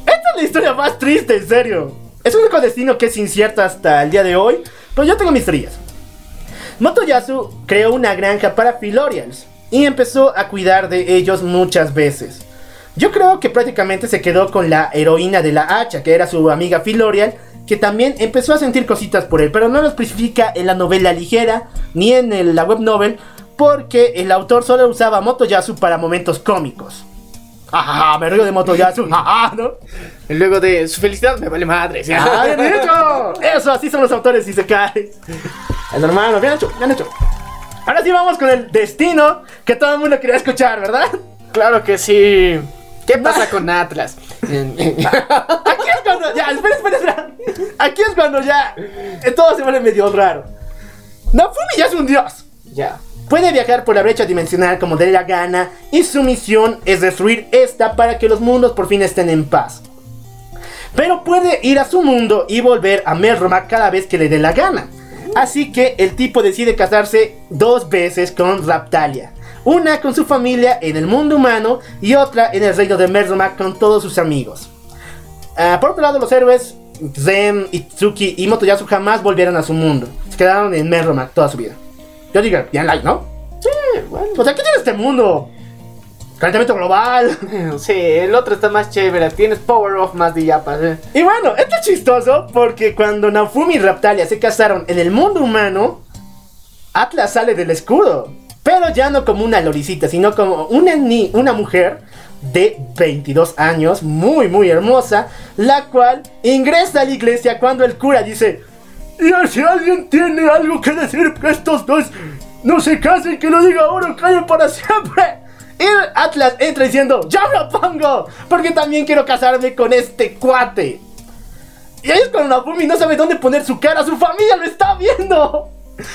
Esta es la historia más triste, en serio. Es un único destino que es incierto hasta el día de hoy, pero yo tengo mis teorías. Motoyasu creó una granja para Filorians y empezó a cuidar de ellos muchas veces. Yo creo que prácticamente se quedó con la heroína de la hacha, que era su amiga Filorial, que también empezó a sentir cositas por él, pero no lo especifica en la novela ligera ni en el- la web novel, porque el autor solo usaba Motoyasu para momentos cómicos. Ajá, me río de Motoyasu, ajá, ¿no? Luego de su felicidad me vale madre. ¿sí? ¡Ah, bien hecho! Eso, así son los autores y se cae. Es hermano, bien hecho, bien hecho. Ahora sí vamos con el destino que todo el mundo quería escuchar, ¿verdad? Claro que sí. ¿Qué pasa con Atlas? Aquí es cuando. Ya, espera, espera, espera. Aquí es cuando ya. eh, Todo se vuelve medio raro. Nafumi ya es un dios. ya. Puede viajar por la brecha dimensional como dé la gana y su misión es destruir esta para que los mundos por fin estén en paz. Pero puede ir a su mundo y volver a Melromac cada vez que le dé la gana. Así que el tipo decide casarse dos veces con Raptalia. Una con su familia en el mundo humano y otra en el reino de Melromac con todos sus amigos. Ah, por otro lado, los héroes Zen, Itsuki y Motoyasu jamás volvieron a su mundo. Se quedaron en Melromac toda su vida. Yo digo, bien like, ¿no? Sí, bueno. O sea, ¿qué tiene este mundo? Calentamiento global. Sí, el otro está más chévere. Tienes power off más de yapas. ¿eh? Y bueno, esto es chistoso porque cuando Naofumi y Raptalia se casaron en el mundo humano, Atlas sale del escudo. Pero ya no como una loricita, sino como una, ni una mujer de 22 años, muy, muy hermosa, la cual ingresa a la iglesia cuando el cura dice, y si alguien tiene algo que decir que estos dos no se casen, que lo diga ahora o callen para siempre. Y Atlas entra diciendo, yo lo pongo, porque también quiero casarme con este cuate. Y ahí es cuando Nafumi no sabe dónde poner su cara, su familia lo está viendo.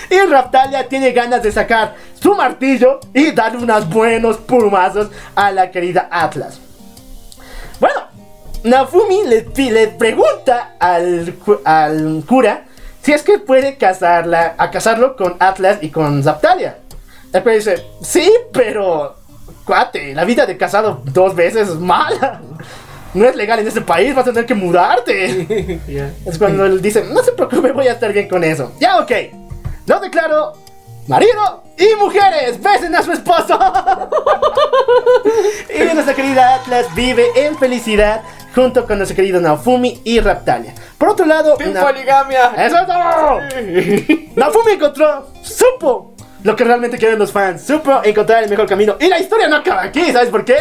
Y Raptalia tiene ganas de sacar su martillo y darle unos buenos plumazos a la querida Atlas. Bueno, Nafumi le, le pregunta al, al cura si es que puede casarla, a casarlo con Atlas y con Raptalia. El cura dice, sí, pero cuate, la vida de casado dos veces es mala. No es legal en este país, vas a tener que mudarte. Ya. Es cuando él dice, no se preocupe, voy a estar bien con eso. Ya, ok. Lo declaro marido y mujeres, besen a su esposo. y nuestra querida Atlas vive en felicidad junto con nuestro querido Naofumi y Raptalia. Por otro lado, Na- poligamia. ¡Eso es todo! Naofumi encontró, supo lo que realmente quieren los fans, supo encontrar el mejor camino. Y la historia no acaba aquí, ¿sabes por qué?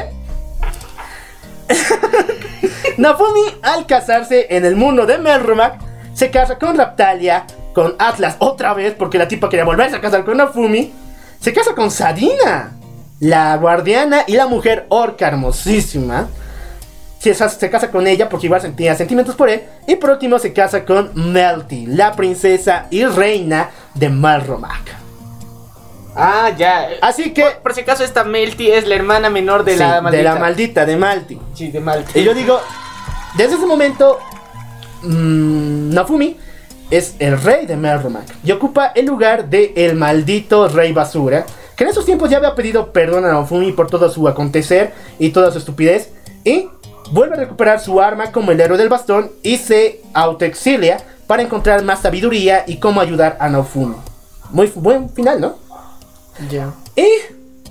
Nafumi, al casarse en el mundo de Melromac, se casa con Raptalia, con Atlas otra vez, porque la tipa quería volverse a casar con Nafumi. Se casa con Sadina, la guardiana y la mujer orca hermosísima. Se, se casa con ella porque igual sentía sentimientos por él. Y por último se casa con Melty, la princesa y reina de Melromac. Ah, ya. Así que... Por, por si acaso, esta Melty es la hermana menor de sí, la maldita. de la maldita, de Malty. Sí, de Malty. Y yo digo, desde ese momento, mm, Nafumi es el rey de Melromac y ocupa el lugar de el maldito rey basura, que en esos tiempos ya había pedido perdón a Nafumi por todo su acontecer y toda su estupidez, y vuelve a recuperar su arma como el héroe del bastón y se autoexilia para encontrar más sabiduría y cómo ayudar a Nafumi. Muy buen final, ¿no? Y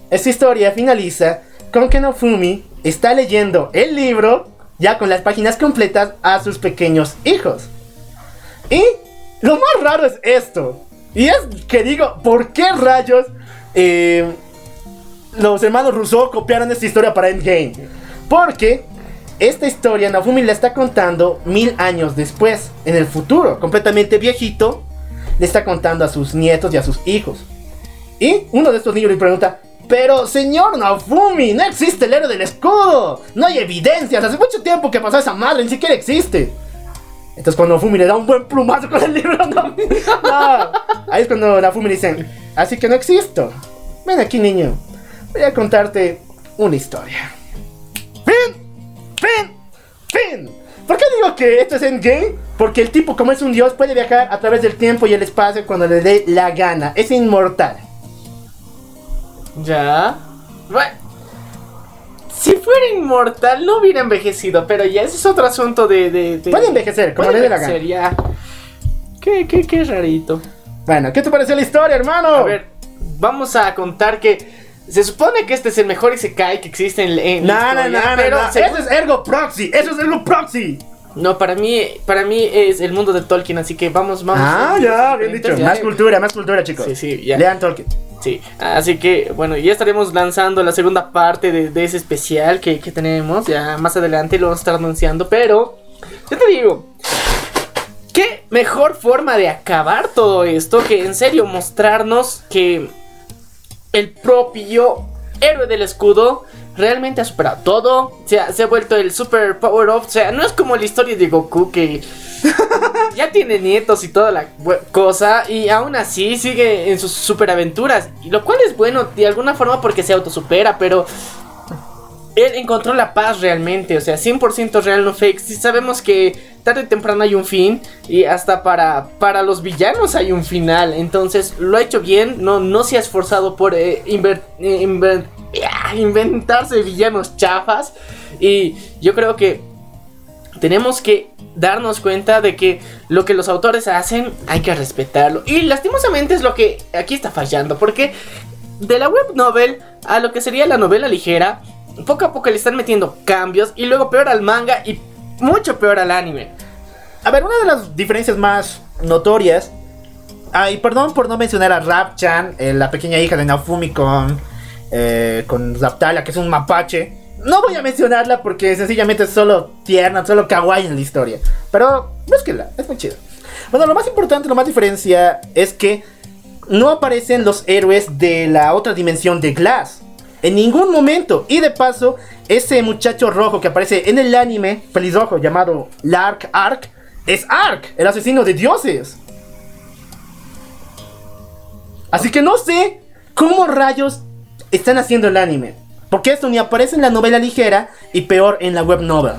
esta historia finaliza con que Nofumi está leyendo el libro, ya con las páginas completas, a sus pequeños hijos. Y lo más raro es esto. Y es que digo, ¿por qué rayos eh, los hermanos Rousseau copiaron esta historia para Endgame? Porque esta historia Nafumi la está contando mil años después, en el futuro, completamente viejito, le está contando a sus nietos y a sus hijos. Y uno de estos niños le pregunta, pero señor Nafumi, no existe el héroe del escudo, no hay evidencias, hace mucho tiempo que pasó esa madre, ni siquiera existe. Entonces cuando Nafumi le da un buen plumazo con el libro, ahí es cuando Nafumi le dice, así que no existo. Ven aquí niño, voy a contarte una historia. ¡Fin! ¡Fin! ¡Fin! ¿Por qué digo que esto es Endgame? Porque el tipo, como es un dios, puede viajar a través del tiempo y el espacio cuando le dé la gana. Es inmortal. Ya. Bueno. Si fuera inmortal, no hubiera envejecido, pero ya ese es otro asunto de. de, de- Puede envejecer, como le dé la gana. ya. Qué, qué, qué rarito. Bueno, ¿qué te pareció la historia, hermano? A ver, vamos a contar que. Se supone que este es el mejor Isekai que existe en, en No, la historia, no, no, pero no. según- Eso es Ergo Proxy. Eso es Ergo Proxy. No, para mí, para mí es el mundo de Tolkien, así que vamos, vamos. Ah, ya, bien dicho. Ya. Más cultura, más cultura, chicos. Sí, sí, ya. Lean Tolkien. Sí, así que bueno, ya estaremos lanzando la segunda parte de, de ese especial que, que tenemos. Ya más adelante lo vamos a estar anunciando, pero yo te digo, qué mejor forma de acabar todo esto que en serio mostrarnos que el propio héroe del escudo realmente ha superado todo. O sea, se ha vuelto el super power up. O sea, no es como la historia de Goku que ya tiene nietos y toda la cosa. Y aún así sigue en sus superaventuras. Y lo cual es bueno de alguna forma porque se autosupera. Pero él encontró la paz realmente. O sea, 100% real, no fake. Sí sabemos que tarde o temprano hay un fin. Y hasta para, para los villanos hay un final. Entonces lo ha hecho bien. No, no se ha esforzado por eh, inver- eh, inver- inventarse villanos chafas. Y yo creo que tenemos que darnos cuenta de que lo que los autores hacen hay que respetarlo. Y lastimosamente es lo que aquí está fallando. Porque de la web novel a lo que sería la novela ligera, poco a poco le están metiendo cambios. Y luego peor al manga y mucho peor al anime. A ver, una de las diferencias más notorias. Ay, perdón por no mencionar a Rap-chan, eh, la pequeña hija de Nafumi con, eh, con Zaptala, que es un mapache. No voy a mencionarla porque sencillamente es solo tierna, solo kawaii en la historia. Pero búsquenla, es muy chido. Bueno, lo más importante, lo más diferencia es que no aparecen los héroes de la otra dimensión de Glass. En ningún momento. Y de paso, ese muchacho rojo que aparece en el anime, pelirrojo, llamado Lark Ark, es Ark, el asesino de dioses. Así que no sé cómo rayos están haciendo el anime. Porque esto ni aparece en la novela ligera y peor en la web novel.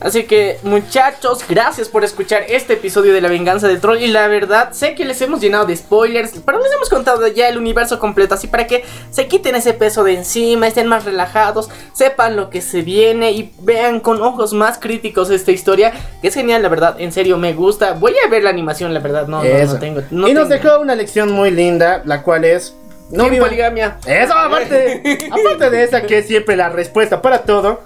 Así que muchachos, gracias por escuchar este episodio de La Venganza del Troll. Y la verdad, sé que les hemos llenado de spoilers, pero les hemos contado ya el universo completo. Así para que se quiten ese peso de encima, estén más relajados, sepan lo que se viene y vean con ojos más críticos esta historia. Que es genial, la verdad, en serio me gusta. Voy a ver la animación, la verdad, no, no, no tengo. no y nos tengo. dejó una lección muy linda, la cual es... No vivan- poligamia. Eso, aparte, aparte de esa que es siempre la respuesta para todo.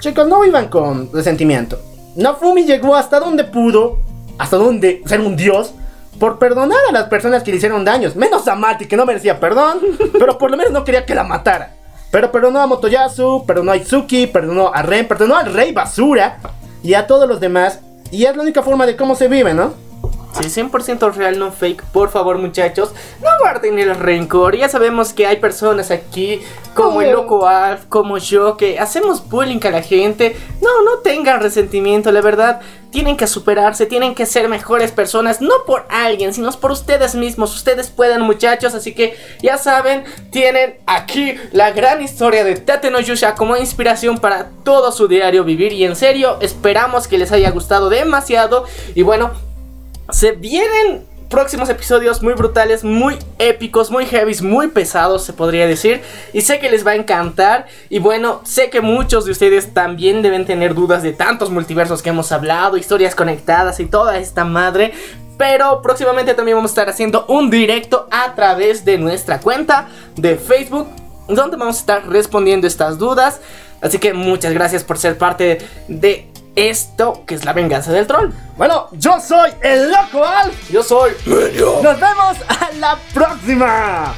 Chicos, no vivan con resentimiento. Nafumi llegó hasta donde pudo, hasta donde ser un dios, por perdonar a las personas que le hicieron daños. Menos a Mati, que no merecía perdón, pero por lo menos no quería que la matara. Pero perdonó a Motoyasu, perdonó a Itsuki, perdonó a Ren, perdonó al Rey Basura y a todos los demás. Y es la única forma de cómo se vive, ¿no? Sí, 100% real, no fake. Por favor, muchachos, no guarden el rencor. Ya sabemos que hay personas aquí, como el loco Alf, como yo, que hacemos bullying a la gente. No, no tengan resentimiento, la verdad. Tienen que superarse, tienen que ser mejores personas, no por alguien, sino por ustedes mismos. Ustedes pueden, muchachos. Así que ya saben, tienen aquí la gran historia de Tate no Yusha como inspiración para todo su diario vivir. Y en serio, esperamos que les haya gustado demasiado. Y bueno, se vienen próximos episodios muy brutales, muy épicos, muy heavy, muy pesados, se podría decir. Y sé que les va a encantar. Y bueno, sé que muchos de ustedes también deben tener dudas de tantos multiversos que hemos hablado, historias conectadas y toda esta madre. Pero próximamente también vamos a estar haciendo un directo a través de nuestra cuenta de Facebook. donde vamos a estar respondiendo estas dudas. Así que muchas gracias por ser parte de esto que es la venganza del troll. Bueno, yo soy el Loco Alf. Yo soy Medio. Nos vemos a la próxima.